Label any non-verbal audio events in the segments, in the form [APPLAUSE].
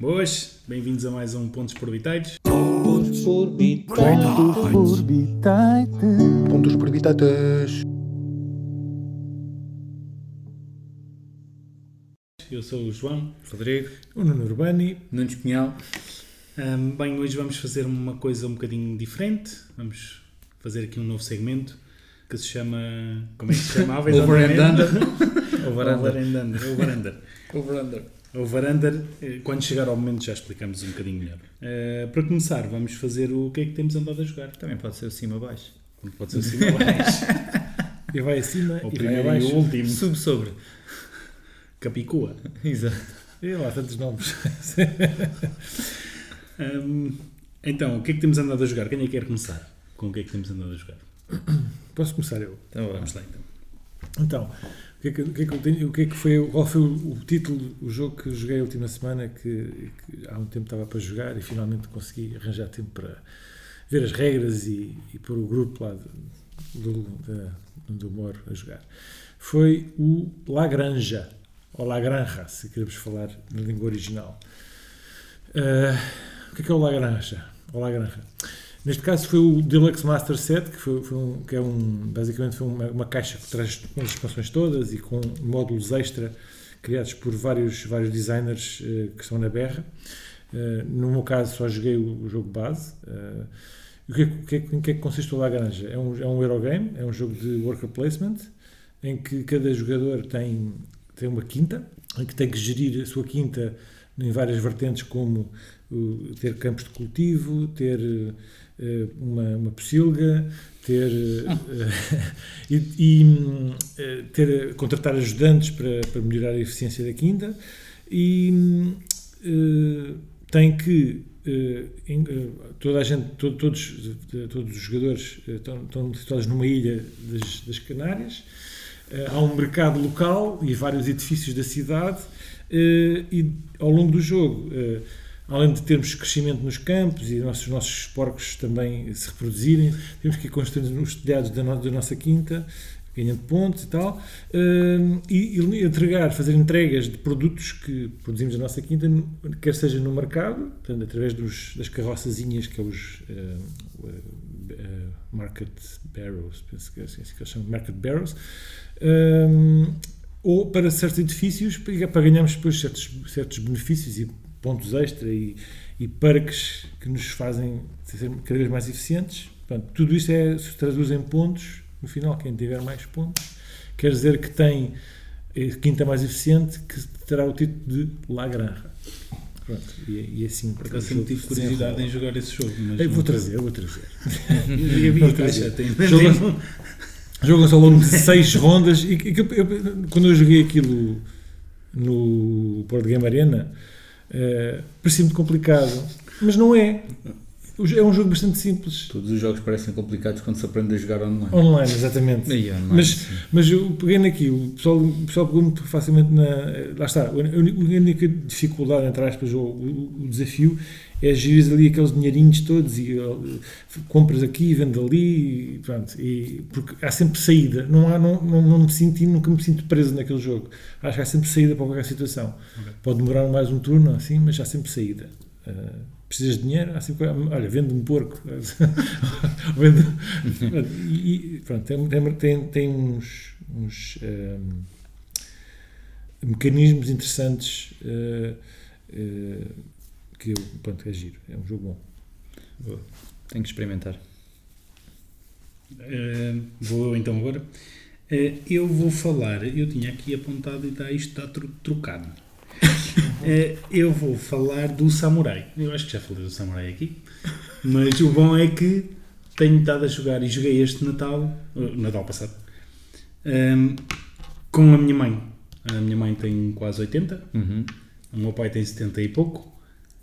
Boas, bem-vindos a mais um Pontos por Bitaites. Pontos por bitaites. Pontos bitaites. Eu sou o João. Rodrigo, O Nuno Urbani. Nunes Pinhal, Ahm, bem, hoje vamos fazer uma coisa um bocadinho diferente. Vamos fazer aqui um novo segmento que se chama. Como é que se chamava? [LAUGHS] [LAUGHS] Over and? Under. Over and Under. Over Under. Over Under. Over Under. Eh, Quando chegar ao momento já explicamos um bocadinho melhor. Eh, para começar, vamos fazer o que é que temos andado a jogar. Também pode ser o cima-baixo. Pode ser acima ou abaixo. [LAUGHS] E vai acima o e vai primeiro e o abaixo. último. Sub-sobre. Capicua. Exato. E lá, tantos nomes. [LAUGHS] Ahm, então, o que é que temos andado a jogar? Quem é que quer começar? Com o que é que temos andado a jogar? Posso começar eu? Então. Vamos lá então. Então, o que é que, o que, é que tenho, o que é que foi, qual foi o, o título do jogo que joguei a última semana que, que há um tempo estava para jogar e finalmente consegui arranjar tempo para ver as regras e, e pôr o grupo lá de- do, da, moro a jogar. Foi o Lagranja, ou Lagranja, se queremos falar na língua original. Ah, o que é que é o Lagranja? Ou Lagranja? Neste caso foi o Deluxe Master Set, que, foi, foi um, que é um, basicamente foi uma, uma caixa que traz com as expansões todas e com módulos extra criados por vários, vários designers eh, que estão na berra. Eh, no meu caso só joguei o, o jogo base. Eh, o que, é é que- em que é que consiste o Lagrange? É um, é um Eurogame, é um jogo de worker placement, em que cada jogador tem, tem uma quinta, em que tem que gerir a sua quinta em várias vertentes, como ter campos de cultivo, ter uma, uma pocilga, ter, eh, [LAUGHS] e, e, eh, ter, contratar ajudantes para, para melhorar a eficiência da quinta e eh, tem que eh, eh, toda a gente, to- todos, eh, todos os jogadores eh, estão, estão situados numa ilha das, das Canárias. Eh, há um mercado local e vários edifícios da cidade eh, e ao longo do jogo, eh, além de termos crescimento nos campos e nossos, nossos porcos também se reproduzirem, temos que ir construindo os telhados da, no- da nossa quinta, ganhando pontos e tal, eh, e, e entregar, fazer entregas de produtos que produzimos na nossa quinta, quer seja no mercado, portanto, através dos, das carroçazinhas, que é os eh, eh, market barrows, penso que é assim que eles chamam, market barrows, um, ou para certos edifícios para para ganharmos depois certos, certos benefícios e pontos extra e, e parques que nos fazem ser cada vez mais eficientes. Portanto, tudo isto é, se traduz em pontos. No final, quem tiver mais pontos quer dizer que tem a quinta mais eficiente que terá o título de La Granja. Pronto, e, e assim Por acaso sempre tive curiosidade em jogar esse jogo. Mas Eu vou trazer, eu vou trazer. [LAUGHS] Vou trazer. Jogo- Jogam-se ao longo de seis rondas e, eu- eu- quando eu joguei aquilo no Board Game Arena eh, parecia muito complicado, mas não é. É um jogo bastante simples. Todos os jogos parecem complicados quando se aprende a jogar online. Online, exatamente. Online, Mas- sim. Mas eu peguei naquilo, o pessoal, o pessoal pegou muito facilmente na. Lá está, a única dificuldade, entre aspas, ou o, o desafio é gerir ali aqueles dinheirinhos todos e eh, compras aqui, vende ali, e pronto. E, porque há sempre saída, não, há, não, não, não me sinto, nunca me sinto preso naquele jogo. Acho que há sempre saída para qualquer situação. Ok. Pode demorar mais um turno, assim, mas há sempre saída. Eh, precisas de dinheiro? Há sempre, olha, vende um porco. [LAUGHS] Vende- e, pronto, tem, tem, tem, uns, uns ehm, mecanismos interessantes eh, eh, que eu, pronto, é giro. É um jogo bom. Boa. Tenho que experimentar. Eh, vou então agora. Eh, eu vou falar, eu tinha aqui apontado e está, isto está tru- trocado. [LAUGHS] Eh, eu vou falar do Samurai. Eu acho que já falei do Samurai aqui. Mas o bom é que tenho estado a jogar e joguei este Natal, Natal passado, ehm, com a minha mãe. A minha mãe tem quase 80, Uhum. o meu pai tem 70 e pouco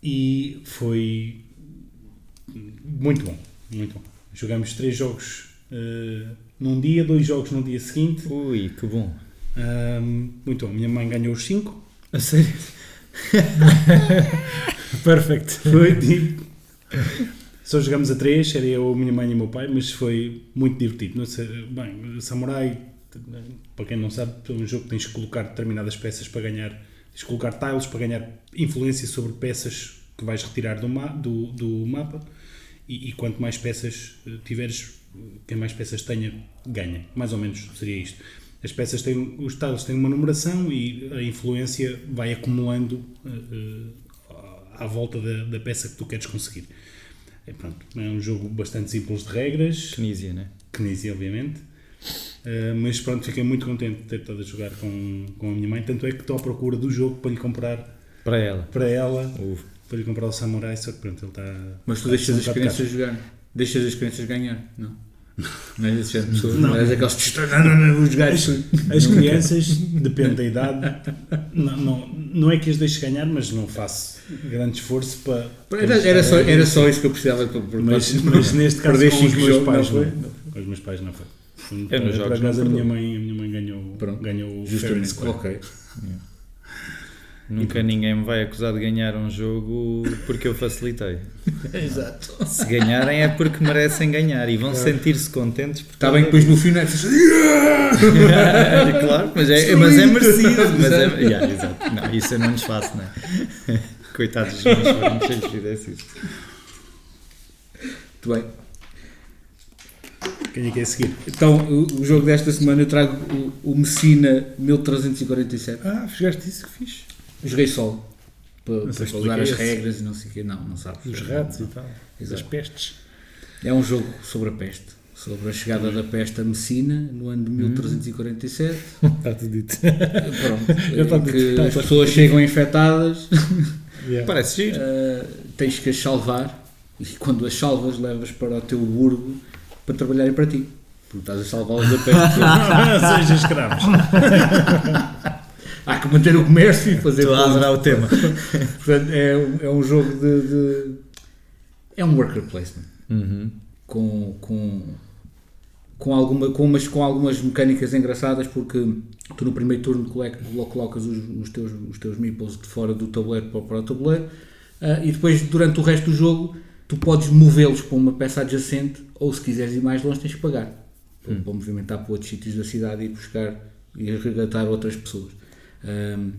e foi muito bom, muito bom. Jogamos três jogos eh, num dia, dois jogos no dia seguinte. Ui, que bom. Ahm, muito bom. Minha mãe ganhou os cinco. A sério? [LAUGHS] Perfect. Foi tipo. Só jogamos a três, era eu, a minha mãe e o meu pai, mas foi muito divertido. Não sei, bem, Samurai, para quem não sabe, é um jogo que tens que colocar determinadas peças para ganhar Tens de colocar tiles para ganhar influência sobre peças que vais retirar do, ma do, do mapa e, e quanto mais peças eh, tiveres, quem mais peças tenha, ganha. Mais ou menos seria isto. As peças têm, os tiles têm uma numeração e a influência vai acumulando eh, à volta da, da peça que tu queres conseguir. É, pronto, é um jogo bastante simples de regras, Tunísia, né? Knizia, obviamente. Uh, mas pronto, fiquei muito contente de ter estado a jogar com, com a minha mãe. Tanto é que estou à procura do jogo para lhe comprar Para ela. para ela, Uf. para lhe comprar o Samurai. Só que pronto, ele está. Mas tu deixas as crianças jogar. Deixas as crianças ganhar. Não. Não és esse pessoa. Não. Não és aqueles que estão. Não, não, não, os gajos. As crianças, depende da idade, não, não, não é que as deixe ganhar, mas não faço grande esforço para. Era, era, só, era só isso que eu precisava Mas, mas neste caso, com os meus jogos, pais, não não. foi? Com os meus pais, não foi. Eu Por- nos por jogos acaso, não a minha mãe, a minha mãe ganhou, Pronto. ganhou o Fair and Justamente. Ok. Nunca ninguém me vai acusar de ganhar um jogo porque eu facilitei. [LAUGHS] Exato. Se ganharem é porque merecem ganhar e vão sentir-se contentes por Está bem que depois no final. é [LAUGHS] claro, mas é, mas é merecido. Mas é, Yeah, exato. Não, isso eu não lhes faço, não é? [LAUGHS] Coitados dos meus filhos, se eu lhes fizesse isso. Muito bem. Quem é que é a seguir? Então, o, o jogo desta semana eu trago o, o Messina 1347. Ah, jogaste isso que fixe. Joguei solo. Para, para estudar as esse. regras e não sei o quê. Não, não sabes. Os ratos e tal. Exato. As pestes. É um jogo sobre a peste. Sobre a chegada da peste a Messina no ano de 1347. [LAUGHS] Está tudo dito. Pronto. Eu estava a que as pessoas chegam infectadas, [LAUGHS] Yeah. Parece giro. uh, tens que as salvar e quando as salvas levas para o teu burgo para trabalharem para ti. Porque estás a salvá-las da peste. Seja escravos. Há que manter o comércio e fazer. Estou a adorar o tema. Portanto, é, um- é um jogo de, de- É um worker placement. Uhum. com, com, com, alguma, com, umas, com algumas mecânicas engraçadas porque tu no primeiro turno colocas os, os, teus, os teus meeples de fora do tabuleiro para, para o tabuleiro ah, e depois durante o resto do jogo tu podes movê-los para uma peça adjacente ou se quiseres ir mais longe tens que pagar. Para, para movimentar para outros sítios da cidade e buscar e resgatar outras pessoas. Ahm,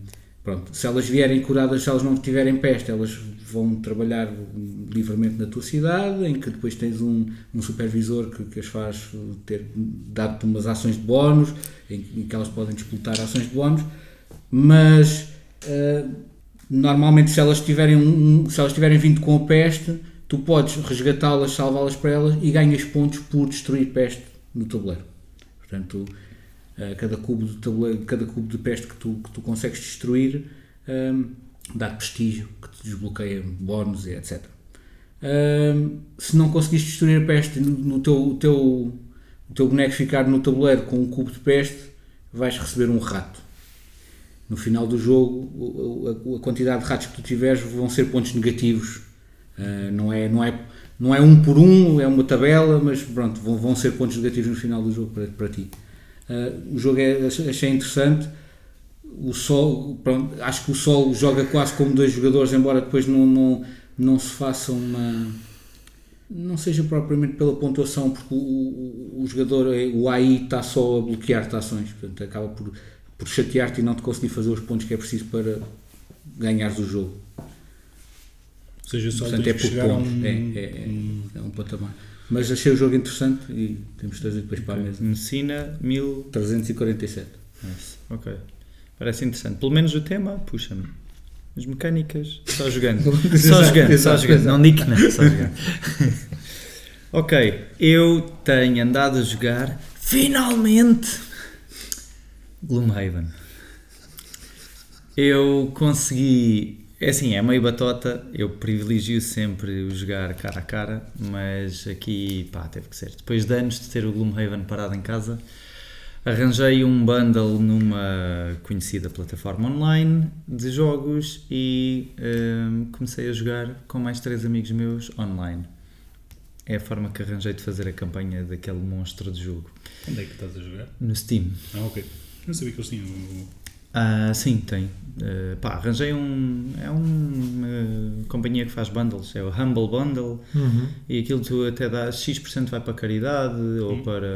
pronto, se elas vierem curadas, se elas não tiverem peste, elas vão trabalhar livremente na tua cidade, em que depois tens um, um supervisor que, que as faz ter dado-te umas ações de bónus, em, em que elas podem disputar ações de bónus, mas ah, normalmente se elas tiverem um, um- se elas tiverem vindo com a peste, tu podes resgatá-las, salvá-las para elas e ganhas pontos por destruir peste no tabuleiro. Portanto, Uh, cada cubo de tabuleiro, cada cubo de peste que tu, que tu consegues destruir um, dá prestígio, que te desbloqueia bónus e etc. Um, se não conseguires destruir a peste no, no teu, o, teu, o teu boneco ficar no tabuleiro com um cubo de peste, vais receber um rato. No final do jogo, a quantidade de ratos que tu tiveres vão ser pontos negativos. Uh, não, é, não, é, não é um por um, é uma tabela, mas pronto, vão, vão ser pontos negativos no final do jogo para, para ti. Uh, o jogo é, achei interessante. O Sol, pronto, acho que o Sol joga quase como dois jogadores, embora depois não, não, não se faça uma. Não seja propriamente pela pontuação, porque o, o, o jogador, é- o AI, está só a bloquear-te ações, portanto acaba por, por chatear-te e não te conseguir fazer os pontos que é preciso para ganhares o jogo. Ou seja, só Portanto, é por chegar a pontos, um, é, é, é, um- é um patamar. Mas achei o jogo interessante e temos de trazer depois para a mesa. Messina 1000. 347. Nice. Ok. Parece interessante. Pelo menos o tema, puxa-me. As mecânicas, só jogando. [LAUGHS] só jogando, só jogando. Não que não, só jogando. [LAUGHS] ok, eu tenho andado a jogar, finalmente, Gloomhaven. Eu consegui. É assim, é meio batota. Eu privilegio sempre o jogar cara a cara, mas aqui, pá, teve que ser. Depois de anos de ter o Gloomhaven parado em casa, arranjei um bundle numa conhecida plataforma online de jogos e hum, comecei a jogar com mais três amigos meus online. É a forma que arranjei de fazer a campanha daquele monstro de jogo. Onde é que estás a jogar? No Steam. Ah, ok. Não sabia que eles tinham. O- Ah, sim, tem. Uh, pá, arranjei um. É uma companhia que faz bundles, é o Humble Bundle, Uhum. e aquilo tu até dá X% vai para caridade, ou para.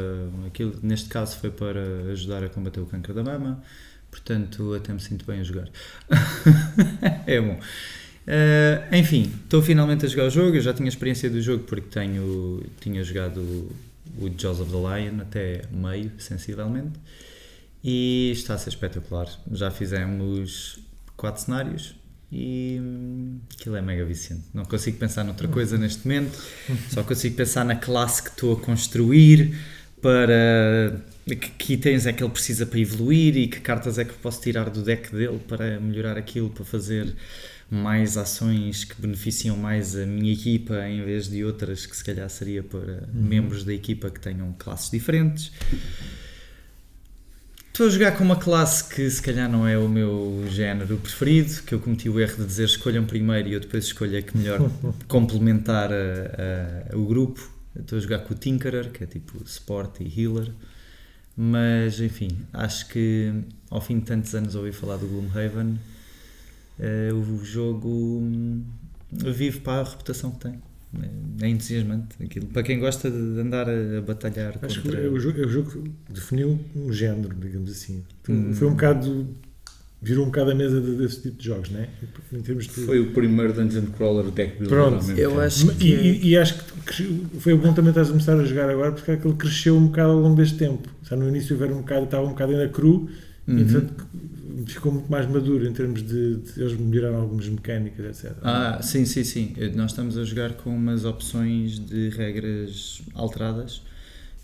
Aquilo, neste caso foi para ajudar a combater o câncer da mama, Portanto, até me sinto bem a jogar. [LAUGHS] é bom. Eh, enfim, estou finalmente a jogar o jogo. Eu já tinha experiência do jogo porque tenho, tinha jogado o Jaws of the Lion até meio, sensivelmente. E está a ser espetacular. Já fizemos quatro cenários e hum, aquilo é mega viciante. Não consigo pensar noutra coisa neste momento, só consigo pensar na classe que estou a construir para que, que itens é que ele precisa para evoluir e que cartas é que posso tirar do deck dele para melhorar aquilo, para fazer mais ações que beneficiam mais a minha equipa em vez de outras que se calhar seria para membros da equipa que tenham classes diferentes. Estou a jogar com uma classe que se calhar não é o meu género preferido, que eu cometi o erro de dizer escolham primeiro e eu depois escolho a que melhor [LAUGHS] complementar a- a- o grupo. Estou a jogar com o Tinkerer, que é tipo Sport e Healer. Mas enfim, acho que ao fim de tantos anos ouvi falar do Gloomhaven, eh, o jogo hum, vive para a reputação que tem. É, é entusiasmante aquilo. Para quem gosta de andar a, a batalhar Acho que contra. é o, jogo, é o jogo que definiu um género, digamos assim. Hum. Foi um bocado. virou um bocado a mesa de- desse tipo de jogos, não é? Em termos de. Foi o primeiro Dungeon Crawler deck builder Pronto. Eu acho E, que. e- e acho que foi bom também estás a começar a jogar agora porque aquilo cresceu um bocado ao longo deste tempo. Já no início era um bocado, estava um bocado ainda cru Uhum. e portanto ficou muito mais maduro em termos de, de eles melhoraram algumas mecânicas, etc. Ah, sim, sim, sim. Nós estamos a jogar com umas opções de regras alteradas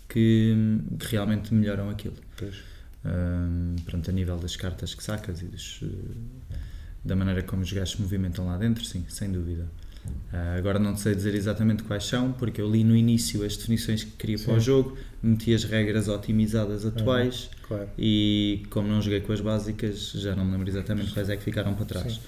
que, que realmente melhoram aquilo. Pois. Ahm, pronto, a nível das cartas que sacas e dos, eh, da maneira como os gajos se movimentam lá dentro, sim, sem dúvida. Ah, agora não sei dizer exatamente quais são, porque eu li no início as definições que queria para o Sim. jogo, meti as regras otimizadas atuais Claro. e como não joguei com as básicas, já não me lembro exatamente quais é que ficaram para trás. Sim.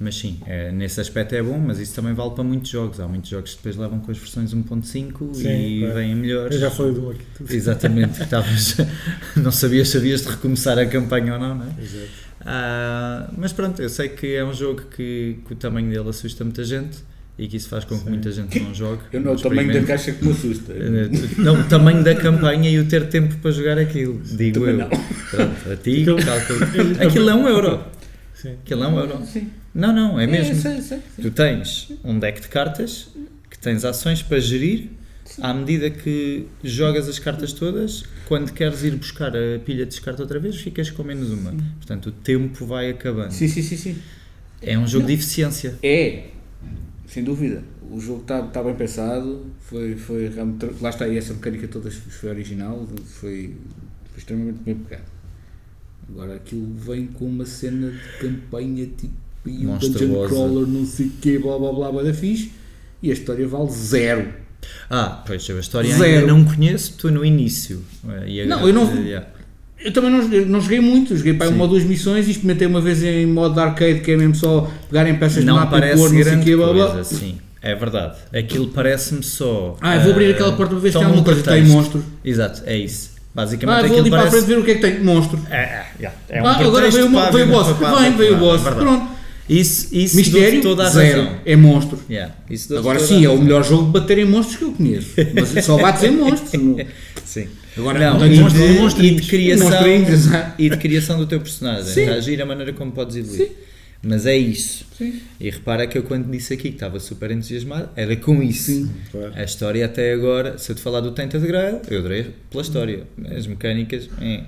Mas sim, é, nesse aspecto é bom, mas isso também vale para muitos jogos. Há muitos jogos que depois levam com as versões 1.5 Sim, e claro. vêm melhores. Eu já falei um aqui. Exatamente, [LAUGHS] estavas, [LAUGHS] não sabias se havias de recomeçar a campanha ou não, não é? Exato. Ah, mas pronto, eu sei que é um jogo que, que o tamanho dele assusta muita gente e que isso faz com que Sim. muita gente não jogue. Eu não, o tamanho da caixa que me assusta. [LAUGHS] Eh, Não, o tamanho da campanha e o ter tempo para jogar aquilo, digo Também eu. não. Pronto, a ti, Aquilo- calculo. [LAUGHS] Aquilo é um euro. Sim. Aquilo é um euro. Sim. Não, não, é mesmo. sei, sei. Tu tens um deck de cartas que tens ações para gerir à medida que jogas as cartas todas. Quando queres ir buscar a pilha de descarte outra vez, ficas com menos uma. Portanto, o tempo vai acabando. Sim, sim, sim, sim. É um jogo de eficiência. É, sem dúvida. O jogo está tá bem pensado, foi, foi. Lá está, e essa mecânica toda foi original, foi, foi extremamente bem pegado. Agora aquilo vem com uma cena de campanha tipo e um Dungeon. Crawler, não sei o quê, blá blá blá, blá da fixe, e a história vale zero. Ah, pois eu a história Zero. ainda não conheço, estou no início. Eh, e Não, agora- eu não- yeah. Eu também não, joguei- não joguei muito, joguei para Sim. uma ou duas missões e experimentei uma vez em modo de arcade, que é mesmo só pegarem peças de Não mapa e parece pôr, não sei o quê, blá blá. coisa, sim. É verdade. Aquilo parece-me só. Ah, eu vou abrir eh, aquela porta para ver se tem alguma um coisa, tem monstros. Exato, é isso. Basicamente Ah, vou ali para a parece. frente ver o que é que tem, monstro. É, é, é um ah, agora veio, o veio boss. Vem, veio o é boss. verdade. Pronto. Isso, isso Mistério, toda a zero. razão. É monstro. Yeah, Agora sim, é o melhor jogo de bater em monstros que eu conheço. Mas só bates em monstros. não- [LAUGHS] Sim. Agora Não, não, e, monstros de, e e de criação e de criação do teu personagem. Sim. Está a agir a maneira como podes evoluir. Mas é isso. Sim. E repara que eu quando disse aqui que estava super entusiasmado, era com isso. Sim. Claro. A história até agora, se eu te falar do Tainted Grail, eu adorei pela história. As mecânicas, é.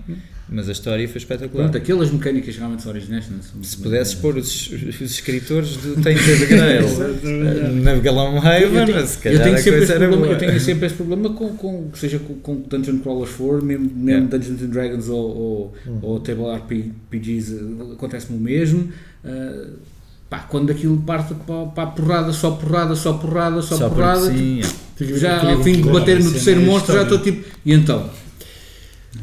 Mas a história foi espetacular. Pronto, aquelas mecânicas realmente são originais. Não são Se pudesses pôr os, os escritores do Tainted Grail [LAUGHS] eh, na eu tenho, se eu calhar tenho a sempre esse problema, boa. eu tenho sempre esse problema com, com seja com, com Dungeon Crawlers for, mesmo, mesmo Yeah. Dungeons and Dragons ou, ou, ou Table RPGs, eh, acontece-me o mesmo. eh, pá, quando aquilo parte para, para a porrada, só porrada, só porrada, só, Só porrada, sim, é. tipo, haver já ao fim de bater no é terceiro monstro já estou tipo, e então?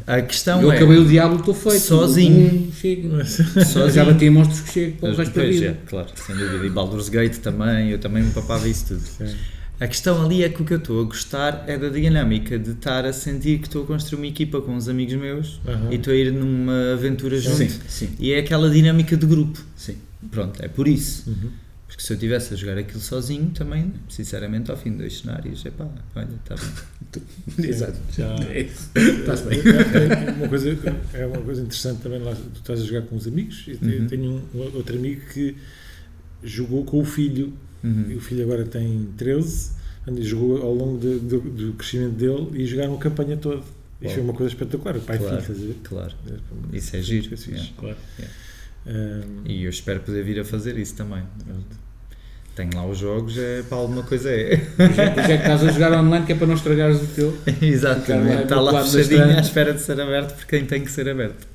A questão eu é. acabei o Diablo, estou feito. Sozinho. Hum, chega. Sozinho. Já bati monstros que chego para o resto da vida. é, claro, sem dúvida. E Baldur's Gate também, eu também me papava isso tudo. Sim. A questão ali é que o que eu estou a gostar é da dinâmica de estar a sentir que estou a construir uma equipa com uns amigos meus Aham. e estou a ir numa aventura junto. Sim, sim, E é aquela dinâmica de grupo. sim. Pronto, é por isso. Uhum. Porque se eu estivesse a jogar aquilo sozinho, também, sinceramente, ao fim de dois cenários, epá, olha, está bem. [LAUGHS] Exato. Já. É isso. Está-se bem. É uma coisa, é uma coisa interessante também lá, tu estás a jogar com os amigos e Uhum. tenho um, outro amigo que jogou com o filho e Uhum. o filho agora tem 13 portanto, e jogou ao longo de- do, do crescimento dele e jogaram a campanha toda e Uau. foi uma coisa espetacular o pai Claro. e filho? Claro, É, isso é giro. Yeah. Claro. Um, E eu espero poder vir a fazer isso também. Tenho lá os jogos, é para alguma coisa é. Pois é, pois é que estás a jogar online que é para não estragares o teu. [LAUGHS] Exatamente, está lá fechadinho à espera de ser aberto por quem tem que ser aberto.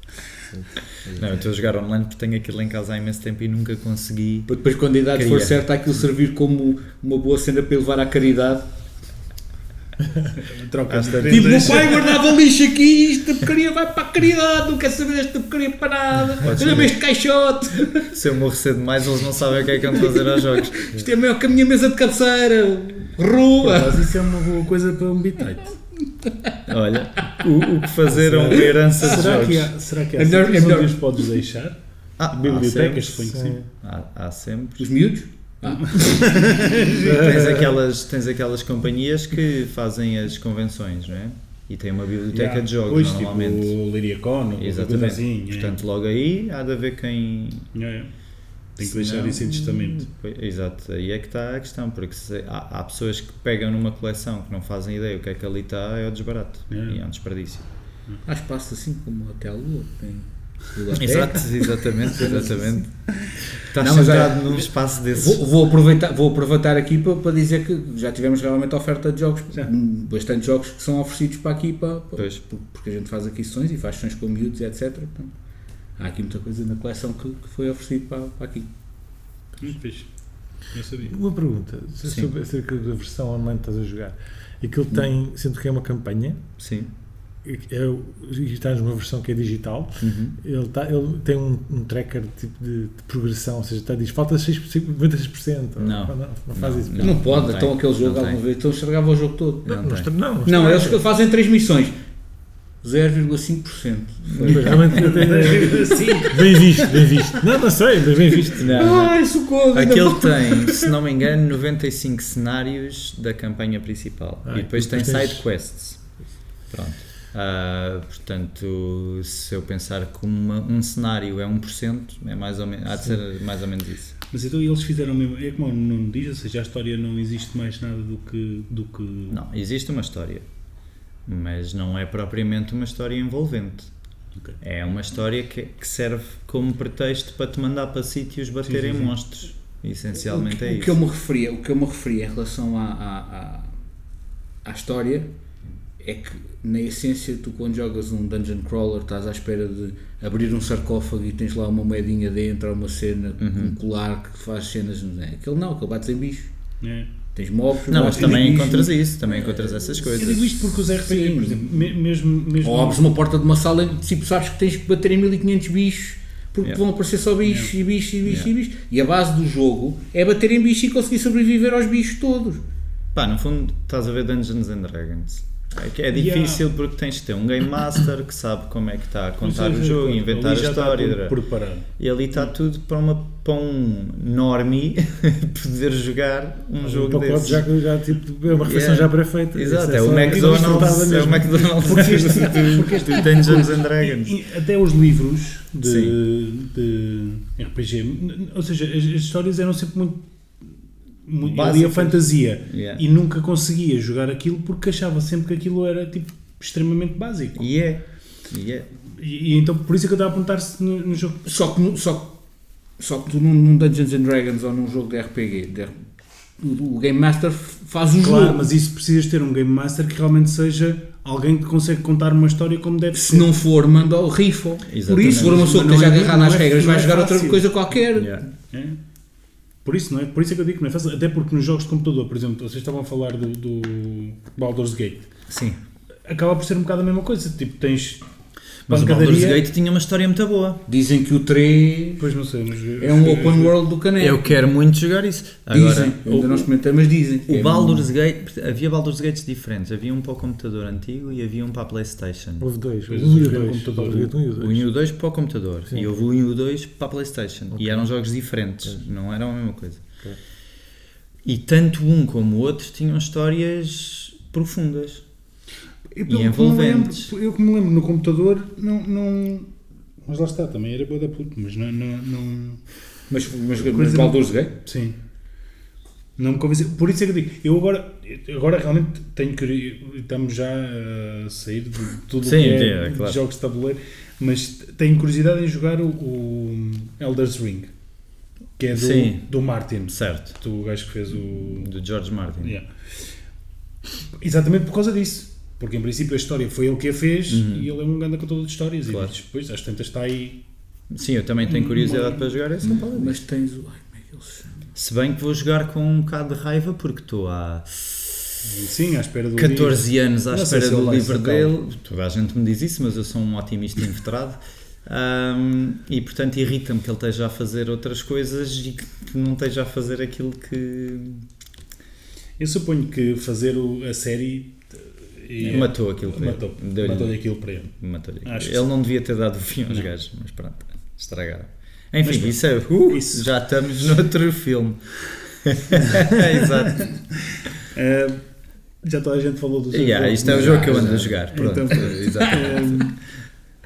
Não, eu estou a jogar online porque tenho aquilo em casa há imenso tempo e nunca consegui. Depois, quando a idade for certa, aquilo servir como uma boa cena para elevar à caridade. [LAUGHS] Troca Às de Tipo, o meu pai guardava lixo aqui e esta porcaria vai para a caridade, não quer saber desta porcaria para nada. Podes Olha ver. este caixote, [LAUGHS] Se eu morrer cedo demais, eles não sabem o que é que vão fazer aos jogos. isto é maior que a minha mesa de cabeceira, rua. acaso, isso é uma boa coisa para um bitite. Olha, o, o que fazeram a herança de Será que jogos. há, será que há É melhor- é melhor- podes deixar? Ah, há Bibliotecas, sempre. suponho que sim. Há, há sempre. Os miúdos? [LAUGHS] Tens aquelas, tens aquelas companhias que fazem as convenções, não é? E tem uma biblioteca Yeah. de jogos, Pois, normalmente. Tipo, Liriacon, ou Exatamente. Assim, é. Portanto, logo aí há de haver quem. É, é. Tem que deixar não- isso em testamento. Pois, Exato, aí é que está a questão, porque se- há, há pessoas que pegam numa coleção que não fazem ideia o que é que ali está, é o desbarato É. e é um desperdício. Há espaço assim como até a lua, tem. Exato, [LAUGHS] exatamente, exatamente. Estás Não, centrado olha, num espaço desses. Vou, vou aproveitar, vou aproveitar aqui para, para dizer que já tivemos realmente oferta de jogos, Já. hum, bastante jogos que são oferecidos para aqui, para, porque a gente faz aqui sessões e faz sessões com miúdos, etc. Portanto, há aqui muita coisa na coleção que, que foi oferecido para, para aqui. Muito fixe. Sabia. Uma pergunta sobre acerca da versão online que estás a jogar. Aquilo tem, sendo que é uma campanha, Sim. É, e estás numa versão que é digital, Uhum. ele, tá, ele tem um, um tracker tipo de, de progressão, ou seja, está, diz falta 6%, 96%. Não. não, não faz Não, isso. Não, Não, pode, não então tem. aquele jogo Não alguma vez, então estragava o jogo todo. Não Não, está- não, não, Não, está- eles fazem três missões. 0,5%. Mas Realmente bem visto, bem visto. Não, não sei, mas bem visto. Não, não. Ai, socorro! Aquele tem, se não me engano, 95 cenários da campanha principal. Ah, e depois e tem depois tens- side quests. Pronto. Ah, portanto, se eu pensar que uma- um cenário é 1%, é mais ou menos, há de ser mais ou menos isso. Mas então eles fizeram mesmo. É como o Nuno diz, ou seja, a história não existe mais nada do que. Do que Não, existe uma história, mas não é propriamente uma história envolvente. Ok. É uma história que, que serve como pretexto para te mandar para sítios baterem sim, sim. monstros. Essencialmente o, é que- o isso. que eu me referia, o que eu me referia em relação à, à, à, à história é que na essência tu quando jogas um dungeon crawler estás à espera de abrir um sarcófago e tens lá uma moedinha dentro ou uma cena Uhum. um colar que faz cenas não é? aquele não, aquele bates em bicho É. tens mobs Não, mas também bicho. encontras isso, também encontras essas Eu coisas. digo isto porque os RPG, Sim. por exemplo, me- mesmo. mesmo ou abres uma porta de uma sala e tipo, sabes que tens que bater em 1500 bichos porque Yeah. vão aparecer só bichos e bichos e bichos Yeah. e bichos e a base do jogo é bater em bichos e conseguir sobreviver aos bichos todos Pá, no fundo estás a ver Dungeons and Dragons. É, é Yeah. difícil porque tens de ter um Game Master que sabe como é que está a contar o Mas, jogo, inventar a está história. preparado. E ali está tudo para, uma, para um normie [LAUGHS] poder jogar um Um jogo desses. já, já tipo, é uma refeição Yeah. já pré-feita. Exato, Isso é o McDonald's, é o. McDonald's [LAUGHS] Porque este- porque este Dungeons and Dragons. E- até os livros de, de RPG, ou seja, as, as histórias eram sempre muito, muito ali a fantasia Yeah. e nunca conseguia jogar aquilo porque achava sempre que aquilo era tipo extremamente básico. E é. E é. E, e então por isso é que eu estava a perguntar-se no, no jogo. Só que, no- só, só que tu num, num Dungeons and Dragons ou num jogo de RPG, de- o, o Game Master faz o Claro, jogo. mas isso precisas ter um Game Master que realmente seja alguém que consegue contar uma história como deve Se ser. não for, manda o rifle. Por Exatamente. isso, se for uma pessoa que esteja é- agarrada às é- regras, vai é jogar outra coisa qualquer. Yeah. É? Por isso, não é? Por isso é que eu digo que não é fácil. Até porque nos jogos de computador, por exemplo, vocês estavam a falar do, do Baldur's Gate. Sim. Acaba por ser um bocado a mesma coisa. Tipo, tens Mas o Baldur's Gate tinha uma história muito boa. Dizem que o 3 Pois não sei, mas é um open world do caneco. Eu quero muito jogar isso. Agora, Dizem, eu ainda não experimentei, mas dizem. O É Baldur's Gate, havia Baldur's Gates diferentes. Havia um para o computador antigo e havia um para a Playstation. Houve dois, um e o foi um dois. computador. Baldur's Gate um e o O 1 dois. e o 2 para o computador Sim. e houve o 1 e o 2 para a Playstation. E eram jogos diferentes, não eram a mesma coisa. Ok. E tanto um como o outro tinham histórias profundas. Eu, E pelo que me envolventes. lembro- eu que me lembro no computador, não. não mas lá está, também era boa da puto, mas não. não, não Mas, mas, mas Baldur's Gate? sim. Não me convenceu. Por isso é que eu digo, eu agora, agora realmente tenho que. Estamos já a sair de tudo o Sim, que é, é, de claro. jogos de tabuleiro, mas tenho curiosidade em jogar o, o Elder's Ring, que é do, Sim. do Martin, Certo. do gajo que fez o. Do George Martin. Yeah. Exatamente por causa disso. Porque em princípio a história foi ele que a fez Uhum. e ele é um grande contador de histórias. Claro. E depois às tantas está aí. Sim, eu também tenho curiosidade para jogar esse. Mas tens o. Ai, como é ele se bem que vou jogar com um bocado de raiva porque estou há Sim, à espera do 14 anos à Não espera do livro dele. Toda a gente me diz isso, mas eu sou um otimista inveterado. Ahm, e portanto irrita-me que ele esteja a fazer outras coisas e que não esteja a fazer aquilo que Eu suponho que fazer o- a série eh, matou aquilo para matou, ele. Deu-lhe- matou aquilo para ele. matou-lhe aquilo. Acho Ele sim. não devia ter dado o fim aos Não. gajos, mas pronto, estragaram. Enfim, Mas pronto, isso é. uh, isso. Já estamos [LAUGHS] noutro filme. [LAUGHS] Exato. Eh, já toda a gente falou do seu Yeah, jogo, isto é o jogo que eu ando a jogar. Pronto, Então, [LAUGHS] exato. Eh,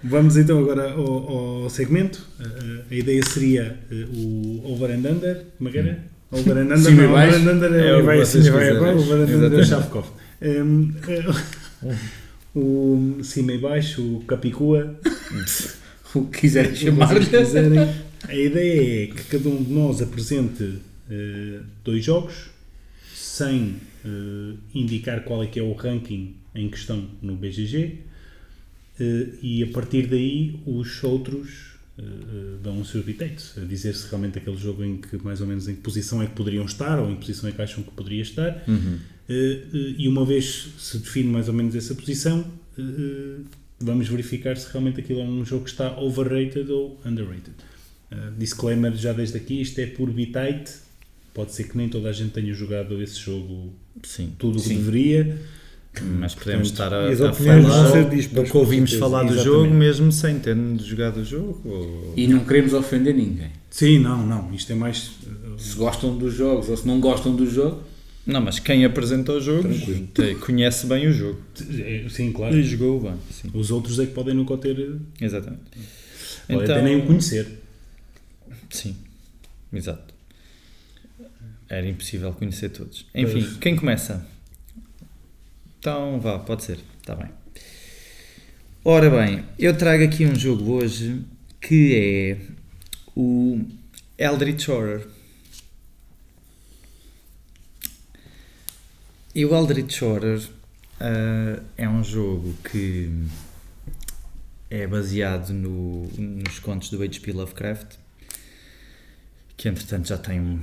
Vamos então agora ao, ao segmento. Eh, a ideia seria eh, o Over and Under. Como é que era? Over and Under. E não. Over and Under é, É o o e vai quiserem. abaixo. Over and Under é o. Shavkov. Eh, [LAUGHS] O cima e baixo, o Capicua. [LAUGHS] O que quiserem [LAUGHS] Se chamar. vocês quiserem. A ideia é que cada um de nós apresente eh, dois jogos sem eh, indicar qual é que é o ranking em questão no BGG eh, e a partir daí os outros eh, dão os seus bitates, a dizer se realmente aquele jogo em que mais ou menos em que posição é que poderiam estar ou em que posição é que acham que poderia estar. Uhum. eh, eh, e uma vez se define mais ou menos essa posição vamos verificar se realmente aquilo é um jogo que está overrated ou underrated. Disclaimer já desde aqui, isto é por bitite, pode ser que nem toda a gente tenha jogado esse jogo Sim, tudo o que deveria, mas podemos estar a, as a falar do que ouvimos falar do jogo mesmo sem ter jogado o jogo. ou- E não queremos ofender ninguém. Sim, não, não, isto é mais uh, Se gostam dos jogos ou se não gostam do jogo, Não, mas quem apresenta Tranquilo. te- conhece bem o jogo é, sim, claro. e jogou bem. Sim, Os outros é que podem nunca ter, podem exatamente. até nem o conhecer. Sim, exato. Era impossível conhecer todos. Enfim, Pois. quem começa? Então vá, pode ser, está bem. Ora bem, eu trago aqui um jogo hoje que é o Eldritch Horror. E o Eldritch Horror ah, é um jogo que é baseado no- nos contos do H.P. Lovecraft, que entretanto já tem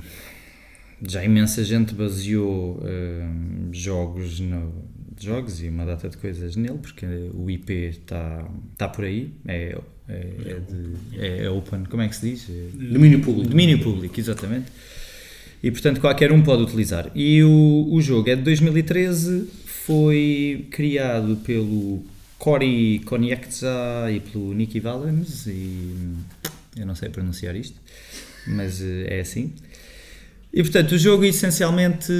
já imensa gente baseou ah, jogos no, jogos e uma data de coisas nele, porque o IP está tá por aí, é, é, é, de- é open, como é que se diz? É- domínio público. Domínio público, exatamente. E portanto qualquer um pode utilizar. E o, o jogo é de 2013, foi criado pelo Cory Konieczka e pelo Nicky Valens, e eu não sei pronunciar isto, mas eh, é assim. E portanto o jogo essencialmente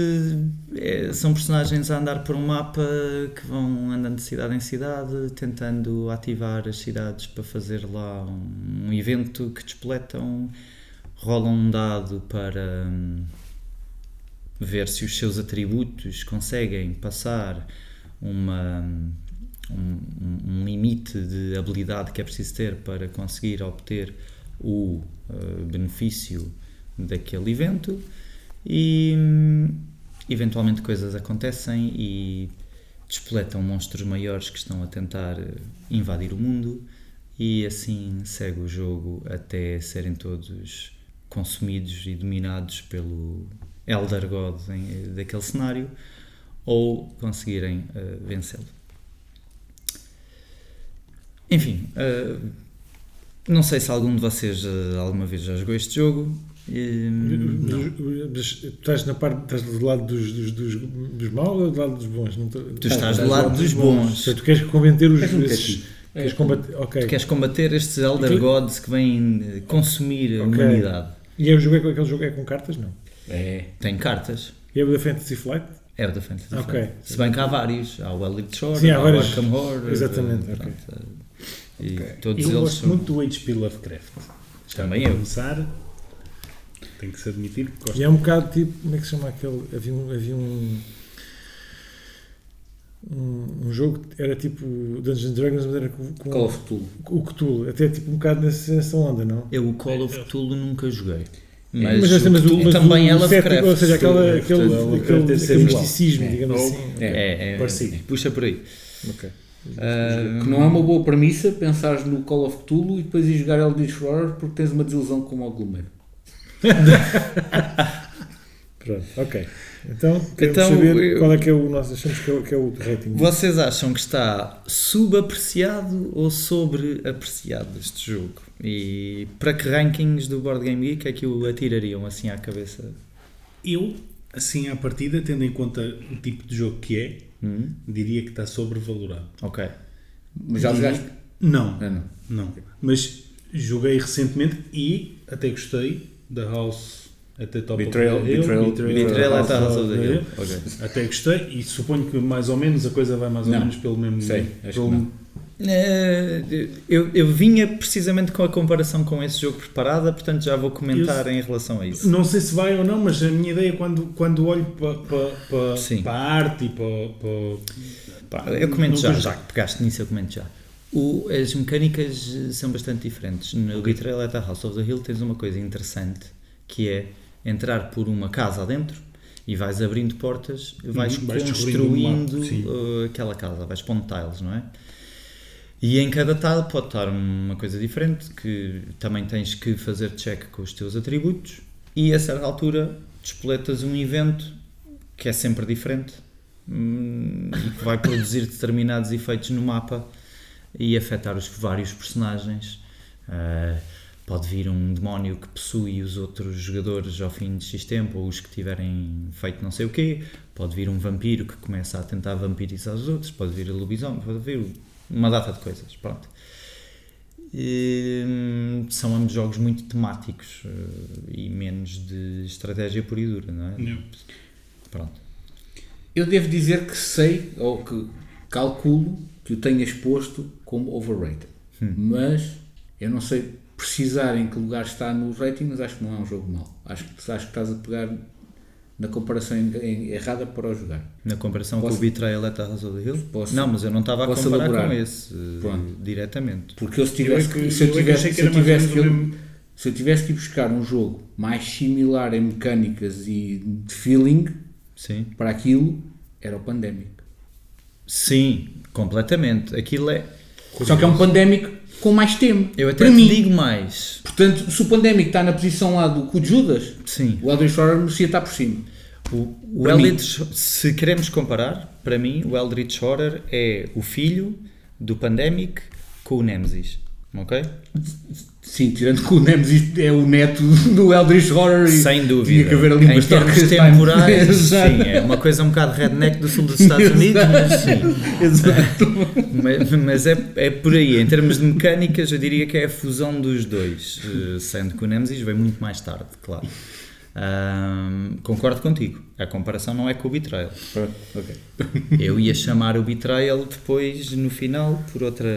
é- são personagens a andar por um mapa que vão andando de cidade em cidade, tentando ativar as cidades para fazer lá um, um evento que despletam rolam um dado para hum, ver se os seus atributos conseguem passar uma, um, um- um limite de habilidade que é preciso ter para conseguir obter o uh, benefício daquele evento e hum, eventualmente coisas acontecem e despletam monstros maiores que estão a tentar eh, invadir o mundo e assim segue o jogo até serem todos consumidos e dominados pelo Elder God em- daquele cenário ou conseguirem eh, vencê-lo. Enfim, eh, não sei se algum de vocês eh, alguma vez já jogou este jogo. Mas Tu estás na parte, estás do lado dos, dos, dos, dos maus ou do lado dos bons? Não tô- Tu estás do lado dos bons. Portanto, tu queres combater os um esses- catito. Queres É. combater. Ok. Tu queres combater estes Elder Aquilo- Gods que vêm eh, consumir a Ok. humanidade. E é o jogo, é aquele jogo é com cartas? Não. É. Tem cartas. E é o da Fantasy Flight? É o da Fantasy Ok. Flight. Se bem que há vários. Há o Elite Shore, Sim, há há, vários. o Arkham Horror. Exatamente, eh, ok. pronto, eh, E todos Eu eles gosto são... muito do H.P. Lovecraft. Já Também eu. começar, tenho que se admitir que gosto. E é um bocado tipo, como é que se chama aquele? Havia um. Havia um um, um jogo que era tipo Dungeons and Dragons, mas era com, com Call of Cthulhu. o Cthulhu, até tipo um bocado nessa, nessa onda, não? Eu o Call of Cthulhu nunca joguei. Mas, Mas, mas, mas, o- mas também é o cético, Lovecraft. Ou seja, aquela, aquele, aquele, aquele igual. misticismo, É. digamos assim. É. É, é, Parecido. puxa por aí. Ok. Ah, Que não é uma boa premissa pensares no Call of Cthulhu e depois ir jogar Eldritch Horror porque tens uma desilusão como o Gloomhaven. [LAUGHS] Pronto, ok. Então, queremos Então, saber eu- qual é que é o nosso, achamos que é o, que é o rating. Vocês acham que está subapreciado ou sobreapreciado este jogo? E para que rankings do Board Game Geek é que o atirariam assim à cabeça? Eu, assim à partida, tendo em conta o tipo de jogo que é, Hum? diria que está sobrevalorado. Ok. Mas já jogaste? Não, Ah, não. não. Mas joguei recentemente e até gostei da House até Top Betrayal- of the Hill. Betrayal- Betrayal at the House of the Hill. Hill. Até gostei e suponho que mais ou menos a coisa vai mais ou Não. menos pelo mesmo... Sei, acho pelo- que não. Eh, Eu, eu vinha precisamente com a comparação com esse jogo preparada, portanto já vou comentar em relação a isso. Não sei se vai ou não, mas a minha ideia quando, quando olho para pa, pa, pa a arte e para... Pá, eu comento já, já que pegaste nisso, eu comento já. O- as mecânicas eh, são bastante diferentes. No Betrayal at the House of the Hill tens uma coisa interessante que é entrar por uma casa adentro e vais abrindo portas, vais Uhum, vais construindo uh, aquela casa, vais pondo tiles, não é? E em cada tile pode estar uma coisa diferente, que também tens que fazer check com os teus atributos e a certa altura despoletas um evento que é sempre diferente hum, e que vai produzir determinados efeitos no mapa e afetar os vários personagens. Ah, pode vir um demónio que possui os outros jogadores ao fim de X tempo, ou os que tiverem feito não sei o quê. Pode vir um vampiro que começa a tentar vampirizar os outros. Pode vir a lobisomem, pode vir uma data de coisas. Pronto. Hum, são ambos jogos muito temáticos eh, e menos de estratégia pura e dura, não é? Não. Pronto. Eu devo dizer que sei, ou que calculo, que o tenhas posto como overrated. Mas eu não sei precisar em que lugar está no rating, mas acho que não é um jogo mau. Acho que, acho que estás a pegar na comparação em- em- errada para o jogar. Na comparação Posso- com o Betrayal at the House of the Hill? Posso- não, mas eu não estava a posso comparar elaborar? com esse eh, Pronto. diretamente. Porque eu se Eu tivesse, é que- se eu eu é tivesse, que se eu tivesse que, mesmo. se eu tivesse que ir buscar um jogo mais similar em mecânicas e de feeling Sim. para aquilo, era o Pandemic. Sim, completamente. Aquilo é. Só que é um Pandemic com mais tema. Eu até para te mim. digo mais. Portanto, se o Pandemic está na posição lá do cu de Judas, Sim. o Eldritch Horror merecia estar por cima. O, o mim. Eldritch, se queremos comparar, para mim, o Eldritch Horror é o filho do Pandemic com o Nemesis. Ok? Sim, tirando que o Nemesis é o neto do Eldritch Horror Sem dúvida. tinha que haver ali em umas termos temporais, [LAUGHS] sim, é uma coisa um bocado redneck do sul dos Estados Unidos, mas sim. [LAUGHS] Exato. Mas, mas é, é por aí. Em termos de mecânicas, eu diria que é a fusão dos dois. eh, Sendo que o Nemesis veio muito mais tarde, claro. Ahm, concordo contigo. A comparação não é com o Betrayal. Pronto, ok. Eu ia chamar o Betrayal depois, no final, por outra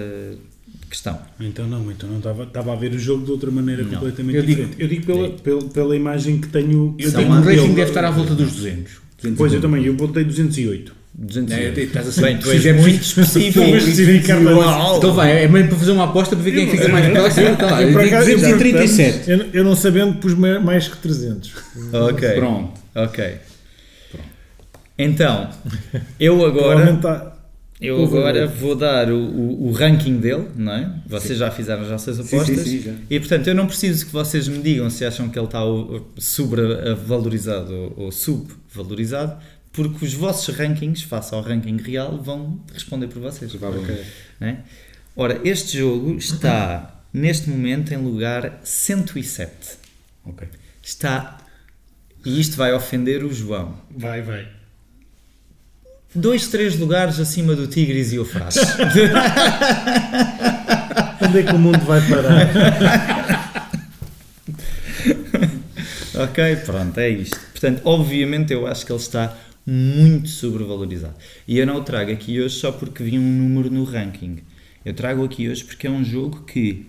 questão. Então não, então não estava, estava a ver o jogo de outra maneira Não. completamente Eu digo- diferente. eu digo pela, pela, pela imagem que tenho. Eu São digo que o rating deve estar à volta dos 200. 200 Pois eu também, eu botei 208. 200 É, euros. estás a ser- Bem, tu és fizemos muito específico. Então vai, é mesmo para fazer uma aposta para ver quem fica mais próximo. Lá, Eu, eu digo acaso, 237. Eu, eu não sabendo pus ma- mais que 300. Ok. Pronto. Ok. Então, eu agora, eu agora vou dar o, o, o ranking dele, não é? Vocês já fizeram as vossas Sim, apostas. sim, sim, já. E portanto, eu não preciso que vocês me digam se acham que ele está sobrevalorizado ou, ou subvalorizado, porque os vossos rankings, face ao ranking real, vão responder por vocês. Provavelmente. né? Ora, este jogo está neste momento em lugar 107. Ok. Está. E isto vai ofender o João. Vai, vai. Dois, três lugares acima do Tigres e Eufrates. [LAUGHS] Onde é que o mundo vai parar? [LAUGHS] Ok, pronto, é isto. Portanto, obviamente eu acho que ele está muito sobrevalorizado. E eu não o trago aqui hoje só porque vi um número no ranking. Eu trago aqui hoje porque é um jogo que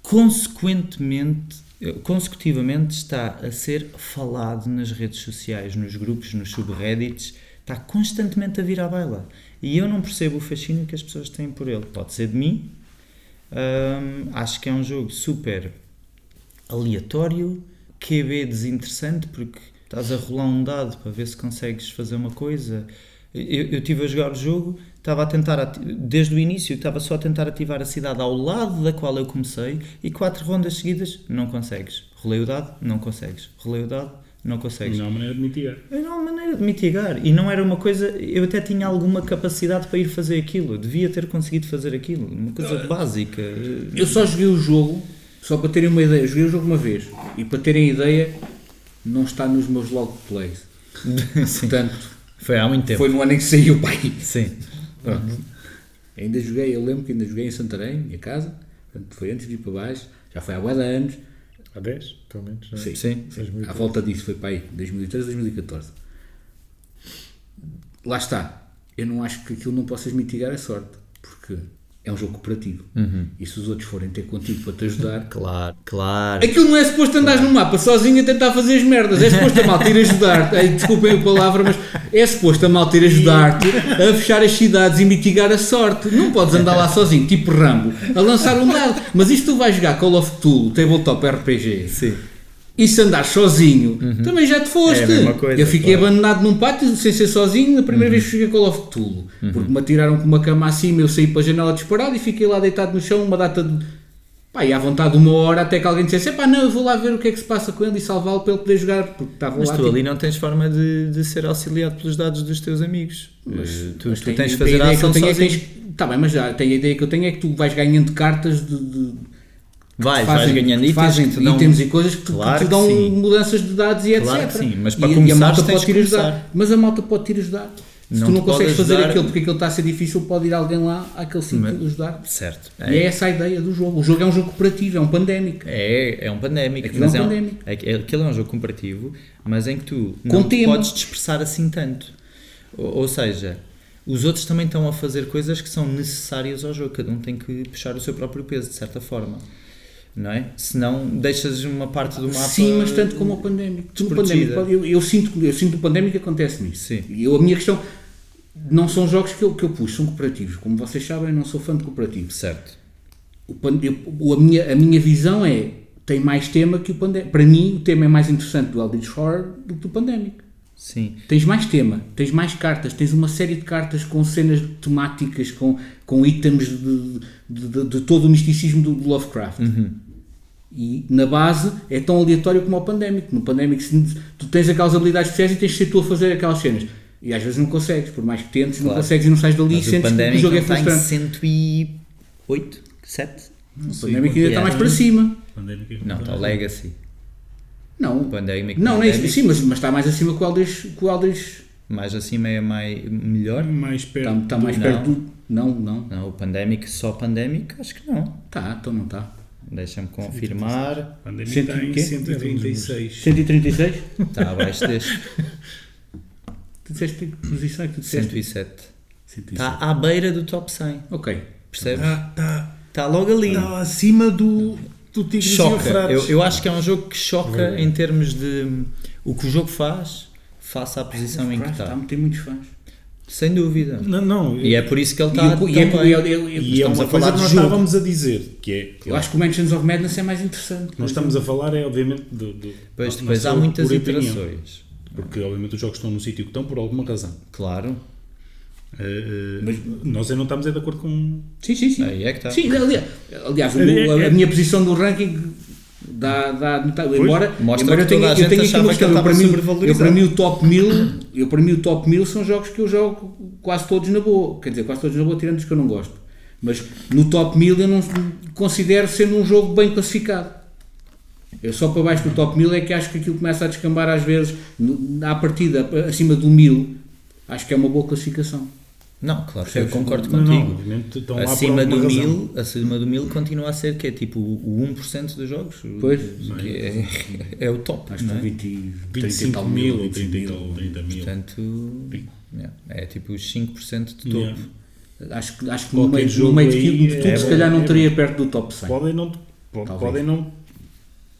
consequentemente, consecutivamente está a ser falado nas redes sociais, nos grupos, nos subreddits, está constantemente a vir à baila. E eu não percebo o fascínio que as pessoas têm por ele. Pode ser de mim. Acho que é um jogo super aleatório, QB desinteressante, porque estás a rolar um dado para ver se consegues fazer uma coisa. Eu, eu estive a jogar o jogo, estava a tentar, desde o início, estava só a tentar ativar a cidade ao lado da qual eu comecei e quatro rondas seguidas não consegues. Rolei o dado, não consegues. Rolei o dado, não consegues. Não há maneira de mitigar. Era uma maneira de mitigar e não era uma coisa. Eu até tinha alguma capacidade para ir fazer aquilo, eu devia ter conseguido fazer aquilo, uma coisa básica. Eu só joguei o jogo, só para terem uma ideia, eu joguei o jogo uma vez e para terem ideia, não está nos meus log plays. [LAUGHS] Sim. Portanto, Foi há muito tempo. foi no ano em que saiu, pai. Sim. Pronto. Ainda joguei, eu lembro que ainda joguei em Santarém, minha casa, portanto, foi antes de ir para baixo, já foi há bué de anos, Há 10, pelo menos. não é? Sim. Sim. Seis à volta disso foi para aí, 2013, 2014. Lá está, eu não acho que aquilo não possas mitigar a sorte, porque é um jogo cooperativo. E se os outros forem ter contigo para te ajudar, [LAUGHS] Claro, claro. Aquilo não é suposto andares no mapa sozinho a tentar fazer as merdas. É suposto a malta ir ajudar-te. Ai, Desculpem a palavra, mas é suposto a malta ir ajudar-te a fechar as cidades e mitigar a sorte. Não podes andar lá sozinho, tipo Rambo, a lançar um dado. Mas isto tu vais jogar Call of Cthulhu, Tabletop RPG. Sim. E se andares sozinho, também já te foste. É a coisa, eu fiquei claro. abandonado num pátio sem ser sozinho na primeira vez que joguei Call of Cthulhu. Porque me atiraram com uma cama acima, eu saí para a janela disparado e fiquei lá deitado no chão uma data de. Pá, e à vontade uma hora até que alguém dissesse: pá, não, eu vou lá ver o que é que se passa com ele e salvá-lo para ele poder jogar. Porque estava Mas lá. tu tipo, ali não tens forma de, de ser auxiliado pelos dados dos teus amigos. Eh, tu, mas tu tens de fazer a ação é sozinho. tens- Tá bem, mas já tem a ideia que eu tenho é que tu vais ganhando cartas de. de Vais, fazem- vais ganhando que itens fazem que dão... itens e coisas que, Claro que te que dão sim. mudanças de dados e etc. Claro que sim, mas para e, e a malta tens pode de te ajudar. começar. Mas a malta pode te ajudar. Se Não tu não consegues fazer aquilo porque aquilo está a ser difícil, pode ir alguém lá àquele sítio ajudar. Certo. E é essa a ideia do jogo. O jogo é um jogo cooperativo, é um pandémico. É, é um pandémico. Aquilo é um mas pandémico. É, é, aquilo é um jogo comparativo, mas em que tu Com não tema. podes te expressar assim tanto. Ou, ou seja, os outros também estão a fazer coisas que são necessárias ao jogo. Cada um tem que puxar o seu próprio peso, de certa forma. Não é? Senão deixas uma parte do mapa. Sim, mas tanto como o pandémico. Pandémico eu, eu sinto, eu sinto que o pandémico acontece nisso. Sim. Eu, a minha questão não são jogos que eu, que eu puxo, são cooperativos. Como vocês sabem, eu não sou fã de cooperativos. Certo. O eu- a, minha, a minha visão é tem mais tema que o pandémico. Para mim, o tema é mais interessante do Eldritch Horror do que do pandémico. Sim. Tens mais tema, tens mais cartas, tens uma série de cartas com cenas temáticas, com, com itens de, de, de- de todo o misticismo do, do Lovecraft. E na base é tão aleatório como o pandémico. No pandémico, tu tens aquelas habilidades especiais e tens de ser tu a fazer aquelas cenas. E às vezes não consegues, por mais que tentes, não Claro. consegues e não sais dali e Mas o sentes que o pandémico jogo é não em frustrante. 108? 7? O pandémico ainda está mais para cima. Pandémica. Não, está o Legacy. Não, O pandémico. não, não é isso. Pandemic, Sim, mas, mas está mais acima que o Eldritch. Que o Mais acima é mais, melhor. Mais perto. está, está mais Não. perto do. Não, não. Não, o pandémico, só pandémico, acho que não. Está, então não está. Deixa-me confirmar. Pandémica Cento está e em quê? 136. 136? Está abaixo deste. [LAUGHS] Tu disseste que posição é que tu disseste? 107. 107. Está à beira do top 100. Ok. Percebes? Está tá, Está logo ali. tá acima do, do Tigres choca. Eu, eu acho que é um jogo que choca em termos de o que o jogo faz face à posição em que Está a está. meter muitos fãs. Sem dúvida. Não, não. E é por isso que ele está e é- bem. e é- e é- é uma coisa que nós jogo. estávamos a dizer, que é... Eu acho que o Mansions of Madness é mais interessante. Nós estamos a falar, é obviamente, do... do Depois, na depois há muitas iterações. Porque, obviamente, os jogos estão no sítio que estão por alguma razão. Claro. Eh, eh, nós aí não estamos é de acordo com... Sim, sim, sim. Aí é que está. Sim, aliás, aliás É- é- a, minha posição do ranking dá. dá embora mostra embora eu que tenha, eu tenha aqui uma que questão. ele Eu, para mim, eu, para mim, o top 1000, eu, para mim, o top 1000 são jogos que eu jogo quase todos na boa. Quer dizer, quase todos na boa, tirando os que eu não gosto. Mas no top 1000 eu não considero sendo um jogo bem classificado. Eu só para baixo do top 1000 é que acho que aquilo começa a descambar às vezes, à partida, acima do 1000, acho que é uma boa classificação. Não, claro que eu Percebes? concordo Não, contigo. não, obviamente estão lá por acima do, mil, acima do mil continua a ser que é tipo o 1% dos jogos. Pois. Que é, é o top. Acho que não é? 20, 30 e 25 tal mil, mil, 30 e tal, 30 mil. Portanto, yeah, é tipo os 5% de topo. Yeah. Acho que, acho que no meio, jogo no meio de, de tudo, é se bom, calhar não é estaria perto do top 100. Podem não, podem não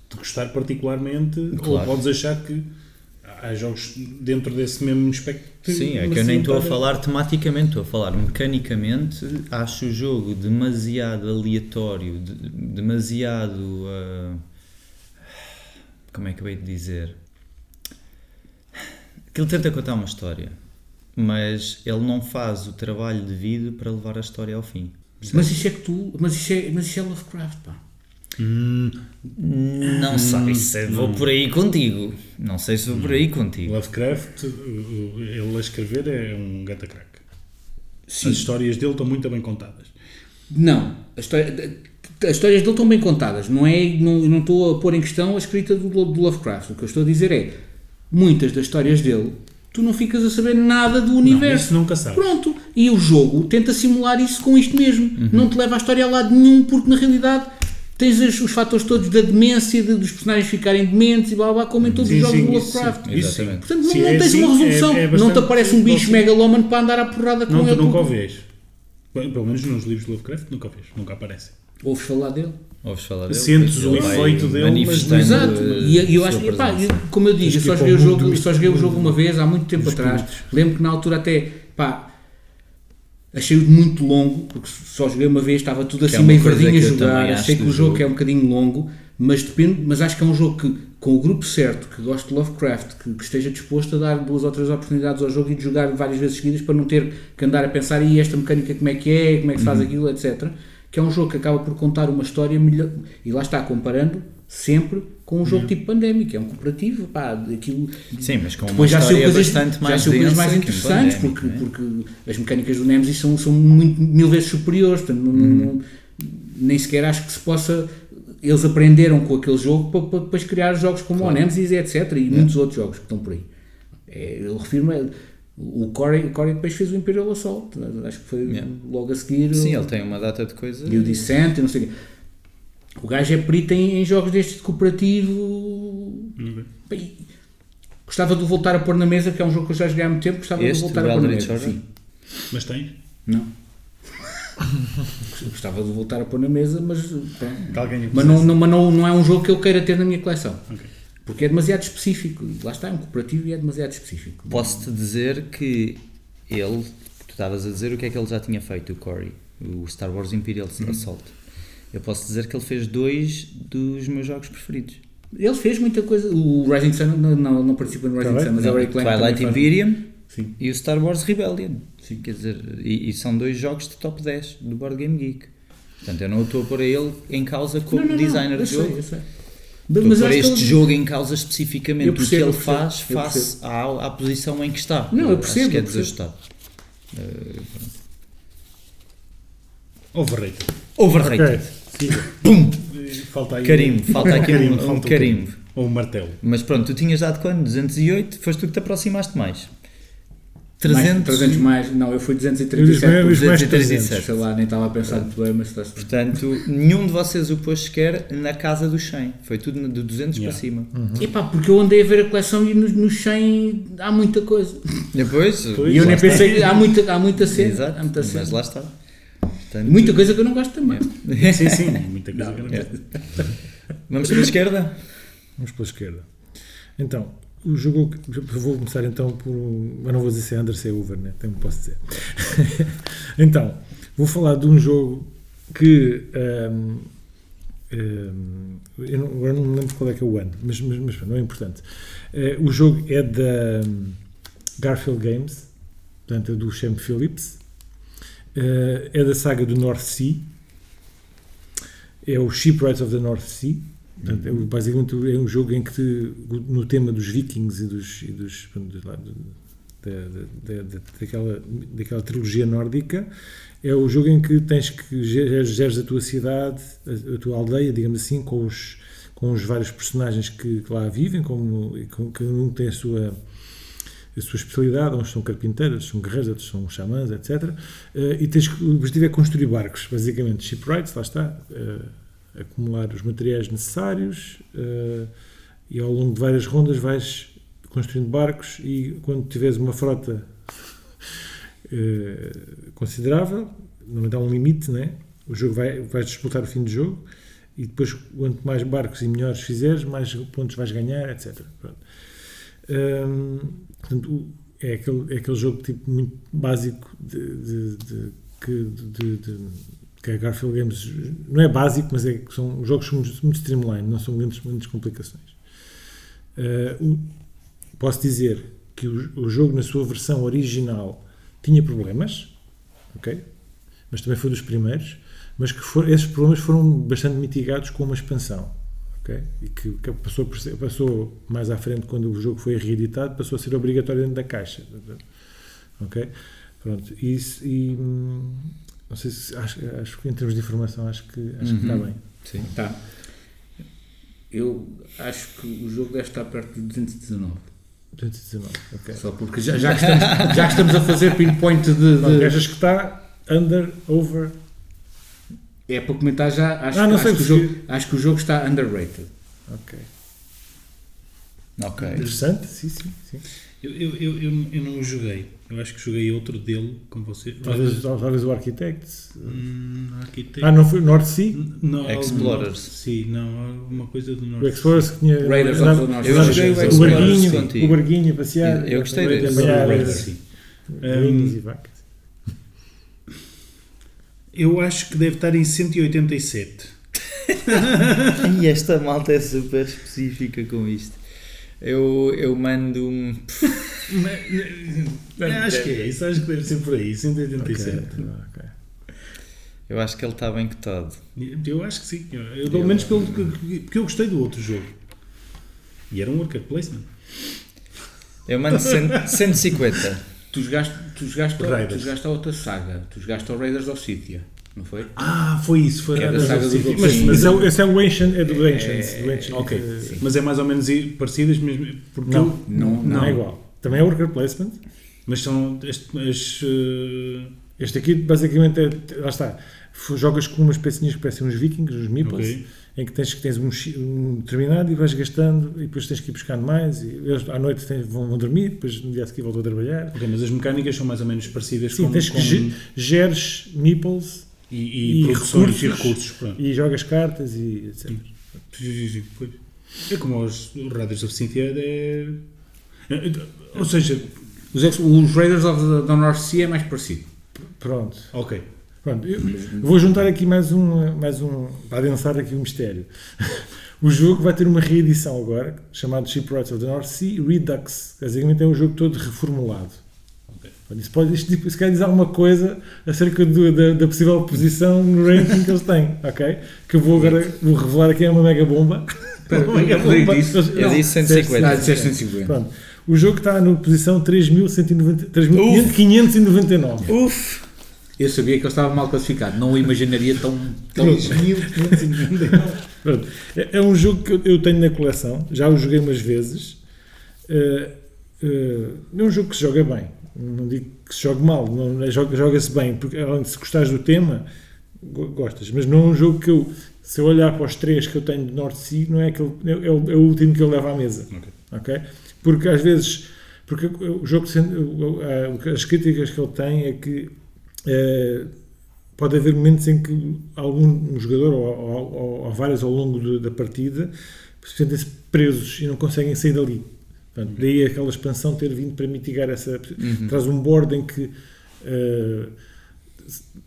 te gostar particularmente, ou Claro. podes achar que há jogos dentro desse mesmo espectro. Sim, é que eu nem estou a falar tematicamente, estou a falar mecanicamente. Acho o jogo demasiado aleatório, de- demasiado. ah, como é que eu hei de dizer? Que ele tenta contar uma história, mas ele não faz o trabalho devido para levar a história ao fim. Mas isso é que tu. Mas isso é, mas isso é Lovecraft, pá. Hum, Não sei se vou por aí contigo. Não sei se vou por aí contigo. Lovecraft, ele a escrever é um gata crack. Sim. As histórias dele estão muito bem contadas. Não. História- as histórias dele estão bem contadas. Não é, não, não estou a pôr em questão a escrita do, do Lovecraft. O que eu estou a dizer é. Muitas das histórias dele, tu não ficas a saber nada do Não, universo. isso nunca sabes. Pronto. E o jogo tenta simular isso com isto mesmo. Uhum. Não te leva a história a lado nenhum, porque na realidade tens os, os fatores todos da demência, de- dos personagens ficarem dementes e blá blá, como em todos Sim, os jogos sim, do isso Lovecraft. sim, isso sim. Exatamente. Portanto, não, não é tens assim, uma resolução. é- é não te aparece um bicho megalómano para andar à porrada com Não, tu ele. nunca o vês. Pelo menos nos livros de Lovecraft nunca o vês, nunca aparecem. Ouves falar dele? Ouves falar dele? Sentes o efeito dele, mas- Exato. a E eu, sua acho que, pá, eu- como eu digo, eu só joguei, o jogo, só joguei o jogo uma vez, há muito tempo atrás. Lembro que na altura até, pá, achei-o muito longo, porque só joguei uma vez, estava tudo Que assim é meio verdinho a jogar. Achei que o jogo, jogo. é um bocadinho longo, mas depende, mas acho que é um jogo que, com o grupo certo, que gosta de Lovecraft, que, que esteja disposto a dar duas ou três oportunidades ao jogo e de jogar várias vezes seguidas para não ter que andar a pensar e esta mecânica como é que é, como é que se faz Uhum. aquilo, etc. Que é um jogo que acaba por contar uma história melhor, e lá está, comparando sempre com um jogo tipo pandémico, é um cooperativo, pá, aquilo Sim, mas com uma depois já saiu coisas, bastante mais já coisas mais interessantes, Pandemic, porque, não é? porque as mecânicas do Nemesis são, são muito, mil vezes superiores, portanto, Uhum. não- nem sequer acho que se possa. Eles aprenderam com aquele jogo para, para depois criar jogos como o Nemesis etc. E muitos outros jogos que estão por aí. É, eu refiro-me. O Corey, o Corey depois fez o Imperial Assault, acho que foi Yeah. logo a seguir. Sim, o- ele tem uma data de coisas. e o Descent, e não sei o quê. O gajo é perito em, em jogos deste de cooperativo. Bem, Gostava de o voltar a pôr na mesa, que é um jogo que eu já joguei há muito tempo. Gostava de Este, [LAUGHS] o voltar a pôr na mesa. Sim. Mas tens? Não. Gostava de voltar a pôr na mesa, mas. o Mas, não, não, mas não, não é um jogo que eu queira ter na minha coleção. Ok. Porque é demasiado específico. Lá está, é um cooperativo e é demasiado específico. Posso-te dizer que ele, tu estavas a dizer o que é que ele já tinha feito, o Corey, o Star Wars Imperial Uhum. Assault. Eu posso dizer que ele fez dois dos meus jogos preferidos. Ele fez muita coisa. O Rising Sun não, não, não participa no Rising Tá. Sun, mas é o Ray Clank Twilight Imperium Sim. e o Star Wars Rebellion. Quer dizer, e, e são dois jogos de top 10 do Board Game Geek. Portanto, eu não estou a pôr a ele em causa como Não, não, não, designer eu de jogo. sei, eu sei. Estou a Mas pôr acho este ele- jogo em causa especificamente o que ele faz face à, à posição em que está. Não, eu Acho percebo, que é desajustado. Overrated. Overrated. Ok. Pum! Falta aí Carimbo, falta aqui um- um falta carimbo. Ou um martelo. Mas pronto, tu tinhas dado quando? 208? Foste tu que te aproximaste mais. Mais, 300. 300 mais, não, eu fui Eu disse 237. mais- porque, mais 237. sei lá, nem estava a pensar muito bem, mas bem. Portanto, nenhum de vocês o pôs sequer na casa dos 100. Foi tudo de 200 Yeah. para cima. Epá, porque eu andei a ver a coleção e nos, nos 100 há muita coisa. Depois, E eu nem está. pensei há muita, há muita cena. Exato, há muita cena. mas lá está. Portanto, Muita coisa que eu não gosto também. Sim, sim. Muita coisa que eu não Yeah. gosto. Vamos para a esquerda? Vamos pela esquerda. Então, o jogo. Vou começar então por. um- Eu não vou dizer se é Under, se é Over, né? Também posso dizer. [LAUGHS] então, vou falar de um jogo que. ahm, ahm, eu não, agora não me lembro qual é que é o ano, mas, mas, mas não é importante. Eh, o jogo é da hum, Garfield Games, portanto, é do Sam Phillips. Eh, é da saga do North Sea. É o Shipwrights of the North Sea. Portanto, é, o- basicamente é um jogo em que, te- no tema dos vikings e dos. E dos da, da- da- daquela, daquela trilogia nórdica, é o jogo em que tens que ger- geres a tua cidade, a, a tua aldeia, digamos assim, com os, com os vários personagens que, que lá vivem, como, com, cada um tem a sua, a sua especialidade, uns são carpinteiros, são guerreiros, outros são xamãs, etc. Eh, e tens, o objetivo é construir barcos, basicamente, shipwrights, lá está, eh, acumular os materiais necessários eh, e ao longo de várias rondas vais construindo barcos e quando tiveres uma frota considerável, normalmente há um limite, né? o jogo vai, vais disputar o fim do jogo e depois quanto mais barcos e melhores fizeres, mais pontos vais ganhar, etc. Pronto. Hum, portanto, é aquele, é aquele jogo tipo muito básico de, de, de- que, de, de- que a Garfield Games não é básico, mas é, que são os jogos muito, muito streamline, não são grandes, grandes complicações. Uh, o- posso dizer que o, o jogo na sua versão original tinha problemas, ok? Mas também foi dos primeiros, mas que for, esses problemas foram bastante mitigados com uma expansão, ok? E que, que passou, passou mais à frente quando o jogo foi reeditado, passou a ser obrigatório dentro da caixa, ok? Pronto, e, isso- e hum, não sei se acho, acho que em termos de informação acho que acho que está bem. Sim. Tá. Eu acho que o jogo deve estar perto de 219. 219, ok. Só porque já, já, que, estamos, já que estamos a fazer pinpoint de. de- achas que está under, over, é para comentar já. Acho, Ah, não acho sei que o jogo, acho que o jogo está underrated. ok. Ok. Interessante, sim, sim, sim. Eu, eu, eu, eu, eu não o joguei. Eu acho que joguei outro dele com você. Talvez, talvez o Architect. Hum, Architect. Ah, não foi North Sea? Não, Explorers. Sim, não, uma coisa do O norte. Explorers que tinha. Raiders of the North Eu Sea. joguei o o Explorers barquinho, o barquinho a passear. Eu gostei desse. Raiders, eh, sim. Hum, e vacas. Eu acho que deve estar em 187. [LAUGHS] E esta malta é super específica com isto. Eu, eu mando um. [LAUGHS] Mas, acho que é isso, acho que deve ser por aí, 187. Ok, ok. Eu acho que ele está bem cotado. Eu acho que sim. Eu, eu, pelo menos pelo que, porque eu gostei do outro jogo. E era um worker placement. Eu mando 100 150. Tu jogaste, tu, jogaste, tu Raiders. jogaste a outra saga. Tu jogaste ao Raiders of Scythia, não foi? Ah, foi isso, foi É da Raiders saga of do City. Mas, mas é, é, esse é o Ancient, é do. É, do Ancient, ok. eh, mas é mais ou menos parecidas mesmo. Porque Não, eu- Não, Não é igual. Também é worker placement. Mas são as, as, eh, Este aqui basicamente é. Lá está. Jogas com umas pecinhas que parecem uns vikings, uns meeples, Ok. Em que tens que tens um, um determinado e vais gastando e depois tens que ir buscando mais. E eles à noite tens- vão, vão dormir, depois no dia a seguir voltam a trabalhar. ok, mas as mecânicas são mais ou menos parecidas Sim, com, tens com- que ge- geres meeples e, e, e produções e recursos. recursos. E jogas cartas e etc. Pois. É como os Raiders of Cynthia é... é- Ou seja, Os, os Raiders of the, the North Sea é mais parecido. Pronto. ok. Pronto, eu vou juntar aqui mais um, mais um para adensar aqui o mistério. [LAUGHS] O jogo vai ter uma reedição agora, chamado Shipwrights of the North Sea Redux. Basicamente é um jogo todo reformulado. Ok. Portanto, Isso, pode, isto, tipo, isso quer dizer alguma coisa acerca do- da, da possível posição no ranking que eles têm, [LAUGHS] ok? Que eu vou agora vou revelar aqui é uma mega bomba. [LAUGHS] Espera, Uma mega bomba. Eu disse 150. Ah, disseste 150. Pronto. O jogo está na posição 3.190 3.599. Uf! Eu sabia que ele estava mal classificado. Não o imaginaria tão. tão 1599. Pronto. É, é um jogo que eu- eu tenho na coleção, já o joguei umas vezes. Eh, eh, é um jogo que se joga bem, não digo que se jogue mal, não, é- joga- joga-se bem, porque se gostares do tema, go- gostas, mas não é um jogo que eu, se eu olhar para os três que eu tenho de North Sea, não é, aquele, é, é o, é o último que eu levo à mesa. Ok. ok? Porque às vezes, porque o jogo, as críticas que ele tem é que eh, pode haver momentos em que algum jogador ou, ou, ou- ou vários ao longo de- da partida se sentem-se presos e não conseguem sair dali. Portanto, daí aquela expansão ter vindo para mitigar essa. Traz um board em que eh,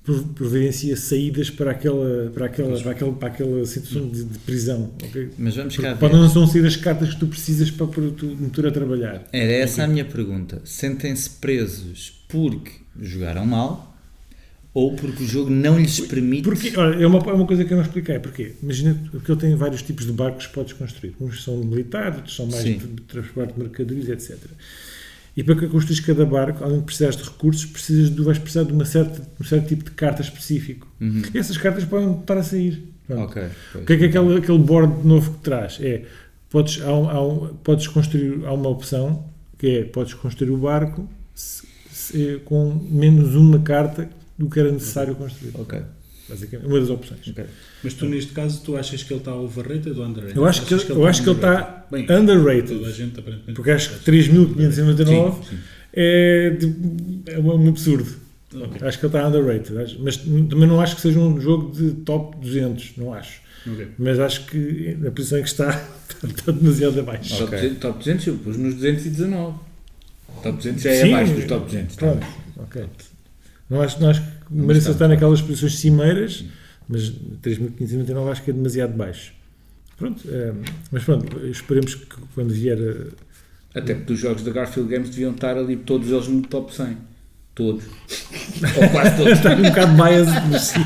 prov- providencia saídas para aquela, para aquela, para aquela, para aquela situação de, de prisão. ok? Mas vamos cá Porque ver. podem não sair as cartas que tu precisas para pôr tu motor a trabalhar. Era essa a minha pergunta. Sentem-se presos porque jogaram mal ou porque o jogo não lhes permite. Porque, olha, é uma, é uma coisa que eu não expliquei. Porquê? Imagina que ele tem vários tipos de barcos que podes construir. Uns são militares, outros são mais Sim. de, transporte de mercadorias, etc. E para que construís cada barco, além de precisares de recursos, precisas de, vais precisar de uma certa, um certo tipo de carta específico. Uhum. Essas cartas podem estar a sair. O que é que aquele, aquele board novo que traz? É, podes, há um- há um- podes construir, há uma opção que é, podes construir o barco se- se- com menos uma carta do que era necessário construir. Ok. Basicamente, uma das opções. ok. Mas tu, neste caso, tu achas que ele está overrated ou underrated? Eu acho que, Achas eu acho que ele está underrated? Bem, underrated. Gente, aparentemente. Porque acho que 3.599 Sim, sim. é, tipo, é um absurdo. Ok, Acho que ele está underrated. Mas também não acho que seja um jogo de top 200. Não acho. ok. Mas acho que na posição em que está, [LAUGHS] está demasiado abaixo. Top, Ok. 200, top 200 eu pus nos 219. Top 200 já é Sim, abaixo dos top 200. tá? Pronto, ok. Não acho, não acho que mereça estar naquelas posições cimeiras, mas 3.599 acho que é demasiado baixo. Pronto, eh, mas pronto, esperemos que quando vier. eh, Até porque os jogos da Garfield Games deviam estar ali todos eles no top 100. Todos. Ou quase todos. Está um bocado biased, mas sim.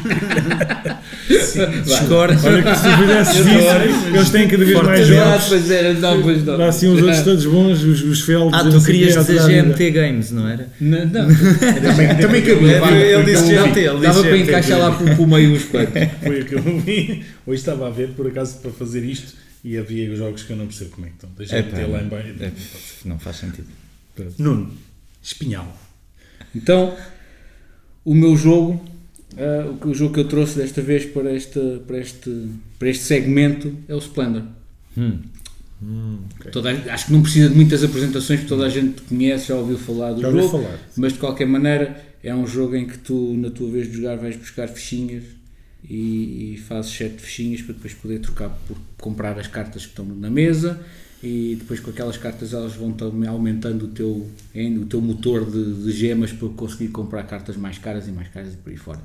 Discord. Olha que se tu fizesses isso, eles têm cada vez mais Ah, jogos. pois era, não, pois não. Lá assim os outros todos bons, os, os Felds. Ah, tu querias quê, dizer. GMT Games, não era? Não, não. também, cabia. Ele disse Dava- GMT, Dava para encaixar lá por, por meio uns quantos. Foi o que eu vi. Hoje estava a ver, por acaso, para fazer isto e havia jogos que eu não percebo como é que estão. Deixa-me ter lá em baixo. é, não faz sentido. Nuno, Espinhal. Então, o meu jogo, ah, o que- o jogo que eu trouxe desta vez para este, para este, para este segmento é o Splendor. Hum. Hum, ok. Toda acho que não precisa de muitas apresentações, porque toda a gente conhece, já ouviu falar do Já jogo. falar. Mas de qualquer maneira é um jogo em que tu, na tua vez de jogar, vais buscar fichinhas e, e fazes 7 fichinhas para depois poder trocar por comprar as cartas que estão na mesa e depois com aquelas cartas elas vão aumentando o teu, o teu motor de, de gemas para conseguir comprar cartas mais caras e mais caras e por aí fora.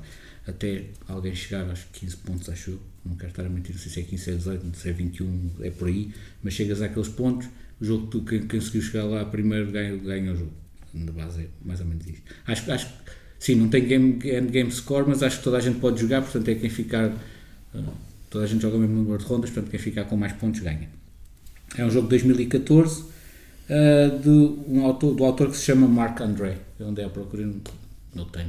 Até alguém chegar aos 15 pontos, acho eu. Não quero estar a mentir, não sei se é 15, se é 18, não sei se é 21, é por aí. Mas chegas àqueles pontos, o jogo que tu, quem conseguiu chegar lá primeiro ganha, ganha o jogo. Na base é mais ou menos isso. Acho, acho sim, não tem game, endgame score, mas acho que toda a gente pode jogar, portanto é quem ficar. ah, Toda a gente joga o mesmo número de rondas, portanto quem ficar com mais pontos ganha. É um jogo de 2014 ah, de um autor, do autor que se chama Mark André. Onde é a procura? Não, tenho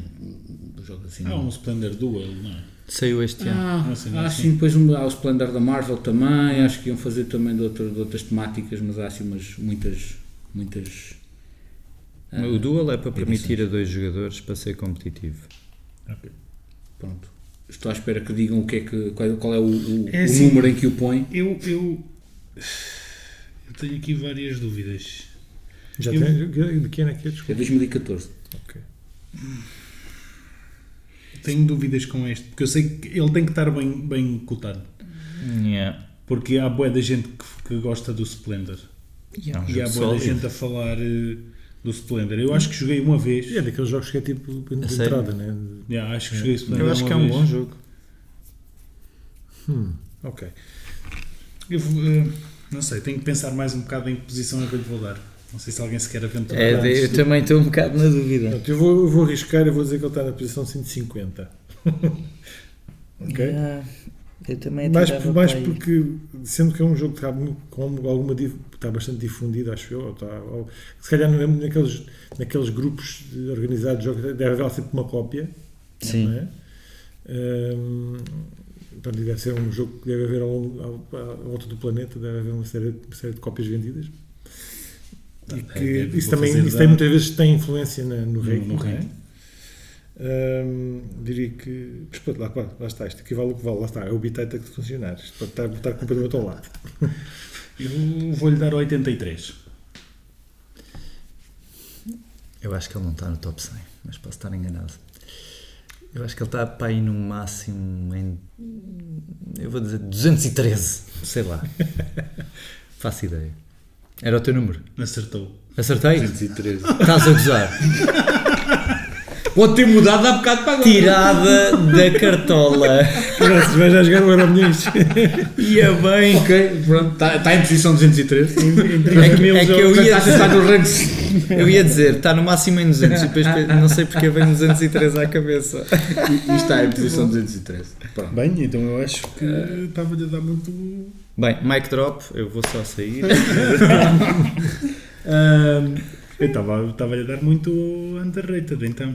um jogo assim. Há não. um Splendor Duel, não é? Saiu este ano. Ah, Não sei, não há sei. sim, depois um, há o Splendor da Marvel também, acho que iam fazer também de, outra- de outras temáticas, mas há assim umas, muitas, muitas... ah, O Duel é para permitir a dois jogadores para ser competitivo. Ok. Pronto. Estou à espera que digam o que é que, qual, é o, o- É o assim. número em que o põe. Eu, eu tenho aqui várias dúvidas. Já Eu- tem, de que ano é que é? É Desculpa. 2014. Ok. Tenho dúvidas com este, porque eu sei que ele tem que estar bem, bem cotado. Yeah. Porque há boa da gente que, que gosta do Splendor. E é um E jogo há boa da gente a falar eh, do Splendor. Eu acho que joguei uma vez. É daqueles jogos que é tipo de A sério? entrada, né? Yeah, acho que joguei Splendor Eu acho uma que é um vez. bom jogo. Hum, ok. Eu vou, eh, não sei, tenho que pensar mais um bocado em que posição é que eu lhe vou dar. Não sei se alguém se quer aventurar. É, eu também estou um bocado na dúvida. Pronto, eu, vou, eu vou arriscar e vou dizer que ele está na posição 150. [LAUGHS] ok? Ah, eu também mais por- mais porque, sendo que é um jogo que está com alguma está bastante difundido, acho eu, ou está, ou, se calhar na- naqueles, naqueles grupos de- organizados de jogos deve haver sempre uma cópia. Sim. Não é? Hum, portanto, deve ser um jogo que deve haver ao ao- à volta do planeta, deve haver uma série, uma série de cópias vendidas. E que é, é, isso também isso da- tem, muitas vezes tem influência na- no ranking. no é? ranking. Hum, diria que. Mas pronto, lá, lá, lá está, isto aqui vale o que vale, lá está, é o bitite de funcionar. Isto pode estar, estar completamente ao lado. [LAUGHS] Eu vou-lhe dar 83. Eu acho que ele não está no top 100, mas posso estar enganado. Eu acho que ele está para aí no máximo em. Eu vou dizer 213, sei lá. [LAUGHS] Faço ideia. Era o teu número. Acertou. Acertei? 213. Estás a gozar. [LAUGHS] Pode ter mudado há bocado para agora. Tirada da cartola. Se vais já jogar o Euro Milhões. Ia bem. Ok, pronto. Está, está em posição 213. É que, é que eu, ia que está dizer, no eu ia dizer, está no máximo em 200 e depois pe- não sei porque vem 203 à cabeça. E está em posição 213. Pronto. Bem, então eu acho que estava-lhe a dar muito. Bem, mic drop, eu vou só sair. [LAUGHS] Ahm, eu estava- estava-lhe a dar muito underrated, então.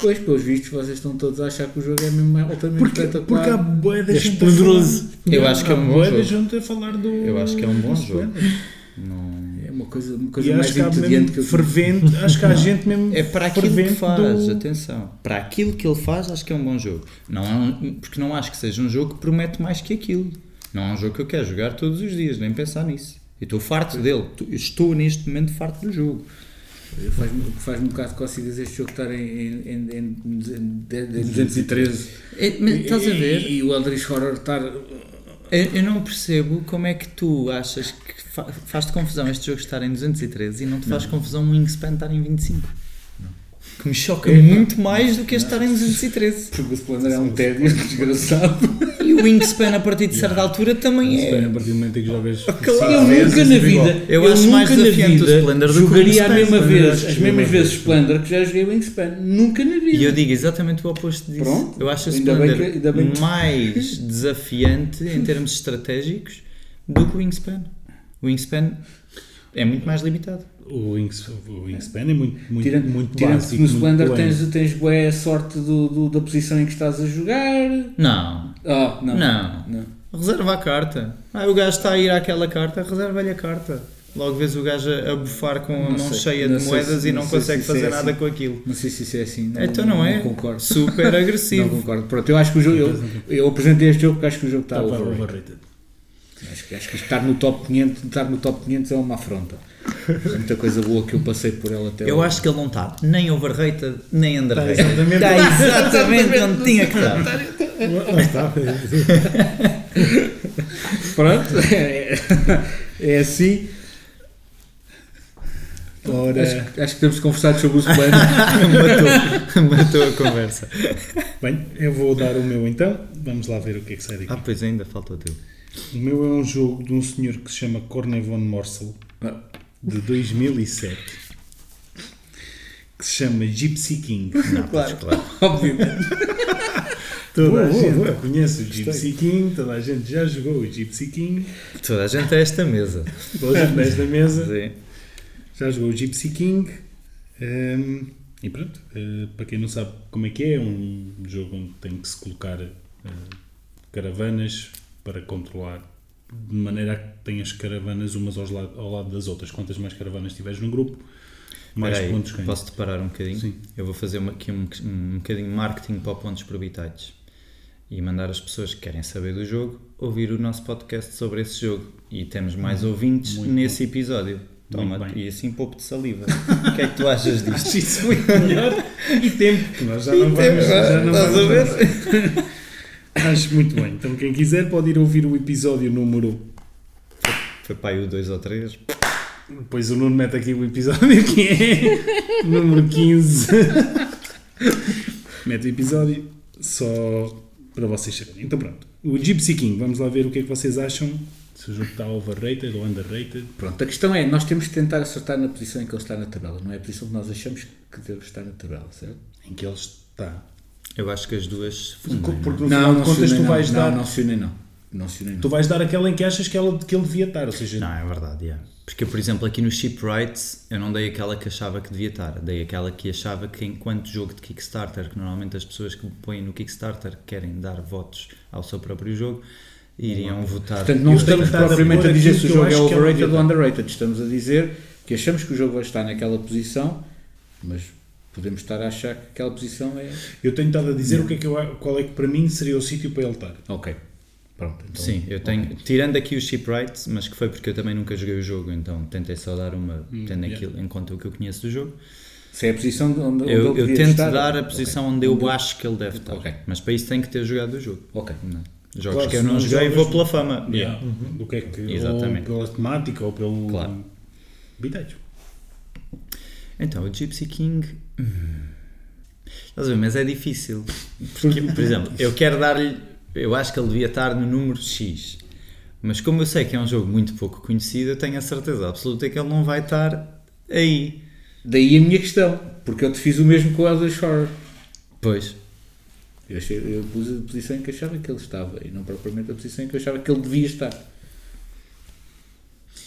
Pois, pelos vistos, vocês estão todos a achar que o jogo é mesmo altamente Porque, espetacular. porque há boa da É gente falar. Eu acho que é um Há bom jogo. gente a falar do. Eu acho que é um bom jogo. Não... É uma coisa, uma coisa E mais acho que há entediante que eu fervente, acho que há gente mesmo É para aquilo que faz, do- atenção. Para aquilo que ele faz, acho que é um bom jogo. Não é um- porque não acho que seja um jogo que promete mais que aquilo. Não é um jogo que eu quero jogar todos os dias, nem pensar nisso. E estou farto dele. Eu Estou neste momento farto do jogo. Faz-me faz um bocado cócegas este jogo estar em, em, em, em, em 213 É, mas estás a E- ver? E, e o Eldritch Horror estar. Eu, eu não percebo como é que tu achas que fa- faz-te confusão este jogo estar em 213 e não te faz confusão um Wingspan estar em 25. Que me choca muito mais do que este estar em 213. [LAUGHS] Porque o Splendor é um tédio [LAUGHS] desgraçado. E o Wingspan a partir de certa altura também é. a partir do momento em que jogas Eu cinco vezes, nunca na é vida, Eu eu, acho nunca mais na desafiante o vida Splendor do que o jogaria a Wingspan. mesma vez, as mesmas vezes vez. Splendor que já joguei Wingspan. Nunca na vida. E eu digo exatamente o oposto disso. Pronto. Eu acho a bem Splendor mais [LAUGHS] desafiante em termos estratégicos do que o Wingspan. O Wingspan é muito mais limitado. O, Wings, o Wingspan é muito, muito, Tirando, muito tirando básico. que no Splendor tens, tens bué a sorte do, do- da posição em que estás a jogar. Não. Ah, não. Não. não. Reserva a carta. Ah, o gajo está a ir àquela carta, reserva-lhe a carta. Logo vês o gajo a bufar com a Não mão sei, cheia não de moedas se- e não não consegue é fazer nada assim. com aquilo. Não sei se isso é assim. Não, então não é? concordo. Super [LAUGHS] Não agressivo. concordo. Pronto, eu acho que o jogo. Eu, eu apresentei este jogo porque acho que o jogo está Está overrated. Acho que, acho que estar no top 500, estar no top 500 é uma afronta. Há muita coisa boa que eu passei por ela até Eu acho que ele não está nem overrated nem underrated. exatamente- Está exatamente onde tinha que estar. Está. [LAUGHS] Pronto, é, é assim. Ora, Acho, que- acho que temos conversado sobre o Splendor. [LAUGHS] matou, matou a conversa. bem, eu vou dar o meu então. Vamos lá ver o que é que sai daqui. Ah, pois ainda falta o teu. O meu é um jogo de um senhor que se chama Corne von Morsel, de 2007, que se chama Gypsy King. [LAUGHS] claro, [LAUGHS] obviamente. Toda Boa, a boa, gente boa. conhece o Gypsy King, toda a gente já jogou o Gypsy King, Toda a gente a esta mesa. [LAUGHS] toda a gente nesta mesa Sim. já jogou o Gypsy King. ehm, e pronto, eh, para quem não sabe como é que é, é um jogo onde tem que se colocar eh, caravanas para controlar de maneira a que tenhas caravanas umas ao lado das outras. Quantas mais caravanas tiveres no grupo, mais Espera aí, pontos ganhas. posso-te parar um bocadinho? Sim. Eu vou fazer uma- aqui um, um bocadinho de marketing para o pontos probitais e mandar as pessoas que querem saber do jogo ouvir o nosso podcast sobre esse jogo. E temos mais ouvintes nesse episódio. Toma, e assim pouco de saliva. o que é que tu achas disto? Acho isso muito melhor e tempo, que nós já não vamos. tempo, já não estás a vamos ver? Acho muito bem. Então, quem quiser pode ir ouvir o episódio número. Foi para aí o 2 ou 3. Depois o Nuno mete aqui o episódio que é número 15. mete o episódio só para vocês saberem. Então, pronto. O Gypsy King, vamos lá ver o que é que vocês acham. Se o jogo está overrated ou underrated. Pronto, a questão é, nós temos que tentar acertar na posição em que ele está na tabela, não é a posição que nós achamos que deve estar na tabela, certo? Em que ele está. Eu acho que as duas fundem, Porque não no final de se contas tu não. vais não, dar. Não se unem, não. Não se unem, não. Tu vais dar aquela em que achas que, ela, que ele devia estar. Ou seja, é? Não, é verdade, yeah. Porque, por exemplo, aqui no Shipwrights eu não dei aquela que achava que devia estar, dei aquela que achava que enquanto jogo de Kickstarter, que normalmente as pessoas que põem no Kickstarter querem dar votos ao seu próprio jogo, iriam votar. Portanto, não estamos propriamente a dizer se o jogo é é overrated ou underrated. Estamos a dizer que achamos que o jogo vai estar naquela posição, mas podemos estar a achar que aquela posição é. eu tenho estado a dizer o que é que eu, qual é que para mim seria o sítio para ele estar. Ok. Pronto. Então, Sim, eu tenho, tirando aqui o Shipwrights, mas que foi porque eu também nunca joguei o jogo, então tentei só dar uma, tendo yeah. aquilo, em conta o que eu conheço do jogo. Se é a posição de onde, onde Eu, ele eu tento estar, dar a posição onde eu acho que ele deve estar, Ok. mas para isso tem que ter jogado o jogo. Ok. não? Jogos Claro, que eu não não joguei vou pela fama. Yeah. Do que é que. Exatamente. Ou pela temática ou pelo. Claro. Biteiros. Então, o Gypsy King. hum, Estás a ver, mas é difícil. Porque, por exemplo, eu quero dar-lhe. Eu acho que ele devia estar no número X. Mas como eu sei que é um jogo muito pouco conhecido, eu tenho a certeza absoluta que ele não vai estar aí. Daí a minha questão, porque eu te fiz o mesmo com o Eldritch Horror. Pois. Eu, achei, eu pus a posição em que achava que ele estava e não propriamente a posição em que eu achava que ele devia estar.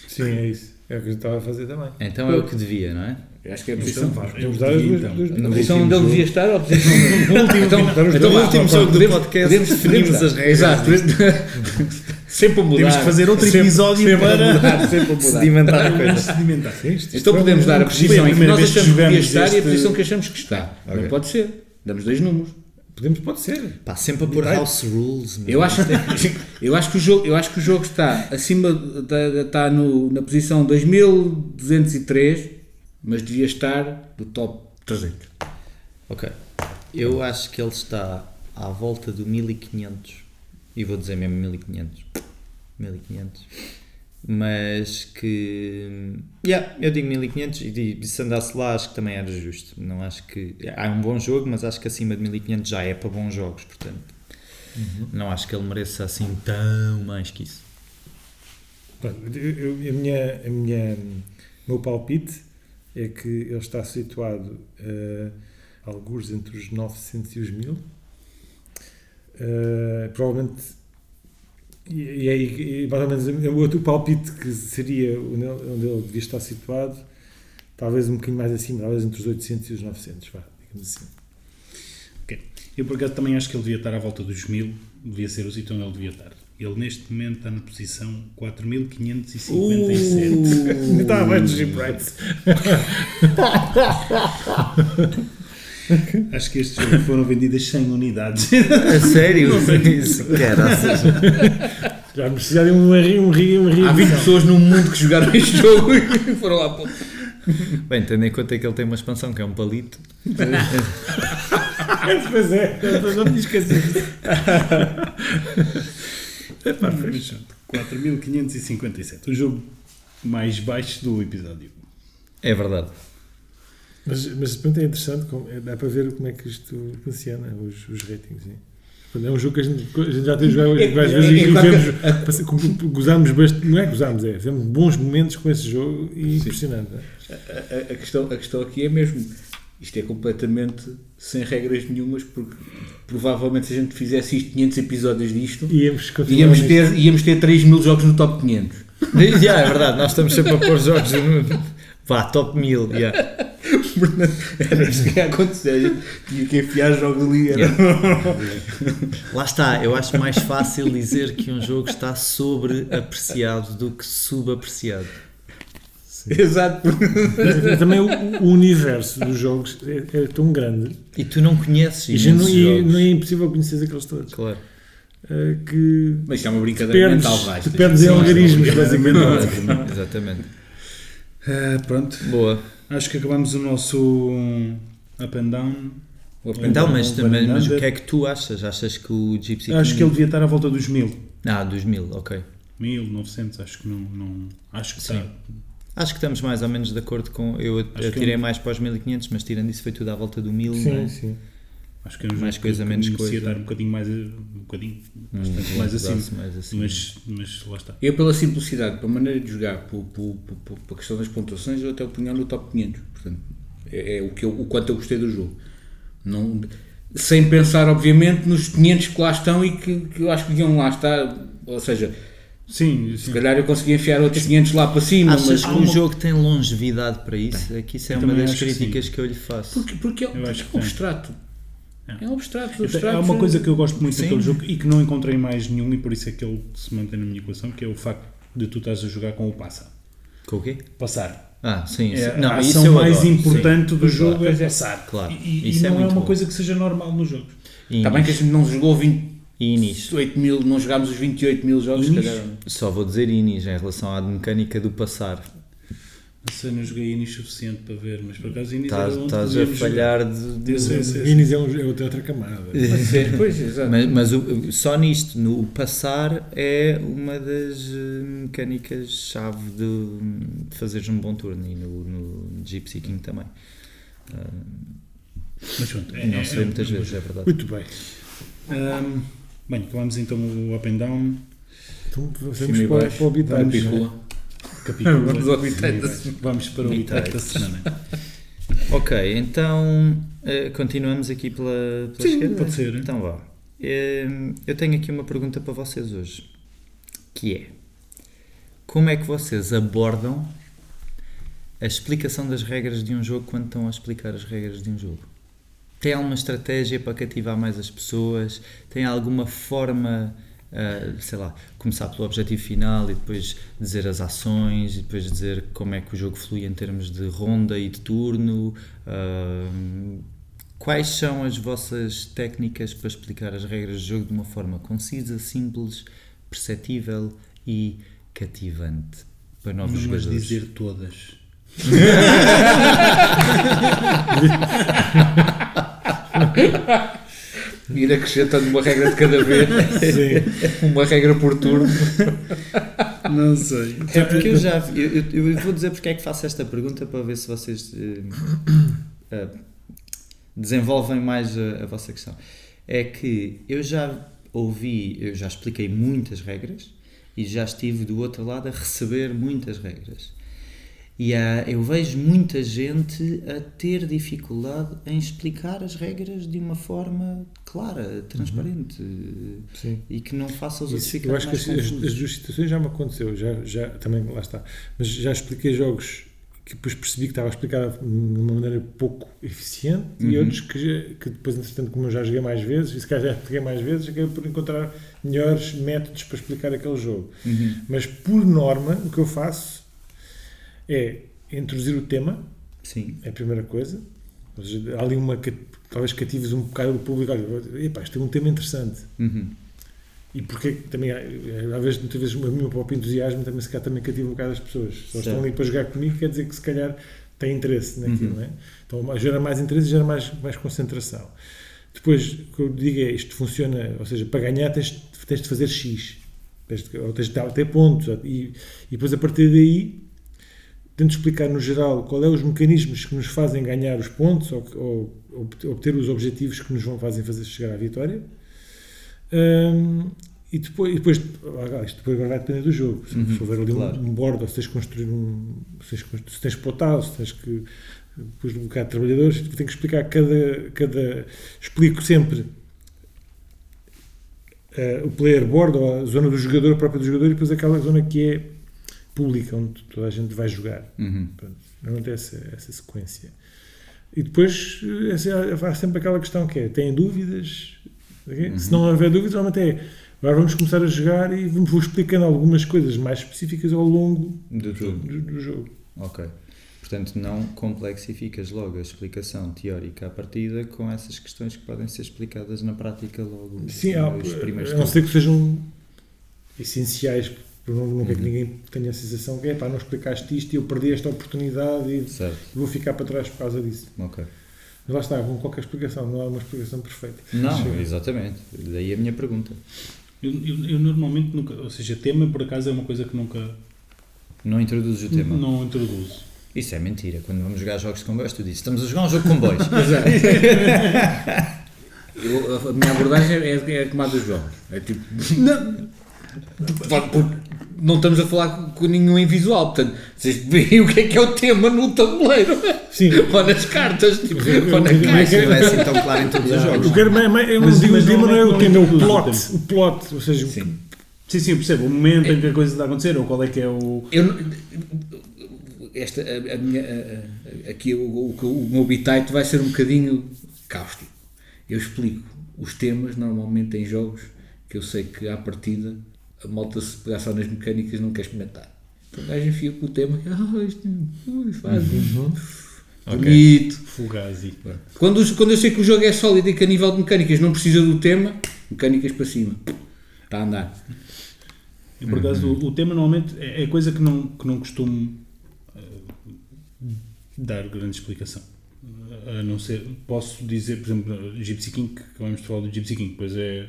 Sim, é isso. É o que eu estava a fazer também. Então é o que devia, não é? Eu acho que é a Então, posição. Podemos eu dar as duas- então, posição onde ele devia estar ou a posição onde. então, então No último jogo do podcast podemos- definimos as dar. regras Exato. [LAUGHS] Sempre a mudar. Temos que fazer outro Sempre- episódio sempre para- a mudar, [LAUGHS] sempre a mudar. Sedimentar a coisa. sedimentar. Então podemos dar a posição em que nós achamos que devia estar e a posição que achamos que está. Não pode ser. Damos dois números. Podemos, pode ser. Pá, sempre a pôr house rules. Eu acho, [LAUGHS] eu acho, que, o jogo, eu acho que o jogo está acima, está no, na posição 2203, mas devia estar do top 300. Ok. Eu acho que ele está à volta do 1500. E vou dizer mesmo 1500. 1500. Mas que. Yeah, eu digo 1500 e digo, se andasse lá acho que também era justo. Não acho que. É um bom jogo, mas acho que acima de 1500 já é para bons jogos, portanto. Não acho que ele mereça assim tão mais que isso. Pronto, eu- eu- a minha, a minha, o meu palpite é que ele está situado uh, alguns entre os 900 e os 1000. Uh, provavelmente, e, e, aí, mais ou menos o outro palpite que seria onde ele, devia estar situado, talvez um bocadinho mais acima, talvez entre os 800 e os 900, vá, digamos assim. Ok. Eu por acaso também acho que ele devia estar à volta dos mil, devia ser o sítio onde ele devia estar. Ele neste momento está na posição 4557. Ainda está abaixo dos Jim. [LAUGHS] Acho que estes jogos foram vendidas 100 unidades. A sério? Caraças. Já precisava de um ri, um ri, um ri. Há 20 pessoas no mundo que jogaram este jogo e foram lá para. Bem, tendo em conta que ele tem uma expansão que é um palito. [LAUGHS] Pois é, não me esqueci. [LAUGHS] Mas, pronto, 4557. O jogo mais baixo do episódio. É verdade. Mas, mas pronto, é interessante, como- é- dá para ver como é que isto funciona, os, os ratings. sim. Portanto, É um jogo que a gente, a gente já tem jogado É- várias é- vezes é- e é- vemos, passa- com- gozamos bastante, não é gozamos, é, temos bons momentos com esse jogo e impressionante. não é? A, a- a questão, a questão aqui é mesmo. Isto é completamente sem regras nenhumas, porque provavelmente se a gente fizesse isto 500 episódios disto, Íamos, íamos ter, íamos ter 3 mil jogos no top 500. [LAUGHS] Já, é verdade, nós estamos sempre a pôr jogos no. Vá, top 1000. Yeah. [LAUGHS] Portanto, era isto que ia acontecer. Tinha que enfiar jogos ali. Era... [LAUGHS] Lá está, eu acho mais fácil dizer que um jogo está sobreapreciado do que subapreciado. Exato. [LAUGHS] Mas Também o, o universo dos jogos é, é tão grande E tu não conheces e já não, e jogos. não é impossível conhecer aqueles todos. Claro. eh, que Mas isto é uma brincadeira perdes, mental vasta. te perdes em algarismos, basicamente. [LAUGHS] Exatamente. Ah, pronto. Boa. Acho que acabamos o nosso up and down. brincadeira. Então, mas, Van mas, mas o que é que tu achas? Achas que o Gypsy Acho King- que ele devia estar à volta dos mil. Ah, dos mil, ok. 1900, acho que não. não acho que Sim. está. Acho que estamos mais ou menos de acordo com. Eu Acho atirei que- mais para os 1500, mas tirando isso foi tudo à volta do 1000. não Sim, é? sim. Acho que é um Mais coisa, que menos merecia coisa. estar um bocadinho mais. Um bocadinho. Um Bastante mais acima. mais acima. Mas, mas lá está. Eu, pela simplicidade, pela maneira de jogar, por, por, por, questão das pontuações, eu até o punhar no top 500. Portanto, é, é o, que eu, o quanto eu gostei do jogo. Não, sem pensar, obviamente, nos 500 que lá estão e que, que eu acho que deviam lá estar. Ou seja, Sim, se sim. calhar eu conseguia enfiar outros 500 lá para cima, Achas mas que uma- jogo tem longevidade para isso? É que isso é Eu uma das que críticas sim. que, eu lhe faço. Porque, porque é, porque acho é que um tem. abstrato. É. É um abstrato. Abstrato Há uma é- coisa que eu gosto muito Sim. daquele jogo e que não encontrei mais nenhum e por isso é que ele se mantém na minha equação, que é o facto de tu estás a jogar com o passa. Com o quê? Passar. Ah, sim. É. Não, a isso ação eu mais adoro, importante sim. do jogo é Pois é. passar. Claro. E, e Isso é não é, muito uma bom. coisa que seja normal nos jogos. Está bem que a gente não jogou 28 E Inis. mil, não jogámos os 28 mil jogos, se Inis? calhar. Só vou dizer Inis em relação à mecânica do passar. Não sei, não joguei Inis suficiente para ver, mas por acaso Inis onde estás a falhar de. de- sei, eu sei. Guinness é, um, é outra, camada. [LAUGHS] Pois, pois, exato. Mas, mas o- só nisto, no passar, é uma das eh, mecânicas-chave de, de fazeres um bom turno e no, no Gypsy King também. Ah, Mas pronto, é, não é- se vê é- muitas é um vezes, é verdade. Muito bem. jogo. Bem, acabamos então o up and down. Então vamos para, baixo, para o habitat. Vamos pílula. Capítulo. Vamos ao habitat da Sim, Vamos para o habitat da semana. [LAUGHS] Ok, então eh, continuamos aqui pela, pela Sim, esquerda? pode ser. Então vá. Eh, eu tenho aqui uma pergunta para vocês hoje, que é como é que vocês abordam a explicação das regras de um jogo quando estão a explicar as regras de um jogo? Tem alguma estratégia para cativar mais as pessoas? Tem alguma forma ah, sei lá, começar pelo objetivo final e depois dizer as ações e depois dizer como é que o jogo flui em termos de ronda e de turno. ah, quais são as vossas técnicas para explicar as regras do jogo de uma forma concisa, simples, perceptível e cativante para novos Não jogadores? dizer todas. [LAUGHS] [LAUGHS] [LAUGHS] Ir acrescentando uma regra de cada vez, Sim. uma regra por turno. Não sei. É porque eu já. Eu, eu- eu vou dizer porque é que faço esta pergunta para ver se vocês eh, desenvolvem mais a, a vossa questão. É que eu já ouvi, eu já expliquei muitas regras e já estive do outro lado a receber muitas regras. E há, eu vejo muita gente a ter dificuldade em explicar as regras de uma forma clara, transparente Sim. e que não faça os outros eu acho que as, as, duas situações já me aconteceu, já, já também lá está. Mas já expliquei jogos que depois percebi que estava a explicar de uma maneira pouco eficiente e Uhum. outros que, que depois, entretanto, como eu já joguei mais vezes, e se calhar já expliquei mais vezes, acabei por encontrar melhores métodos para explicar aquele jogo. Uhum. Mas por norma, o que eu faço é introduzir o tema, Sim. é a primeira coisa. Seja, há ali uma. Talvez catives um bocado o público. Olha, epá, isto é um tema interessante. Uhum. E porque também, às vezes, muitas vezes, o meu próprio entusiasmo também se calhar também cativa um bocado as pessoas. Se elas estão ali para jogar comigo, quer dizer que se calhar têm interesse naquilo, Uhum. não é? Então gera mais interesse e gera mais, mais concentração. Depois, o que eu digo é, isto funciona, ou seja, para ganhar tens, tens de fazer X. Tens de, ou tens de ter pontos. E, e depois, a partir daí, tento explicar no geral qual é os mecanismos que nos fazem ganhar os pontos ou, ou, obter os objetivos que nos vão fazem fazer chegar à vitória. Hum, e depois, e depois ah, isto depois agora vai depender do jogo. Se, Uhum, houver ali claro. um, um board, ou se tens que construir um. Se tens, se tens plotado, se tens que. Depois um bocado de trabalhadores, tenho que explicar cada. cada explico sempre eh, o player board, ou a zona do jogador, a própria do jogador, e depois aquela zona que é pública, onde toda a gente vai jogar. Uhum. Pronto, é essa, essa sequência. E depois eh, há sempre aquela questão que é, têm dúvidas? Ok? Se não houver dúvidas, normalmente é, agora vamos começar a jogar e vou explicando algumas coisas mais específicas ao longo Do tudo. do, do jogo. Ok. Portanto, não complexificas logo a explicação teórica à partida com essas questões que podem ser explicadas na prática logo Sim, há, nos primeiros a não ser que sejam essenciais, porque não, não quero que Uhum. ninguém tenha a sensação que é pá, não explicaste isto e eu perdi esta oportunidade e Certo, vou ficar para trás por causa disso. ok. Mas lá está, com qualquer explicação, não há uma explicação perfeita. Não, Chega. exatamente. Daí a minha pergunta. Eu, eu- eu normalmente nunca, ou seja, tema por acaso é uma coisa que nunca Não introduzes o tema. não introduzo. Isso é mentira. Quando vamos jogar jogos de comboios, tu dizes, estamos a jogar um jogo de comboios. [LAUGHS] [LAUGHS] Eu- a minha abordagem é, é como a do João. É tipo. Porque não estamos a falar com nenhum em visual, portanto, vocês veem o que é que é o tema no tabuleiro. Sim, Ou nas cartas, tipo, ou na caixa. Não é assim tão claro em todos os jogos. Quero mais, mais, eu não Mas- digo o tema, não é o tema, é o plot. O plot, ou seja, Sim. Sim, sim, eu percebo. O momento em que a coisa está a acontecer, ou qual é que é o. Eu, esta, a, a minha, a- a- aqui o, o, o meu bitite vai ser um bocadinho cáustico. Eu explico os temas normalmente em jogos que eu sei que à partida a malta se pegar só nas mecânicas não quer experimentar. Então o gajo enfia com o tema que [LAUGHS] ah, isto ui, faz bonito. Fugazi. Quando, quando eu sei que o jogo é sólido e que a nível de mecânicas não precisa do tema, mecânicas para cima. Está a andar. E por acaso o, o tema normalmente é, é coisa que não, que não costumo eh, dar grande explicação. A não ser, posso dizer, por exemplo, Gypsy King, que de falar do Gypsy King, pois é, eh,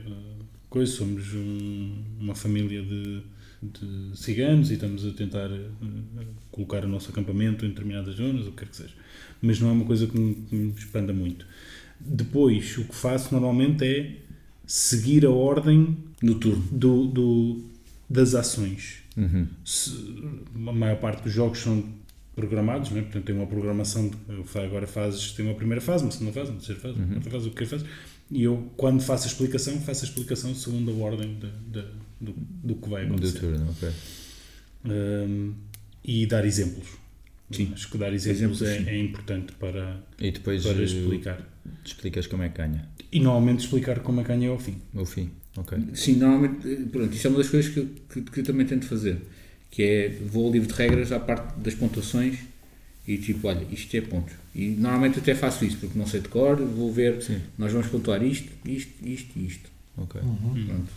coisa, somos um- uma família de, de ciganos e estamos a tentar eh, colocar o nosso acampamento em determinadas zonas, o que quer que seja. Mas não é uma coisa que me, que me expanda muito. Depois, o que faço normalmente é seguir a ordem No turno. do, do- das ações. Uhum. Se- a maior parte dos jogos são programados, não é? portanto tem uma programação, de, agora fazes, tem uma primeira fase, uma segunda fase, uma terceira fase, uma quarta fase, o que fazer. E eu, quando faço a explicação, faço a explicação segundo a ordem de- de- do, do que vai Do acontecer. turno, ok. Hum, e dar exemplos. Sim. Acho que dar exemplos, Exemplos, é, é importante para, E depois para eh, explicar. explicas como é que ganha. E normalmente explicar como é que ganha ao fim. O fim. Ok. Sim, normalmente, eh, pronto, isto é uma das coisas que eu, que, que eu também tento fazer, que é, vou ao livro de regras à parte das pontuações e tipo, olha, isto é pontos. E normalmente eu até faço isso, porque não sei de cor, vou ver, Sim. nós vamos pontuar isto, isto, isto e isto. Ok. Pronto.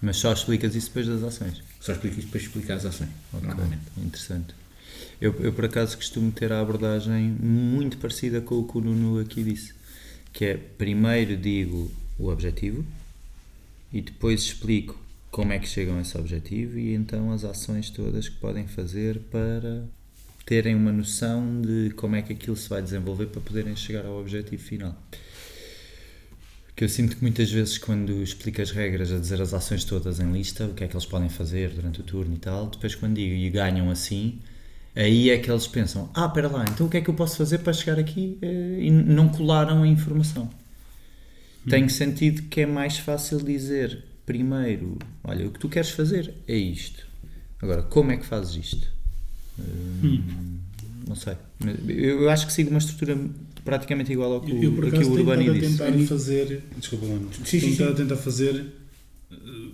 Mas só explicas isso depois das ações. Só explico isto para explicar as ações, Ok. normalmente. Interessante. Eu, eu, por acaso, costumo ter a abordagem muito parecida com o que o Nuno aqui disse. Que é, primeiro digo o objetivo e depois explico como é que chegam a esse objetivo e então as ações todas que podem fazer para terem uma noção de como é que aquilo se vai desenvolver para poderem chegar ao objetivo final. Que eu sinto que muitas vezes quando explico as regras a dizer as ações todas em lista, o que é que eles podem fazer durante o turno e tal, depois quando digo e ganham assim, aí é que eles pensam, ah, espera lá, então o que é que eu posso fazer para chegar aqui Eh, e não colaram a informação. Tem sentido que é mais fácil dizer primeiro, olha, o que tu queres fazer é isto. Agora, como é que fazes isto? Hum, Não sei. Eu eu acho que sigo uma estrutura praticamente igual ao que, Eu, eu que o Urbani disse. tentar fazer. Desculpa, Lano. Tenho a tentar fazer uh,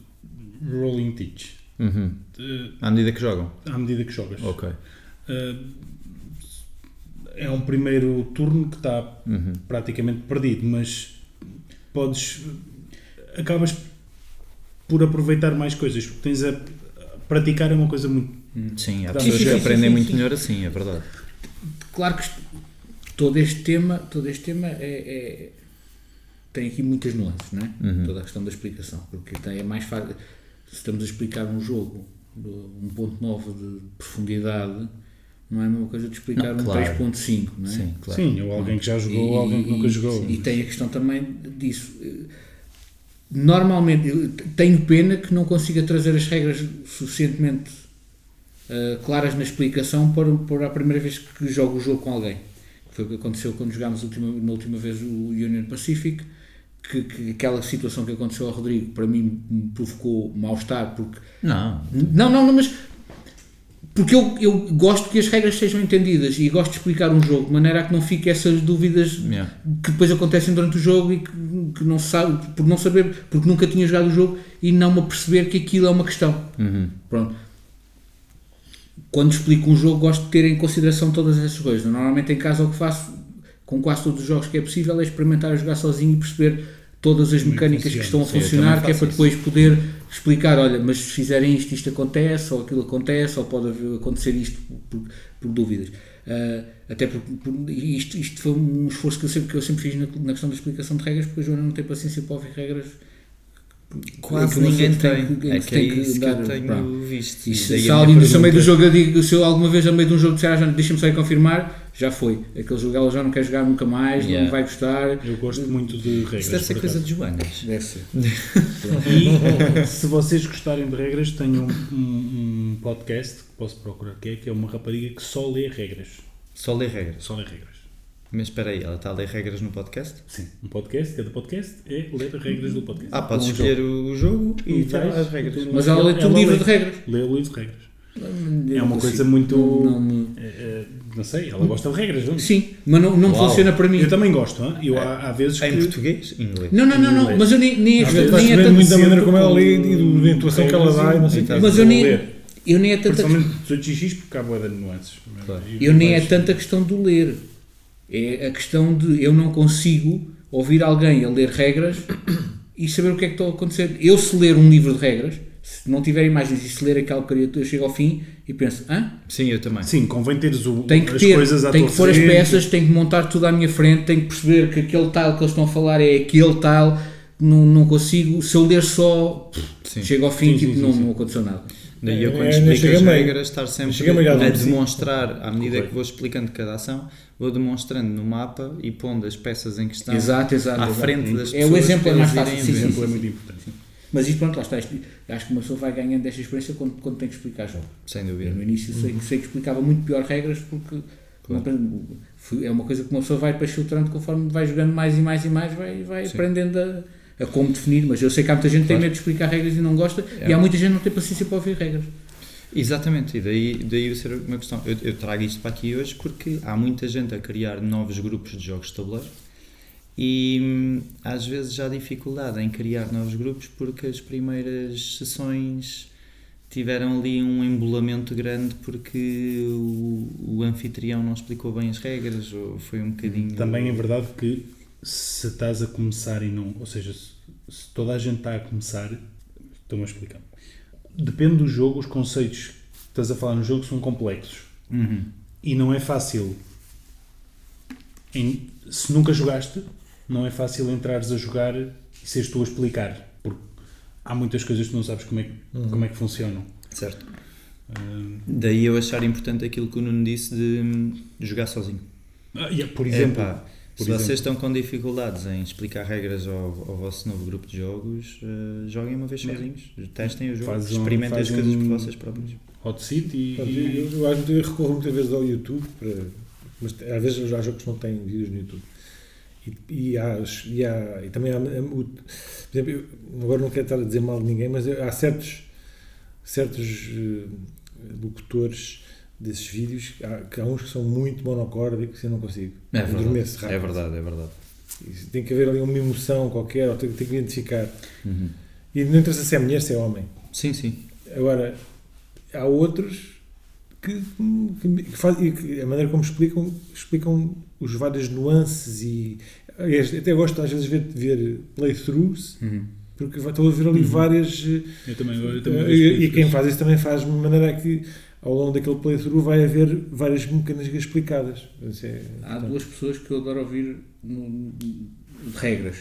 rolling teach. Uhum. Uh, À medida que jogam. à medida que jogas. Ok. Uh, é um primeiro turno que está Uhum. praticamente perdido, mas podes. acabas por aproveitar mais coisas, porque tens a. praticar é uma coisa muito. Sim, há pessoas que aprendem muito melhor assim, é verdade. Claro que todo este tema, todo este tema é, é- tem aqui muitas nuances, não é? Uhum. Toda a questão da explicação, porque tem, é mais fácil. Se estamos a explicar um jogo de 1.9 de profundidade, não é a mesma coisa de explicar Não, um claro. 3.5, não é? Sim, claro. Sim, ou alguém que já jogou, ou alguém que nunca jogou. E tem a questão também disso. Normalmente, eu tenho pena que não consiga trazer as regras suficientemente eh, claras na explicação para, para a primeira vez que jogo o jogo com alguém. Foi o que aconteceu quando jogámos última, na última vez o Union Pacific, que, que aquela situação que aconteceu ao Rodrigo para mim me provocou mal-estar, porque Não, não, não, não, mas porque eu, eu gosto que as regras sejam entendidas e gosto de explicar um jogo de maneira a que não fique essas dúvidas Yeah. que depois acontecem durante o jogo e que, que não sabe, por não saber, porque nunca tinha jogado o jogo e não me aperceber que aquilo é uma questão. Uhum. Pronto. Quando explico um jogo, gosto de ter em consideração todas essas coisas. Normalmente, em casa, o que faço com quase todos os jogos que é possível é experimentar a jogar sozinho e perceber todas as é mecânicas que estão a funcionar, que é para depois poder explicar: olha, mas se fizerem isto, isto acontece, ou aquilo acontece, ou pode acontecer isto por, por dúvidas. Ah, até porque por- isto, isto foi um esforço que eu sempre, que eu sempre fiz na, na questão da explicação de regras, porque a Joana não tem paciência para ouvir regras. quase ninguém pessoa tem. que- É que é tem que isso que eu tenho visto. Se, se alguém no meio do jogo eu digo, se eu alguma vez a meio de um jogo disser, ah, deixa-me só ir confirmar, já foi. Aquele jogo ela já não quer jogar nunca mais, Yeah. não vai gostar. Eu gosto muito de regras. Isso deve ser coisa de Joanas. Deve ser. E [LAUGHS] se vocês gostarem de regras, tenho um, um- um podcast que posso procurar que é, que é uma rapariga que só lê regras. Só lê regras. Só lê regras. Mas espera aí, ela está a ler regras no podcast? Sim. Um podcast, cada podcast é ler regras do podcast. Ah, podes Um escolher jogo. o jogo e E vais, as regras. Mas ela lê-te o livro lê. de regras. Lê o livro de regras. É uma coisa consigo. muito. Não, não é, é, não sei, ela gosta de regras, não? Sim, mas não, não Uau. funciona para mim. Eu também gosto, hã? eu, há, há vezes que. Em português? Inglês. Não, não, não, não, mas eu nem, nem é, nem é tanto. muito da maneira como ela lê e da intuação que ela dá e não sei o. Mas eu nem, ler. eu nem é tanta Principalmente 18x, porque há boa de nuances. Claro. Eu nem é tanta questão do ler. É a questão de eu não consigo ouvir alguém a ler regras [COUGHS] e saber o que é que está a acontecer. Eu, se ler um livro de regras, se não tiver imagens e se ler aquela criatura, eu chego ao fim e penso: hã? Sim, eu também. Sim, convém teres o, Tenho que as ter, coisas à tenho tua que pôr as peças, tenho que montar tudo à minha frente, tenho que perceber que aquele tal que eles estão a falar é aquele tal. Não, não consigo, se eu ler só, Sim. chego ao fim Sim, tipo, sim, não, não aconteceu nada. Daí eu É, quando é, explico as meio. regras, estar sempre a demonstrar, à medida Correto. que vou explicando cada ação, vou demonstrando no mapa e pondo as peças em questão Exato, exato. à exato. frente das É, pessoas. o exemplo é mais fácil, sim, sim, exemplo é muito importante. Mas isto, pronto, lá está. Isto, acho que uma pessoa vai ganhando esta experiência quando, quando tem que explicar jogos. Sem Eu, dúvida. no início sei, sei que explicava muito pior regras porque fui- é uma coisa que uma pessoa vai depois filtrando conforme vai jogando mais e mais e mais, vai, vai Sim. aprendendo a, a como definir. Mas eu sei que há muita gente que tem Claro. medo de explicar regras e não gosta, É. e há muita gente que não tem paciência para ouvir regras. Exatamente, e daí, daí eu ser uma questão. Eu, eu trago isto para aqui hoje porque há muita gente a criar novos grupos de jogos de tabuleiro E hum, às vezes já há dificuldade em criar novos grupos porque as primeiras sessões tiveram ali um embolamento grande porque o, o anfitrião não explicou bem as regras ou foi um bocadinho. Também é verdade que se estás a começar e não. Ou seja, se, se toda a gente está a começar. Estou-me a explicar. Depende do jogo, os conceitos que estás a falar no jogo são complexos. Uhum. E não é fácil. em- se nunca jogaste, não é fácil entrares a jogar e seres tu a explicar. Porque há muitas coisas que tu não sabes como é, que- como é que funcionam. Certo. Daí eu achar importante aquilo que o Nuno disse de jogar sozinho. ah, e, por exemplo, Epá, por se exemplo. vocês estão com dificuldades em explicar regras ao, ao vosso novo grupo de jogos, eh, joguem uma vez sozinhos, testem o jogo, Faz um- experimentem as faz coisas um- por vocês próprios. Hot Seat e. Eu, eu, acho que eu recorro muitas vezes ao YouTube, para, mas às vezes há jogos que não têm vídeos no YouTube. E, e, há, e, há, e também há, o- por exemplo, eu agora não quero estar a dizer mal de ninguém, mas há certos, certos eh, locutores desses vídeos, há, que há uns que são muito monocórdicos e eu não consigo. É Eu verdade, adormeço rápido. é verdade, é verdade. Isso Tem que haver ali uma emoção qualquer, ou tem, tem que identificar. Uhum. E não interessa se é mulher, se é homem. Sim, sim. Agora, há outros que, que, que a maneira como explicam, explicam os várias nuances e até gosto às vezes de ver, ver playthroughs Uhum. porque estou a ver ali várias eh, Eu também, eu também e, vejo e quem faz isso também faz de uma maneira que ao longo daquele playthrough vai haver várias mecânicas explicadas é- Há portanto, duas pessoas que eu adoro ouvir no- de regras,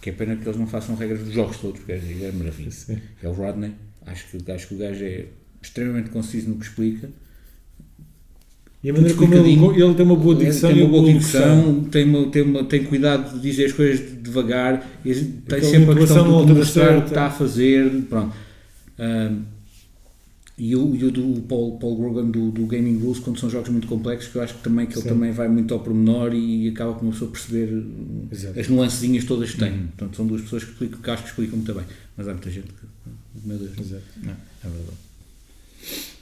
que é pena que eles não façam regras dos jogos todos, porque é, é maravilha. sim. É o Rodney, acho que, acho que o gajo é extremamente conciso no que explica. E a maneira como ele, ele tem uma boa dicção tem uma boa dicção, tem, uma, tem, uma, tem cuidado de dizer as coisas devagar, e tem Aquela sempre a questão de mostrar o que está a fazer. Pronto. Ahm, e o, e o do Paul, Paul Grogan do, do Gaming Rules, quando são jogos muito complexos, que eu acho que também que ele Sim. também vai muito ao pormenor e acaba por uma pessoa perceber Exato. as nuancezinhas todas que tem. Uhum. Portanto, são duas pessoas que, explicam, que acho que explicam muito bem. Mas há muita gente que. Meu Deus. Exato. Não, é verdade.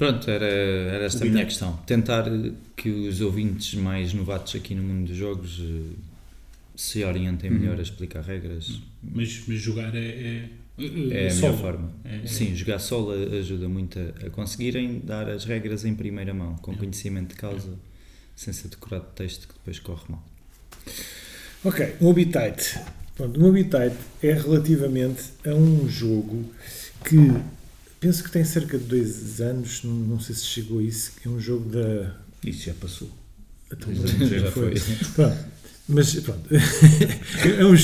Pronto, era, era esta a minha questão. Tentar eh, que os ouvintes mais novatos aqui no mundo dos jogos eh, se orientem melhor a explicar regras. Mas, mas jogar é. é, É a melhor forma. É- é- Sim, jogar solo ajuda muito a, a conseguirem dar as regras em primeira mão, com conhecimento de causa, sem ser decorado de texto que depois corre mal. Ok, Habitat. Pronto, Habitat é relativamente a um jogo que penso que tem cerca de dois anos, não, não sei se chegou a isso, que é um jogo da. Isso já passou. Então, Já foi. [LAUGHS] Pronto, mas pronto. [LAUGHS] é, um,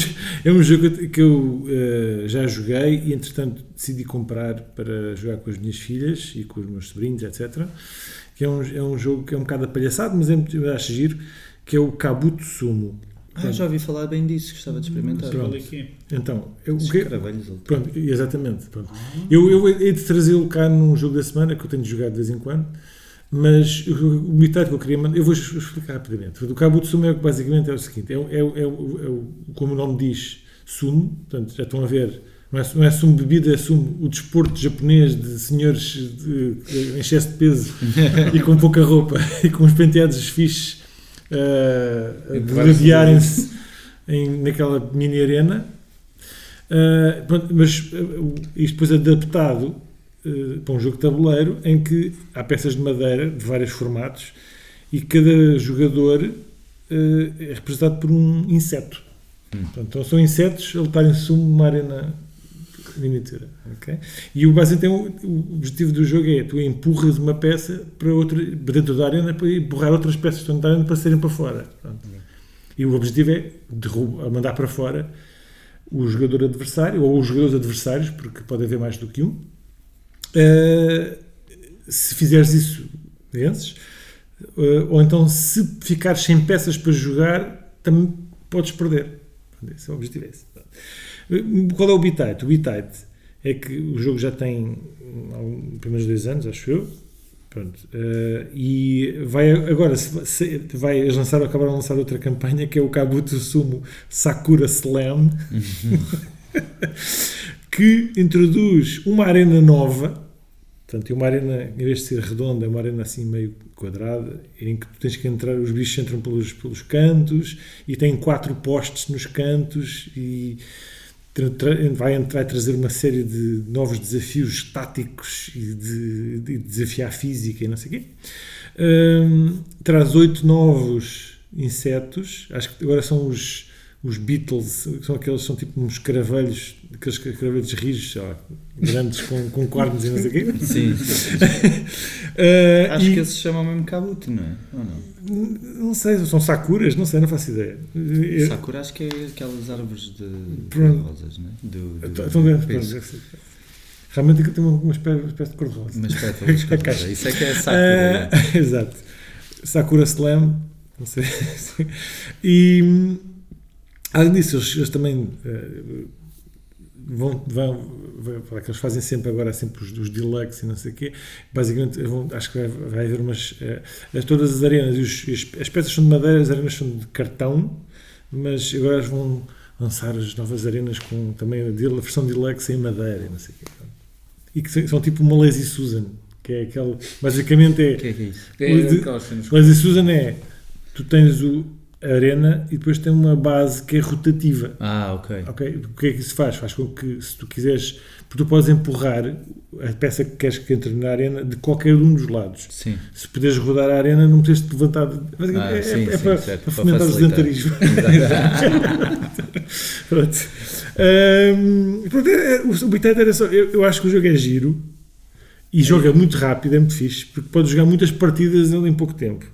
é um jogo que eu eh, já joguei e entretanto decidi comprar para jogar com as minhas filhas e com os meus sobrinhos, etc. Que é um, é um jogo que é um bocado apalhaçado, mas é muito, acho giro, que é o Kabuto Sumo. Ah, já ouvi falar bem disso, gostava de experimentar. Qual é é? Então, eu, o Esses que, caravelhos ali. Pronto, exatamente. Pronto. Eu, eu hei de trazê-lo cá num jogo da semana que eu tenho de jogar de vez em quando, mas o, o mitad que eu queria mandar, eu vou explicar rapidamente. O Cabo de Sumo é, basicamente é o seguinte: é, o- é, o- é, é como o nome diz, sumo, portanto, já estão a ver. Não é, não é sumo bebida, é sumo o desporto japonês de senhores de, de- em excesso de peso [LAUGHS] e com pouca roupa [LAUGHS] e com os penteados fixes uh, a gladiarem-se em- naquela mini arena. Uh, pronto, mas uh, isto depois adaptado uh, para um jogo de tabuleiro em que há peças de madeira de vários formatos e cada jogador é representado por um inseto. Portanto, então são insetos a lutar em sumo numa arena miniatura. ok? E o basicamente o, o objetivo do jogo é tu empurras uma peça para outra dentro da arena para empurrar outras peças que da arena para saírem para fora. E o objetivo é derrubar, mandar para fora o jogador adversário ou os jogadores adversários, porque pode haver mais do que um. Uh, se fizeres isso, vences. Uh, ou então, se ficares sem peças para jogar, também podes perder. Esse é o objetivo. é esse. Uh, Qual é o Bitate? O Bitate é que o jogo já tem algum, primeiros dois anos, acho eu. Pronto. Uh, e vai agora se, se, vai eles lançaram, acabaram de lançar outra campanha que é o Kabuto Sumo Sakura Slam [LAUGHS] que introduz uma arena nova Portanto, uma arena, em vez de ser redonda, é uma arena assim meio quadrada, em que tu tens que entrar, os bichos entram pelos, pelos cantos e tem quatro postes nos cantos e vai, vai trazer uma série de novos desafios táticos e de, de desafiar a física e não sei o quê. Hum, traz oito novos insetos, acho que agora são os, os Beatles, são aqueles, são tipo uns caravelhos, aqueles caravelhos rijos, sei lá, grandes com, com cornos e não sei o quê. Sim. [LAUGHS] Uh, Acho e- que esses se chamam mesmo Kabuto, não é? Ou não? Não sei, são sakuras, não sei, não faço ideia. Sakura acho que é aquelas árvores de Pronto. rosas, não é? Do, do, Então, peso. deve ser. Realmente aquilo tem uma, uma espécie, uma espécie de cor-de-rosa. Umas pétalas de cor-de-rosa. [LAUGHS] Isso é que é Sakura. Ah, [LAUGHS] exato. Sakura Slam, não sei. [LAUGHS] e além disso, eles, eles também eh, vão, vão, vão- que eles fazem sempre agora sempre os, os deluxe e não sei o quê. Basicamente, vão- acho que vai, vai haver umas. as- todas as arenas, os- as, as peças são de madeira, as arenas são de cartão, mas agora eles vão lançar as novas arenas com também a, a versão deluxe em madeira e não sei o quê. E que são tipo uma Lazy Susan, que é aquele. Basicamente é. Que é que é isso? É, Lazy Susan é. Tu tens o, arena e depois tem uma base que é rotativa. Ah, ok. Ok? O que é que isso faz? Faz com que, se tu quiseres, porque tu podes empurrar a peça que queres que entre na arena de qualquer um dos lados. Sim. Se puderes rodar a arena, não precisas de levantar. Ah, é, sim, é sim, para, certo, para fomentar o sedentarismo. [LAUGHS] [LAUGHS] Pronto. Ahm, pronto, é- é- o o Bitet era só. Eu, eu acho que o jogo é giro e joga muito rápido, é muito fixe, porque pode jogar muitas partidas em pouco tempo.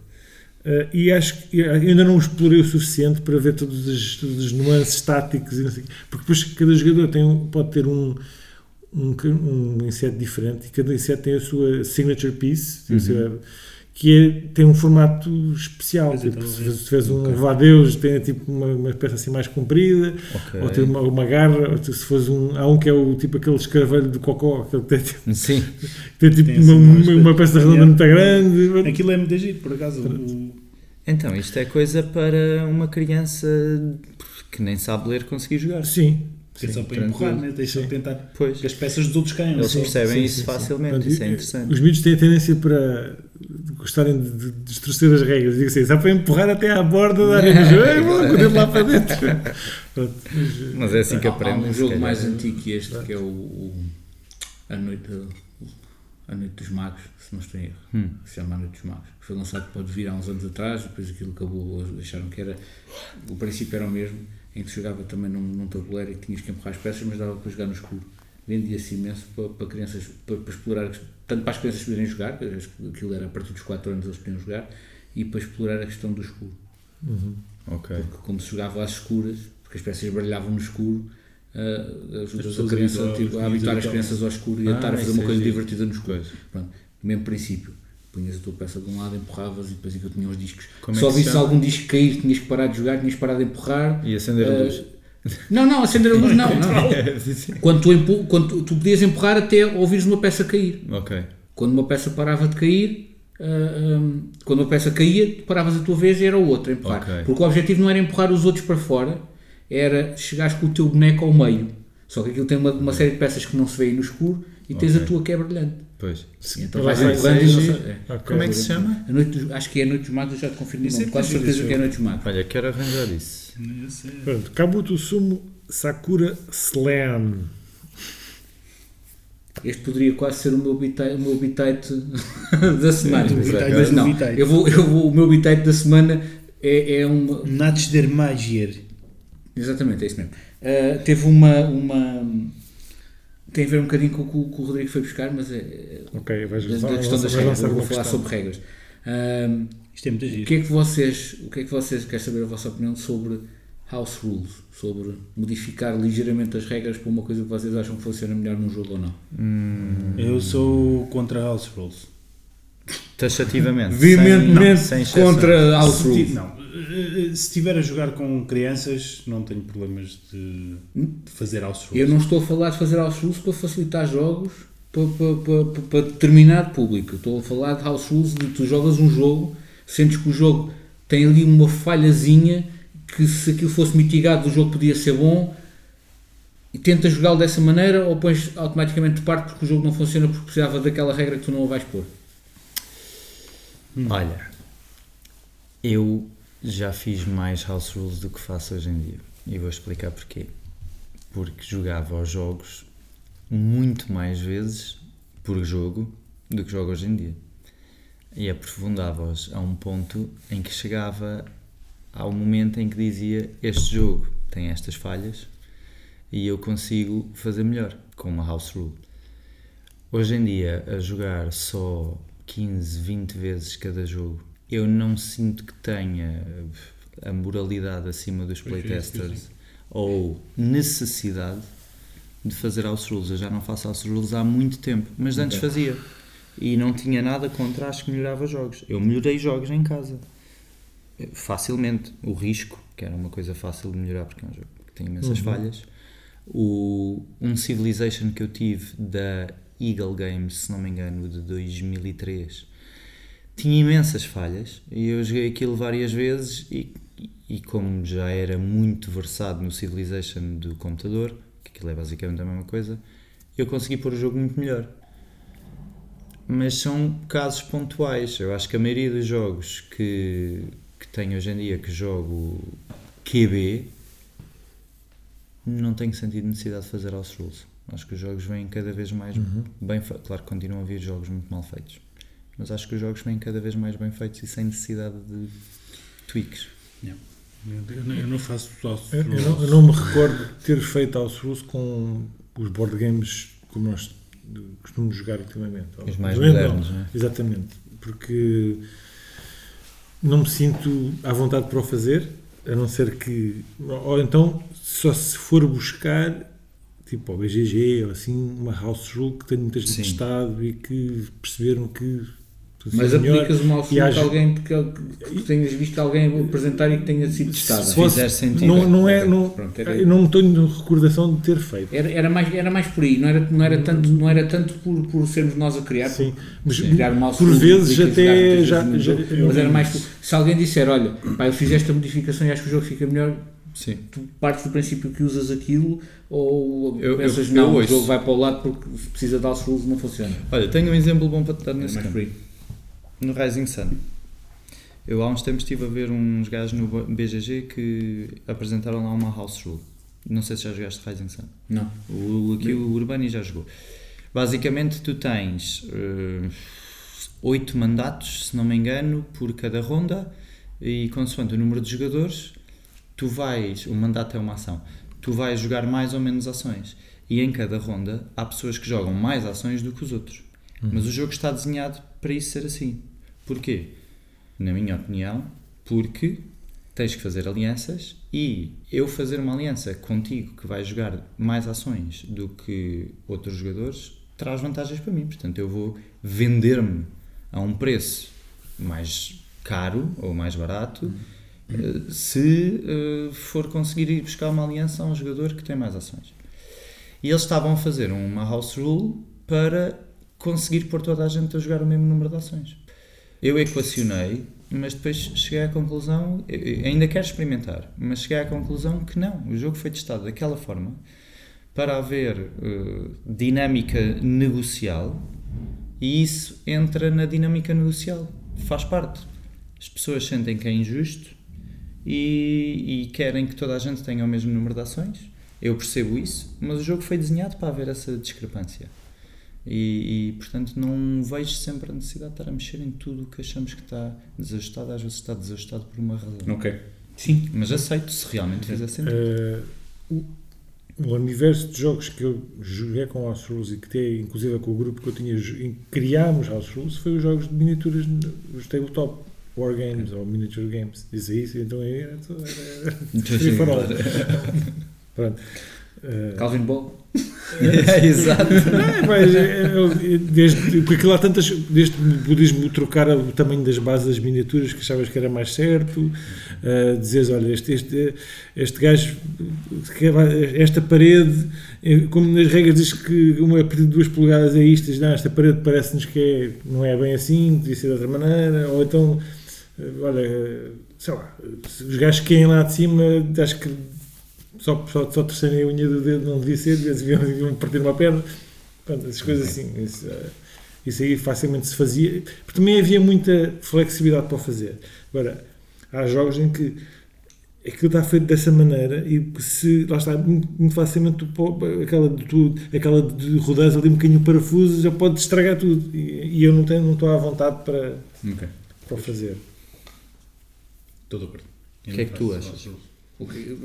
Ah, e acho que eu ainda não explorei o suficiente para ver todas as, todas as nuances táticas e não sei porque depois cada jogador tem um- pode ter um, um, um inseto diferente e cada inseto tem a sua signature piece, tem a sua- que é- tem um formato especial. É, Tipo, se, ver. se tiveres um levadeus, tem tipo uma, uma peça assim mais comprida, Ok. ou tem uma, uma garra, ou se fores um. Há um que é o tipo aquele escaravelho de cocó, aquele que tem, tipo- Sim. [LAUGHS] tem tipo Tem uma, assim mais uma, uma peça redonda Yeah. muito grande. Aquilo é muito giro, por acaso. O- Então, isto é coisa para uma criança que nem sabe ler conseguir jogar. Sim. É só para tranquilo. empurrar, né? deixa Sim. tentar Pois. que as peças dos outros caiam. Eles percebem sim, isso sim, facilmente, Portanto, isso é interessante. Os miúdos têm a tendência para gostarem de, de distorcer as regras. Digo assim, só para empurrar até à borda da arena. [LAUGHS] Ei, vou com o dedo lá para dentro. [LAUGHS] Pronto, mas, é assim que Há- Há aprendem. um jogo mais antigo que este, que é o, o- a, noite, a Noite dos Magos, se não estou em erro, Hum. se chama A Noite dos Magos, que foi lançado pode vir há uns anos atrás, depois aquilo acabou, acharam que era, o princípio era o mesmo, em que se jogava também num, num tabuleiro e que tinhas que empurrar as peças, mas dava para jogar no escuro. Vendia-se imenso para, para crianças, para, para explorar, tanto para as crianças poderem jogar, que acho que aquilo era a partir dos 4 anos eles podiam jogar, e para explorar a questão do escuro. Ok. Porque como se jogava às escuras, porque as peças brilhavam no escuro, uh, ajudas a criança a habituar as crianças ao escuro e a Ah, estar a fazer uma coisa divertida no escuro. Pronto, mesmo princípio. Punhas a tua peça de um lado, empurravas e depois aquilo tinha os discos. Como é Só se visse algum disco cair, tinhas que parar de jogar, tinhas que parar de empurrar. E acender a Uh, luz. Não, não, acender a luz não. [LAUGHS] não. [LAUGHS] Quando, tu, empu- quando tu, tu podias empurrar até ouvires uma peça cair. Ok. Quando uma peça parava de cair, ah, hum, quando uma peça caía, tu paravas a tua vez e era o outro a empurrar. Ok. Porque o objetivo não era empurrar os outros para fora, era chegares com o teu boneco ao meio. Só que aquilo tem uma, uma série de peças que não se vê no escuro e tens Ok. a tua que é brilhante. Pois. E então Vai ser- e sei- é. Como é que se chama? A noite dos- acho que é a Noite dos Magos, eu já te confirmo é Quase é certeza que é a esse Noite dos Magos. Olha, quero arranjar isso. É- Pronto, Kabuto Sumo Sakura Slam. Este poderia quase ser o meu bitite, o meu bitite [LAUGHS] da semana. Bitite Mas não, eu vou, eu vou, o meu bitite da semana é, é uma, Nats der Magier. Exatamente, é isso mesmo. Uh, teve uma, uma. Tem a ver um bocadinho com o que o, que o Rodrigo foi buscar, mas é. é Ok, vais da, questão das regras. Eu vou falar questão. sobre regras. Um, Isto é muito o giro. que é que vocês. O que é que vocês. Quero saber a vossa opinião sobre house rules? Sobre modificar ligeiramente as regras para uma coisa que vocês acham que funciona melhor num jogo ou não? Eu sou contra House Rules. Taxativamente. Veementemente exceção. contra house rules. não, se estiver a jogar com crianças, não tenho problemas de, de fazer House Rules. Eu não estou a falar de fazer house rules para facilitar jogos para, para, para, para- determinado público. Estou a falar de house rules de tu jogas um jogo, sentes que o jogo tem ali uma falhazinha que se aquilo fosse mitigado o jogo podia ser bom e tentas jogá-lo dessa maneira ou pões automaticamente de parte porque o jogo não funciona porque precisava daquela regra que tu não a vais pôr? Olha, eu já fiz mais house rules do que faço hoje em dia. E vou explicar porquê. Porque jogava aos jogos muito mais vezes por jogo do que jogo hoje em dia. E aprofundava-os a um ponto em que chegava ao momento em que dizia este jogo tem estas falhas e eu consigo fazer melhor com uma house rule. Hoje em dia, a jogar só 15, 20 vezes cada jogo, eu não sinto que tenha a moralidade acima dos playtesters ou necessidade de fazer house rules. Eu já não faço house rules há muito tempo, mas antes Ok. fazia. E não tinha nada contra, acho que melhorava jogos. Eu melhorei jogos em casa. Facilmente. O risco, que era uma coisa fácil de melhorar porque é um jogo que tem imensas falhas. O, um Civilization que eu tive da Eagle Games, se não me engano, de 2003, tinha imensas falhas e eu joguei aquilo várias vezes e, e como já era muito versado no Civilization do computador, que aquilo é basicamente a mesma coisa, eu consegui pôr o jogo muito melhor. Mas são casos pontuais. Eu acho que a maioria dos jogos que, que tenho hoje em dia, que jogo QB, não tenho sentido necessidade de fazer house rules. Acho que os jogos vêm cada vez mais bem feitos. Claro que continuam a haver jogos muito mal feitos, mas acho que os jogos vêm cada vez mais bem feitos e sem necessidade de tweaks. Eu, não- eu não faço Eu, eu não, eu não me recordo de ter feito house rules com os board games como nós costumamos jogar ultimamente. Os mais modernos, não. não é? Exatamente, porque não me sinto à vontade para o fazer, a não ser que. Ou então, só se for buscar, tipo ao BGG ou assim, uma house rule que tenha muita gente testado e que perceberam que. Mas aplicas uma e a haja- alguém que, que, tenhas visto alguém apresentar e que tenha sido testada. Se fizer sentido. Não, não é. Não, pronto, era- eu não me estou em recordação de ter feito. Era, era, mais, era mais por aí, não era, não era tanto, não era tanto por, por sermos nós a criar, Sim, mas criar um mouse por vezes até já, já- jogo, mas era mais por- se alguém disser, olha, pá, eu fiz esta modificação e acho que o jogo fica melhor, Sim. tu partes do princípio que usas aquilo ou Eu- pensas, eu- não, o jogo vai para o lado porque se precisa de rules não funciona. Olha, tenho um exemplo bom para te dar É nesse mais campo. aí. No Rising Sun. Eu há uns tempos estive a ver uns gajos no BGG que apresentaram lá uma house rule. Não sei se já jogaste Rising Sun. Não. O, aqui o Urbani já jogou. Basicamente, tu tens eh, oito mandatos, se não me engano, por cada ronda, e consoante o número de jogadores, tu vais. O mandato é uma ação. Tu vais jogar mais ou menos ações. E em cada ronda há pessoas que jogam mais ações do que os outros. Mas o jogo está desenhado para isso ser assim. Porquê? Na minha opinião, porque tens que fazer alianças e eu fazer uma aliança contigo que vai jogar mais ações do que outros jogadores traz vantagens para mim. Portanto, eu vou vender-me a um preço mais caro ou mais barato eh, se eh, for conseguir ir buscar uma aliança a um jogador que tem mais ações. E eles estavam a fazer uma house rule para conseguir pôr toda a gente a jogar o mesmo número de ações. Eu equacionei, mas depois cheguei à conclusão, ainda quero experimentar, mas cheguei à conclusão que não, o jogo foi testado daquela forma para haver eh, dinâmica negocial e isso entra na dinâmica negocial, faz parte. As pessoas sentem que é injusto e, e querem que toda a gente tenha o mesmo número de ações. Eu percebo isso, mas o jogo foi desenhado para haver essa discrepância. E, e, portanto não vejo sempre a necessidade de estar a mexer em tudo o que achamos que está desajustado, às vezes está desajustado por uma razão. Ok. Sim. Mas aceito se realmente fizer sentido. Eh, o, o universo de jogos que eu joguei com House Rules e que até inclusive com o grupo que eu tinha jo- em que criámos House Rules foi os jogos de miniaturas, os tabletop wargames ou miniature games. Diz isso, então era, era, [LAUGHS] era, Free for all. Pronto. Eh, Calvin Ball. [LAUGHS] [LAUGHS] Exato. É, mas, é, é, desde, porque aquilo há tantas. Desde o budismo trocar o tamanho das bases das miniaturas que achavas que era mais certo, uh, dizeres: olha, este, este, este gajo, vai- esta parede, eh, como nas regras diz que uma a partir de 2 polegadas é isto, diz, não, esta parede parece-nos que é, não é bem assim, devia ser de outra maneira, ou então, eh, olha, sei lá, os gajos que caem lá de cima, acho que só, só, só terceirem a unha do dedo não devia ser, deviam, deviam, partir uma perna. Pronto, essas coisas assim. Isso, eh, isso aí facilmente se fazia. Porque também havia muita flexibilidade para o fazer. Agora, há jogos em que aquilo está feito dessa maneira e que se, lá está, muito, muito facilmente tu aquela de, tu, aquela de rodares ali um bocadinho o parafuso já pode estragar tudo. E, e eu não, tenho, não estou à vontade para, Ok. para o fazer. Estou de acordo. O que é que tu achas? O que-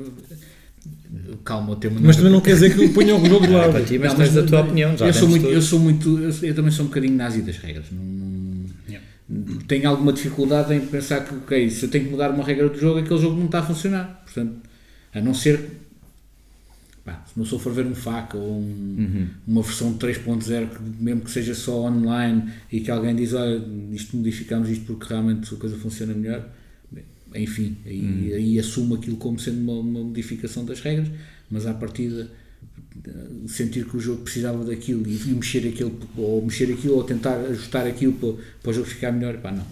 Calma, o tema Mas também não quer dizer que eu ponha o jogo de É lado. [LAUGHS] para ti, mas Não, tens mas a tua opinião. Já eu sou muito, eu sou muito, eu, sou- eu também sou um bocadinho nazi das regras. Não, não- Yeah. tenho alguma dificuldade em pensar que, ok, se eu tenho que mudar uma regra do jogo, aquele jogo não está a funcionar. Portanto, a não ser. Pá, se uma pessoa for ver um FAQ ou um- Uhum. uma versão 3.0, que mesmo que seja só online e que alguém diz, olha, isto modificamos isto porque realmente a coisa funciona melhor, enfim, aí, Uhum. aí assumo aquilo como sendo uma, uma modificação das regras, mas à partida eh, sentir que o jogo precisava daquilo e, e mexer aquilo ou mexer aquilo ou tentar ajustar aquilo para, para o jogo ficar melhor, pá, não,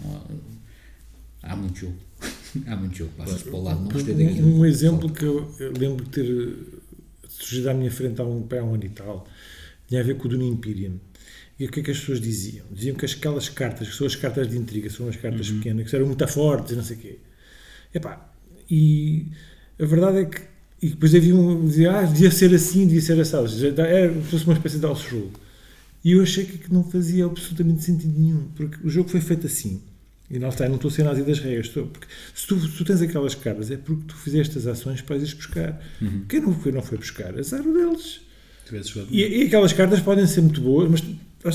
há, há muito jogo. [LAUGHS] há muito jogo, passa-se para o lado, não gostei daquilo. Um, um exemplo que eu, eu lembro de ter eh, surgido à minha frente há um, há um ano e tal tinha a ver com o Dune Imperium. E o que é que as pessoas diziam? Diziam que aquelas cartas, que são as cartas de intriga, são as cartas pequenas, que eram muito fortes e não sei o quê. Epá, e a verdade é que. E depois havia um. Dizia, ah, devia ser assim, devia ser assado. Era fosse uma espécie de rule. E eu achei que não fazia absolutamente sentido nenhum, porque o jogo foi feito assim. E não está, não estou a ser nazi das regras. Estou, porque se tu, se tu tens aquelas cartas, é porque tu fizeste as ações para as buscar. Quem não foi, não foi buscar, azar deles. E, e aquelas cartas podem ser muito boas, mas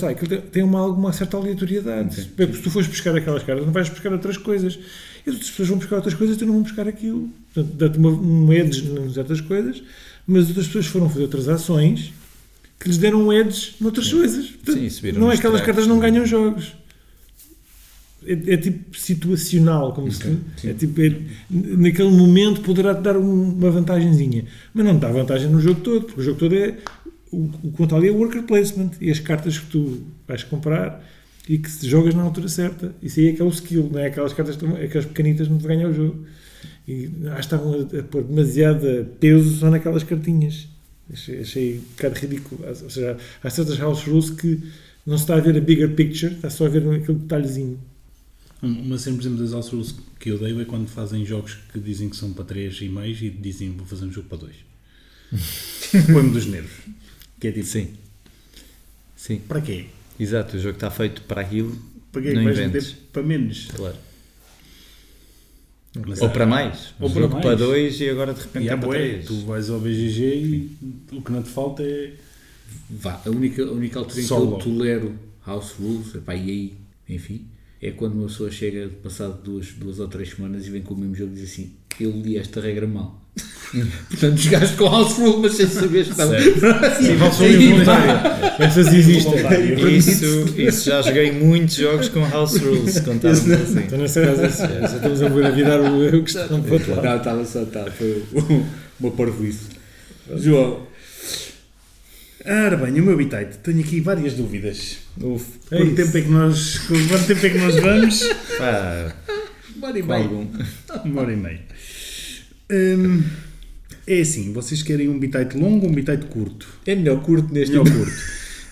lá está, tem- uma, alguma certa aleatoriedade. Porque Se tu fores buscar aquelas cartas, não vais buscar outras coisas. E as outras pessoas vão buscar outras coisas e tu não vão buscar aquilo. Portanto, dá-te uma- um edge em certas coisas, mas outras pessoas foram fazer outras ações que lhes deram um edge noutras coisas. Portanto, Sim, não é aquelas tracks, cartas não sim. ganham jogos. É, é tipo situacional, como se, é tipo, é- naquele momento poderá te dar um- uma vantagenzinha, mas não te dá vantagem no jogo todo, porque o jogo todo é o, o que conta ali é worker placement e as cartas que tu vais comprar e que se jogas na altura certa. Isso aí é que é o skill, não é aquelas cartas, estão- aquelas pequenitas que não te ganham o jogo. E acho que estavam a, a pôr demasiado peso só naquelas cartinhas. Achei, achei um bocado ridículo. Ou seja, há certas house rules que não se está a ver a bigger picture, está só a ver aquele detalhezinho. Um- Uma cena, por exemplo, das house rules que eu odeio é quando fazem jogos que dizem que são para 3 e meio e dizem vou fazer um jogo para 2. [LAUGHS] Põe-me dos nervos. Que é tipo, Sim. Sim, para quê? Exato. O jogo está feito para aquilo. Para que vais inventes. meter para menos? Claro. Mas Ou para mais. Ou um para jogo mais. para dois e agora de repente é para três. tu vais ao BGG e o que não te falta é Vá, a única, a única altura em que eu tolero house rules, epá, e aí, enfim, é quando uma pessoa chega passado duas, duas ou três semanas e vem com o mesmo jogo e diz assim: Eu li esta regra mal. [LAUGHS] Portanto, jogaste com house rule, mas sem saber que estava. Sim, Aí, involuntário. Essas existem. Isso, isso já joguei muitos jogos com House Rules, contaram-me assim. Então, nesse caso, já estamos a ver a virar o, o questão para o outro lado. Não, estava só, estava, foi uma parvoíce. João, Ora bem, o meu habitat, tenho aqui várias dúvidas. Uf, É quanto, tempo é que nós, quanto tempo é que nós vamos? pá, bora e com bem. algum. Uma hora e meia. Hum, é assim, vocês querem um bitite longo ou um bitite curto? É melhor curto neste Melhor curto.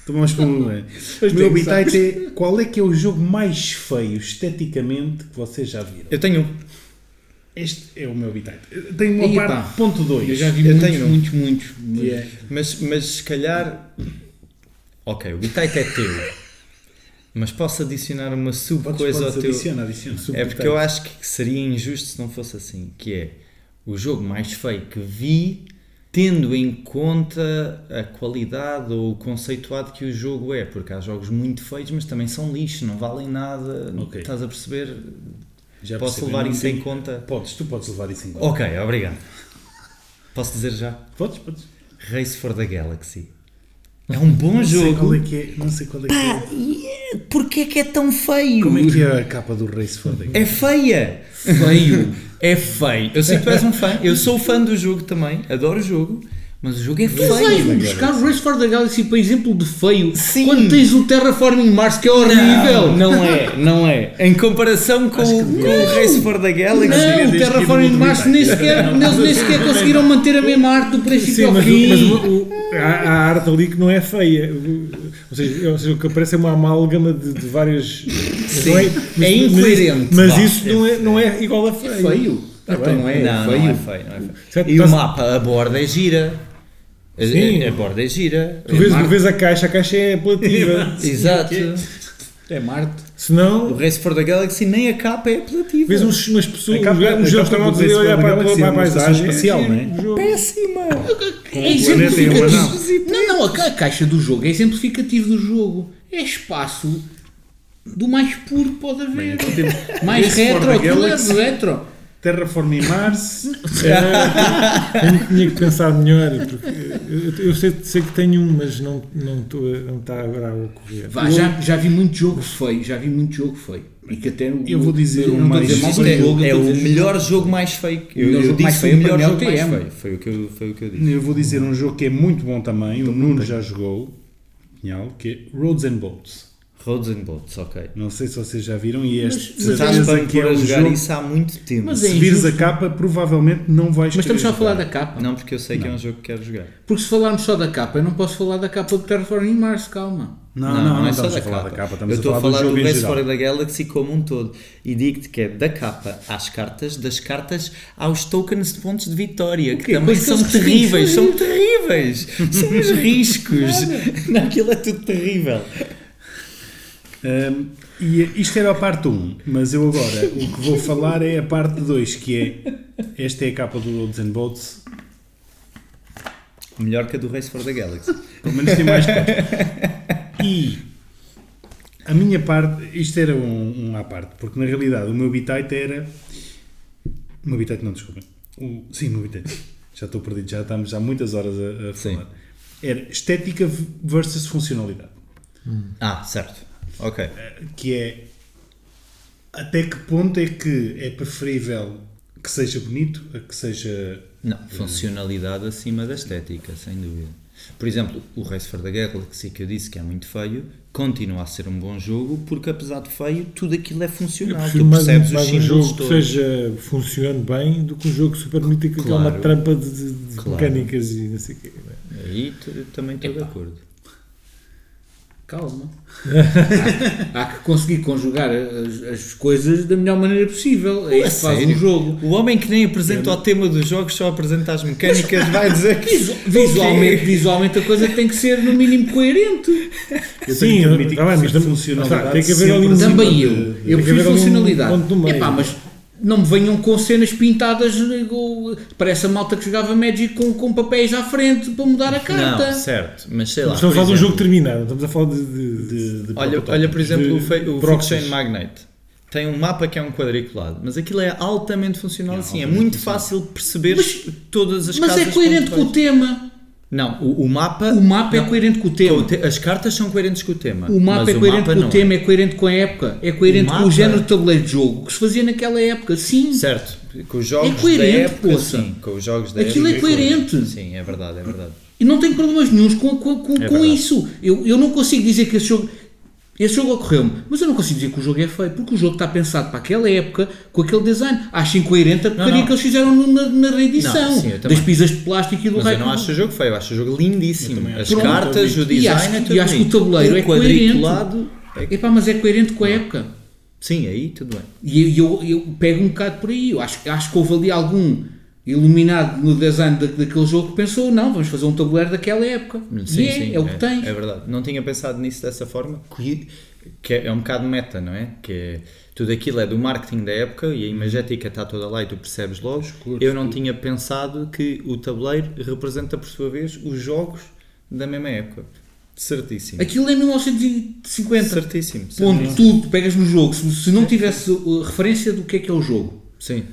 Então vamos para [LAUGHS] o meu. Mas O meu habitat é qual é que é o jogo mais feio esteticamente que vocês já viram? Eu tenho um. Este é o meu habitat. Tenho uma parte pá. ponto 2. Eu já vi Eu muitos, tenho um. muitos, muitos, mas- Yeah. Mas, mas se calhar. Ok, o bitite é teu. Mas posso adicionar uma sub Podes, coisa podes ao teu. adiciona, adiciona. É porque eu acho que seria injusto se não fosse assim. Que é o jogo mais feio que vi, tendo em conta a qualidade ou o conceituado que o jogo é. Porque há jogos muito feios, mas também são lixo, não valem nada. Ok. Estás a perceber? Já Posso levar isso em conta? Podes, tu podes levar isso em conta. Ok, obrigado. Posso dizer já? Podes, podes. Race for the Galaxy. É um bom Não sei jogo. qual é que é. Não sei qual é que é. Porquê que é tão feio? Como é que é a capa do Race the É feia! Feio! [LAUGHS] É feio! Eu sei que tu és um fã, eu sou fã do jogo também, adoro o jogo, Mas o jogo é Tu vais feio. buscar o Race for the Galaxy para exemplo de feio Sim. quando tens o Terraforming Mars que é horrível. Não, não é, não é. Em comparação com, o- com o Race for the Galaxy. Não, o que Terraforming Mars nem sequer, eles nem sequer conseguiram manter a mesma arte do princípio Sim, ao mas, o- fim. mas o- o- há, há arte ali que não é feia. Ou seja, ou seja, o que aparece é uma amálgama de, de várias. mas não É mas- incoerente, Mas, vá. isso não, é, não é igual a feio. É feio. então não é, Não, feio. não é feio, não é feio. E o tá-se- mapa, a borda é gira. A, Sim. a- a borda é gira. Tu vês, Marte. vês a caixa, a caixa é apelativa. [LAUGHS] Exato. É Marte. O Senão, Race for the Galaxy nem a capa é apelativa. vês uns, umas pessoas, capa- uns astronautas a olhar for the para, para, é a paisagem. espacial, é não é? o péssima. É exemplificativo. Não, não, a, ca- a caixa do jogo é exemplificativo do jogo. É espaço do mais puro que pode haver. mais retro, aquilo é retro. Terraforming Mars. [LAUGHS] Tenho, tinha que pensar melhor, porque eu, eu sei, sei que tenho um, mas não, não, estou a- não está agora a ocorrer. Vá, já, já vi muito jogo feio, já vi muito jogo feio. E que até o- Eu vou dizer eu um a mais- é, jogo, eu é a o melhor jogo mais feio. que- Eu, eu mais disse feio o melhor é o jogo mais feio. Foi o, que eu, foi o que eu disse. Eu vou dizer um jogo que é muito bom também, o Nuno já jogou, que é Roads and Boats. Roads and Boats, ok. Não sei se vocês já viram e este mas que é a um jogar jogo, isso há muito tempo. Mas se é vires a capa provavelmente não vais Mas estamos só a falar da capa. Não, porque eu sei que é um jogo que quero jogar. Porque se falarmos só da capa, eu não posso falar da capa do Terraforming Mars, calma. Não, não, não, é estamos só a falar da capa, estamos eu a estou falar, a falar do do, Race for the Galaxy como um todo. E digo-te que é da capa às cartas, das cartas aos tokens de pontos de vitória, que também são aqueles terríveis, são terríveis. são os riscos. [LAUGHS] Não, aquilo é tudo terrível. Hum, e isto era a parte 1, mas eu agora o que vou falar é a parte 2, que é esta é a capa do Roads and Boats, Melhor que a do Race for the Galaxy. pelo menos tem mais cores. E a minha parte, isto era um, um à parte, porque na realidade o meu bitite era. O meu bitite não, desculpem. O, sim, o meu bitite. Já estou perdido, já estamos há muitas horas a, a Sim. falar. Era estética versus funcionalidade. Ah, certo. Ok. que é até que ponto é que é preferível que seja bonito a que seja Não, funcionalidade acima da estética, sem dúvida. Por exemplo, o Race for the Galaxy que eu disse que é muito feio, continua a ser um bom jogo porque apesar de feio, tudo aquilo é Eu funcional. Tu mais, percebes os mais um símbolos jogo que todos. seja, funcione bem do que um jogo super bonito e que é uma Claro. trampa de, de- Claro. mecânicas e não sei o quê. Aí também estou de acordo. Calma. [LAUGHS] há, há que conseguir conjugar as, as coisas da melhor maneira possível. É isso que faz um jogo. O homem que nem apresenta o tema dos jogos, só apresenta as mecânicas, vai dizer que Visu- Visualmente, visualmente a coisa tem que ser no mínimo coerente. eu Sim, tenho que eu- admitir tá bem, que mas funcionalidade tá, tem que haver ali um- Também de- eu. de- Eu que prefiro um funcionalidade. Epá, mas não me venham com cenas pintadas. Parece a malta que jogava Magic com, com papéis à frente para mudar a carta. Não, certo, mas sei lá. Estamos a falar de um jogo terminado, estamos a falar de. de- de- de Olha, olha, por exemplo, de o. Fiction Magnate. Tem um mapa que é um quadriculado, mas aquilo é altamente funcional assim. É altamente muito funcional. fácil perceber Mas- todas as Mas casas. é coerente com o tema. Não, o, o mapa. O mapa é não, coerente com o tema. As cartas são coerentes com o tema. O mapa é coerente mapa com o tema, é coerente com a época, é coerente O com o género de tabuleiro de jogo que se fazia naquela época. Sim, Certo, com os jogos É coerente, da época, poça. sim. Com os jogos da Aquilo época. é coerente. Sim, é verdade, é verdade. e não tenho problemas nenhums com, com, com, É com isso. Eu, eu não consigo dizer que esse jogo. Esse jogo ocorreu-me, mas eu não consigo dizer que o jogo é feio, porque o jogo está pensado para aquela época, com aquele design. Acho incoerente a porcaria não. que eles fizeram no- na, na reedição. Não, sim, das pisas de plástico e do Mas raio. eu não acho o jogo feio, eu acho o jogo lindíssimo. As Pronto, cartas, o e design acho- é tudo e acho que o tabuleiro é quadriculado é- Epá, mas é coerente com a época. Sim, aí tudo bem. E eu, eu, eu pego um bocado por aí. Eu acho, acho que houve ali algum iluminado no design da, daquele jogo pensou: não, vamos fazer um tabuleiro daquela época. Sim, é, sim, é o que tens. É verdade. Não tinha pensado nisso dessa forma, que que é um bocado meta, não é? Que é- tudo aquilo é do marketing da época e a imagética está toda lá e tu percebes logo. Eu não tinha pensado que o tabuleiro representa, por sua vez, os jogos da mesma época. Certíssimo. Aquilo é 1950. Certíssimo. Ponto, tudo, pegas no jogo. Se, se não tivesse uh, referência do que é que é o jogo, Sim.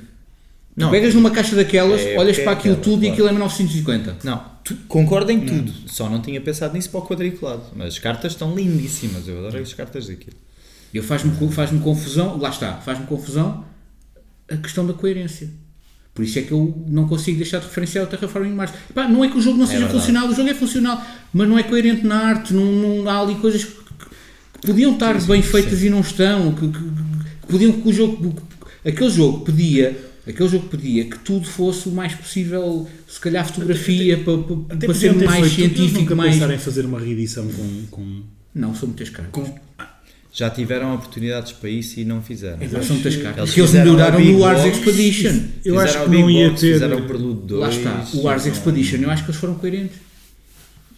Tu pegas numa caixa daquelas, É, olhas é para aquilo tudo e aquilo é 1950. Não, tu, concordo em tudo. Só não tinha pensado nisso para o quadriculado. Mas as cartas estão lindíssimas. Eu adoro as cartas daquilo. Eu faz-me faz confusão, lá está, faz-me confusão a questão da coerência. Por isso é que eu não consigo deixar de referenciar o Terraforming Mars. Epá, não é que o jogo não seja verdade. funcional, o jogo é funcional, mas não é coerente na arte, não, não há ali coisas que, que podiam estar bem feitas e não estão, que, que- que podiam que o jogo, aquele jogo pedia, aquele jogo pedia que tudo fosse o mais possível, se calhar fotografia, para, para, Até para ser mais feito- científico, nunca mais... pensar em fazer uma reedição com... com... Não, são muitas caras. Já tiveram oportunidades para isso e não fizeram. Não são muitas caras. Eles eles melhoraram no Ars Box. Expedition. Eu acho que não ia Box, ter- Fizeram o Prelude 2. Lá está, o Ars não- Expedition, eu acho que eles foram coerentes.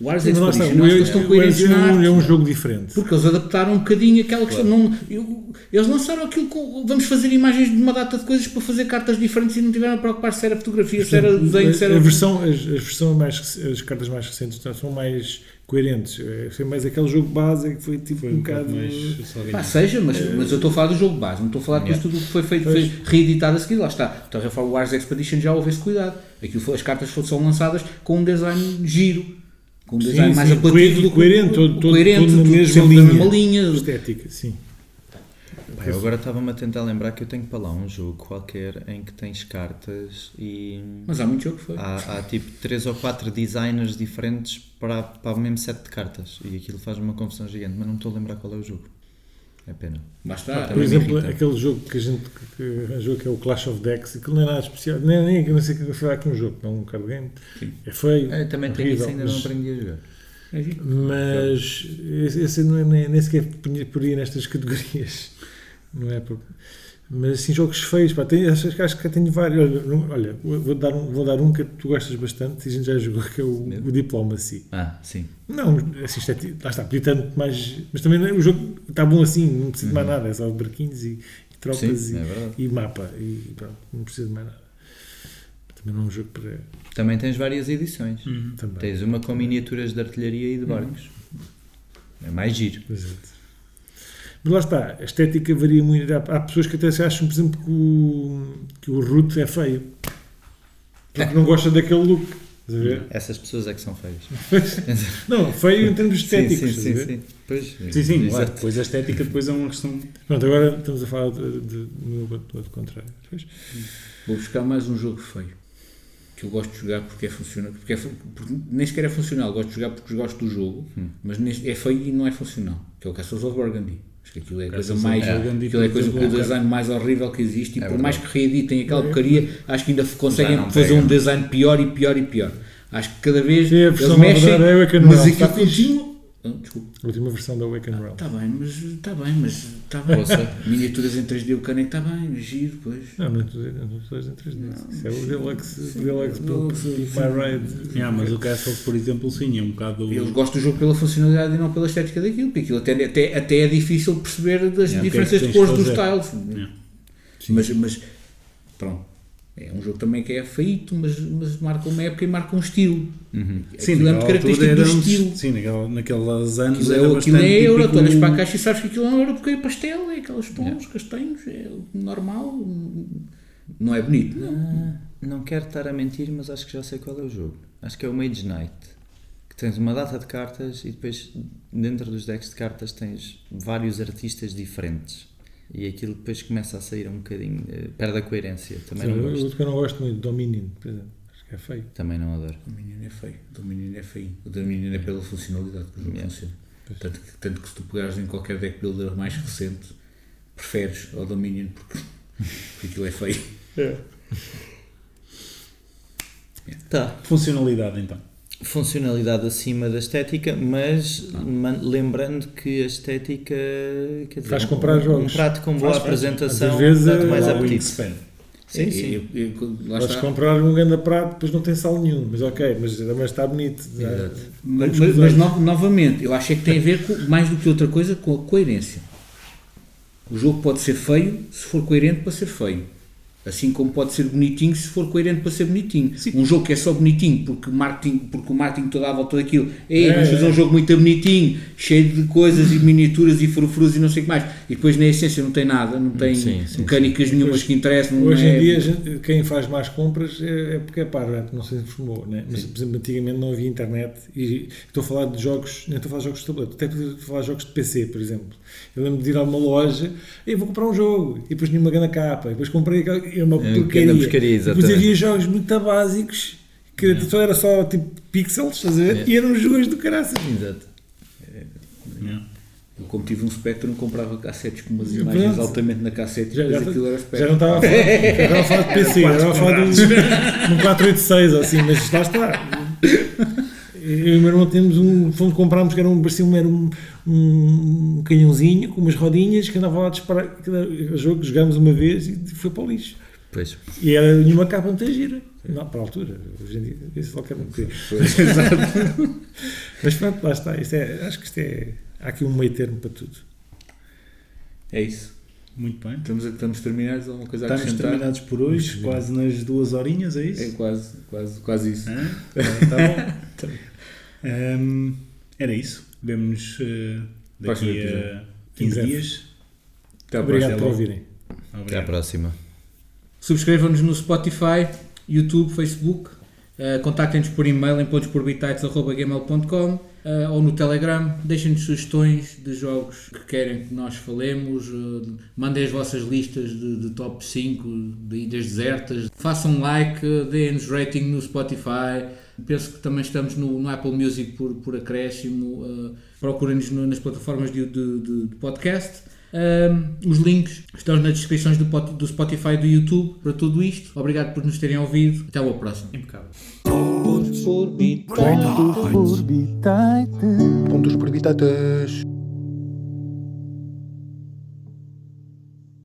O Ars Expedition, que estão coerentes é na um- arte. é um jogo diferente. Porque eles adaptaram um bocadinho aquela questão. Não, eu- eles lançaram aquilo com. Vamos fazer imagens de uma data de coisas para fazer cartas diferentes e não tiveram a preocupar se era fotografia, se era desenho, se a, era. a versão, as, as versão mais, as cartas mais recentes então, são mais coerentes. É, Foi mais aquele jogo base que foi tipo Foi um um bocado mais... Ganhar. seja, mas, mas eu estou a falar do jogo base, não estou a falar depois de tudo o que foi feito, foi reeditado a seguir. Lá está. Então, o Wars Expedition já houve esse cuidado. Aquilo foi, as cartas foram- são lançadas com um design giro, com um design Sim, mais sim, apelativo do que- coerente, todo- todo- coerente, todo na tudo mesma na linha. mesma linha. Estética, sim. Eu agora estava-me a tentar lembrar que eu tenho para lá um jogo qualquer em que tens cartas e Mas há muito jogo que foi. há, há tipo 3 ou 4 designers diferentes para, para o mesmo set de cartas e aquilo faz uma confusão gigante, mas não me estou a lembrar qual é o jogo. É pena. Basta. Por Também exemplo, irrita. aquele jogo que a gente que, que arranjou que é o Clash of Decks, aquilo não é nada especial, nem, nem não sei o que foi aqui um jogo, não é um card game. É feio. Eu também tenho horrível, isso, ainda mas, não aprendi a jogar. É. Mas esse, esse não é, nem, nem sequer poria nestas categorias. Não é? Por- Mas assim, jogos feios, pá, tenho, acho, acho que tenho vários. Olha, não- olha, vou, dar um, vou dar um que tu gostas bastante e a gente já jogou, que é o, Meu. o Diplomacy. Ah, sim. Não, assim, isto é, lá está, podia tanto mais. Mas também é- o jogo está bom assim, não precisa de mais nada, é só barquinhos e, e tropas Uhum. Sim, e, é e mapa. E pronto, não precisa de mais nada. Também não é um jogo para. Também tens várias edições. Também. Tens uma com miniaturas de artilharia e de barcos. É mais giro. Exato. Mas lá está, a estética varia muito. Há, há pessoas que até se acham, por exemplo, que o, que o root é feio. Porque não gosta daquele look. Ver? Essas pessoas é que são feias. [LAUGHS] Não, feio em termos estéticos. sim, sim, sim. Pois, Sim, sim, claro. Depois a estética depois é uma questão... Pronto, agora estamos a falar de, de, no outro contrário. Pois. Vou buscar mais um jogo feio. Que eu gosto de jogar porque é funcional. Porque, é, porque nem sequer é funcional. Gosto de jogar porque gosto do jogo. Mas neste- é feio e não é funcional. Que é o Castles of Burgundy. Acho que aquilo é a coisa of mais. Burgundy, aquilo é a coisa o é um design mais horrível que existe. E É por verdade. mais que reeditem aquela porcaria, acho que ainda conseguem fazer pega. um design pior e pior e pior. Acho que cada vez Sim, eles mexem. Awaken Mas aquilo continua. Ah, Desculpa. A última versão da Awaken Realm. Está bem, mas está bem, mas está bem. Ouça. [LAUGHS] Miniaturas em 3D, o é que está bem, giro, pois. Não, não estou a dizer- não estou a dizer em 3D. Isso é o Deluxe, Deluxe Deluxe, sim. My Ride. Ah, mas o Castle, por exemplo, sim, é um bocado... Eu gosto do jogo pela funcionalidade e não pela estética daquilo, porque aquilo até, até, até é difícil perceber das É, que é diferenças de tens cores de dos tiles. É. Mas, mas, pronto. É um jogo também que é feito, mas, mas marca uma época e marca um estilo. Uhum. Sim, Aquilo é muito característico do um- estilo. Sim, naquela, naqueles anos Aquilo era é, aquilo bastante é euro, tu típico- olhas para a caixa e sabes que aquilo é um euro porque é pastel, é aqueles tons castanhos, é normal, não é bonito. Não. Ah, não quero estar a mentir, mas acho que já sei qual é o jogo. Acho que é o Mage Knight. Que tens uma data de cartas e depois dentro dos decks de cartas tens vários artistas diferentes. E aquilo depois começa a sair um bocadinho. eh, perde a coerência. Também não O gosto. outro que eu não gosto muito, Dominion, por exemplo. Acho que é feio. Também não adoro. Dominion é feio. O Dominion é feio. O Dominion é pela funcionalidade que o jogo Yeah. funciona. Tanto que, tanto que se tu pegares em qualquer deck builder mais recente, preferes ao Dominion porque, porque aquilo é feio. Tá. Funcionalidade, então. Funcionalidade acima da estética, mas man- lembrando que a estética quer dizer, Faz um- comprar um, jogos. prato com boa Faz, faz. apresentação Às vezes, dá-te é mais o apetite. Wingspan. Sim, É, sim. eu- eu- lá Podes comprar um grande prato, depois não tem sal nenhum. Mas ok, mas, mas está bonito. Exato. Mas, mas- mas no- novamente, eu acho é que tem a ver com, mais do que outra coisa com a coerência. O jogo pode ser feio se for coerente para ser feio. Assim como pode ser bonitinho se for coerente para ser bonitinho. Um jogo que é só bonitinho porque o marketing, porque o marketing toda à volta daquilo. Ei, É, vamos fazer é. um jogo muito bonitinho, cheio de coisas e miniaturas e frufrus e não sei o que mais. E depois na essência não tem nada, não tem Sim, sim, mecânicas nenhumas que interessam. Hoje é- em dia, a gente- quem faz mais compras é, é porque é parvo, não se informou. Né? Mas, por exemplo, antigamente não havia internet. E estou a falar de jogos, nem estou a falar de jogos de até estou a falar de jogos de PC, por exemplo. Eu lembro de ir a uma loja e vou comprar um jogo. E depois tinha uma grande capa. E depois comprei aquela- e é uma É, porcaria. grande porcaria, Depois havia jogos muito básicos que só era só tipo pixels, estás a ver? É. E eram jogos do caraças. Exato. Yeah. Eu, como tive um Spectrum, comprava cassetes com umas Pronto. imagens altamente na cassete Já, e já, aquilo era já Spectrum. não estava a falar, já estava a falar de [LAUGHS] PC, já estava a falar de um, um 486 ou assim, mas lá está. Eu e o meu irmão temos um. Fomos comprámos que era um, parecia um, era um, um canhãozinho com umas rodinhas que andava lá a disparar. aquilo era jogo que jogámos uma vez e foi para o lixo. Pois. E era nenhuma capa muito gira. Não, para a altura, hoje em dia, isso só quer um bocadinho. [LAUGHS] Mas pronto, lá está. Isto é, acho que isto é. Há aqui um meio termo para tudo. É isso. Muito bem. Estamos, estamos terminados. Alguma coisa a Estamos acrescentar? terminados por hoje, quase nas duas horinhas, é isso? É quase, quase, quase isso. Hã? Tá bom. Hum, era isso. Vemo-nos eh, Próximo daqui a episódio. 15 breve. dias. Até Obrigado próxima. por ouvirem. Até à Obrigado. próxima. Subscrevam-nos no Spotify, YouTube, Facebook. Uh, Contactem-nos por e-mail em pontosporbitites.gmail.com uh, ou no Telegram. Deixem-nos sugestões de jogos que querem que nós falemos. uh, mandem as vossas listas de, de top 5 de ilhas desertas. Façam like, deem-nos rating no Spotify. Penso que também estamos no, no Apple Music por, por acréscimo. Uh, Procurem-nos no- nas plataformas de- de- de podcast. Um, os links estão nas descrições do, do Spotify e do YouTube para tudo isto. Obrigado por nos terem ouvido. Até ao próximo. Impecável. Pontos por. Pontos por.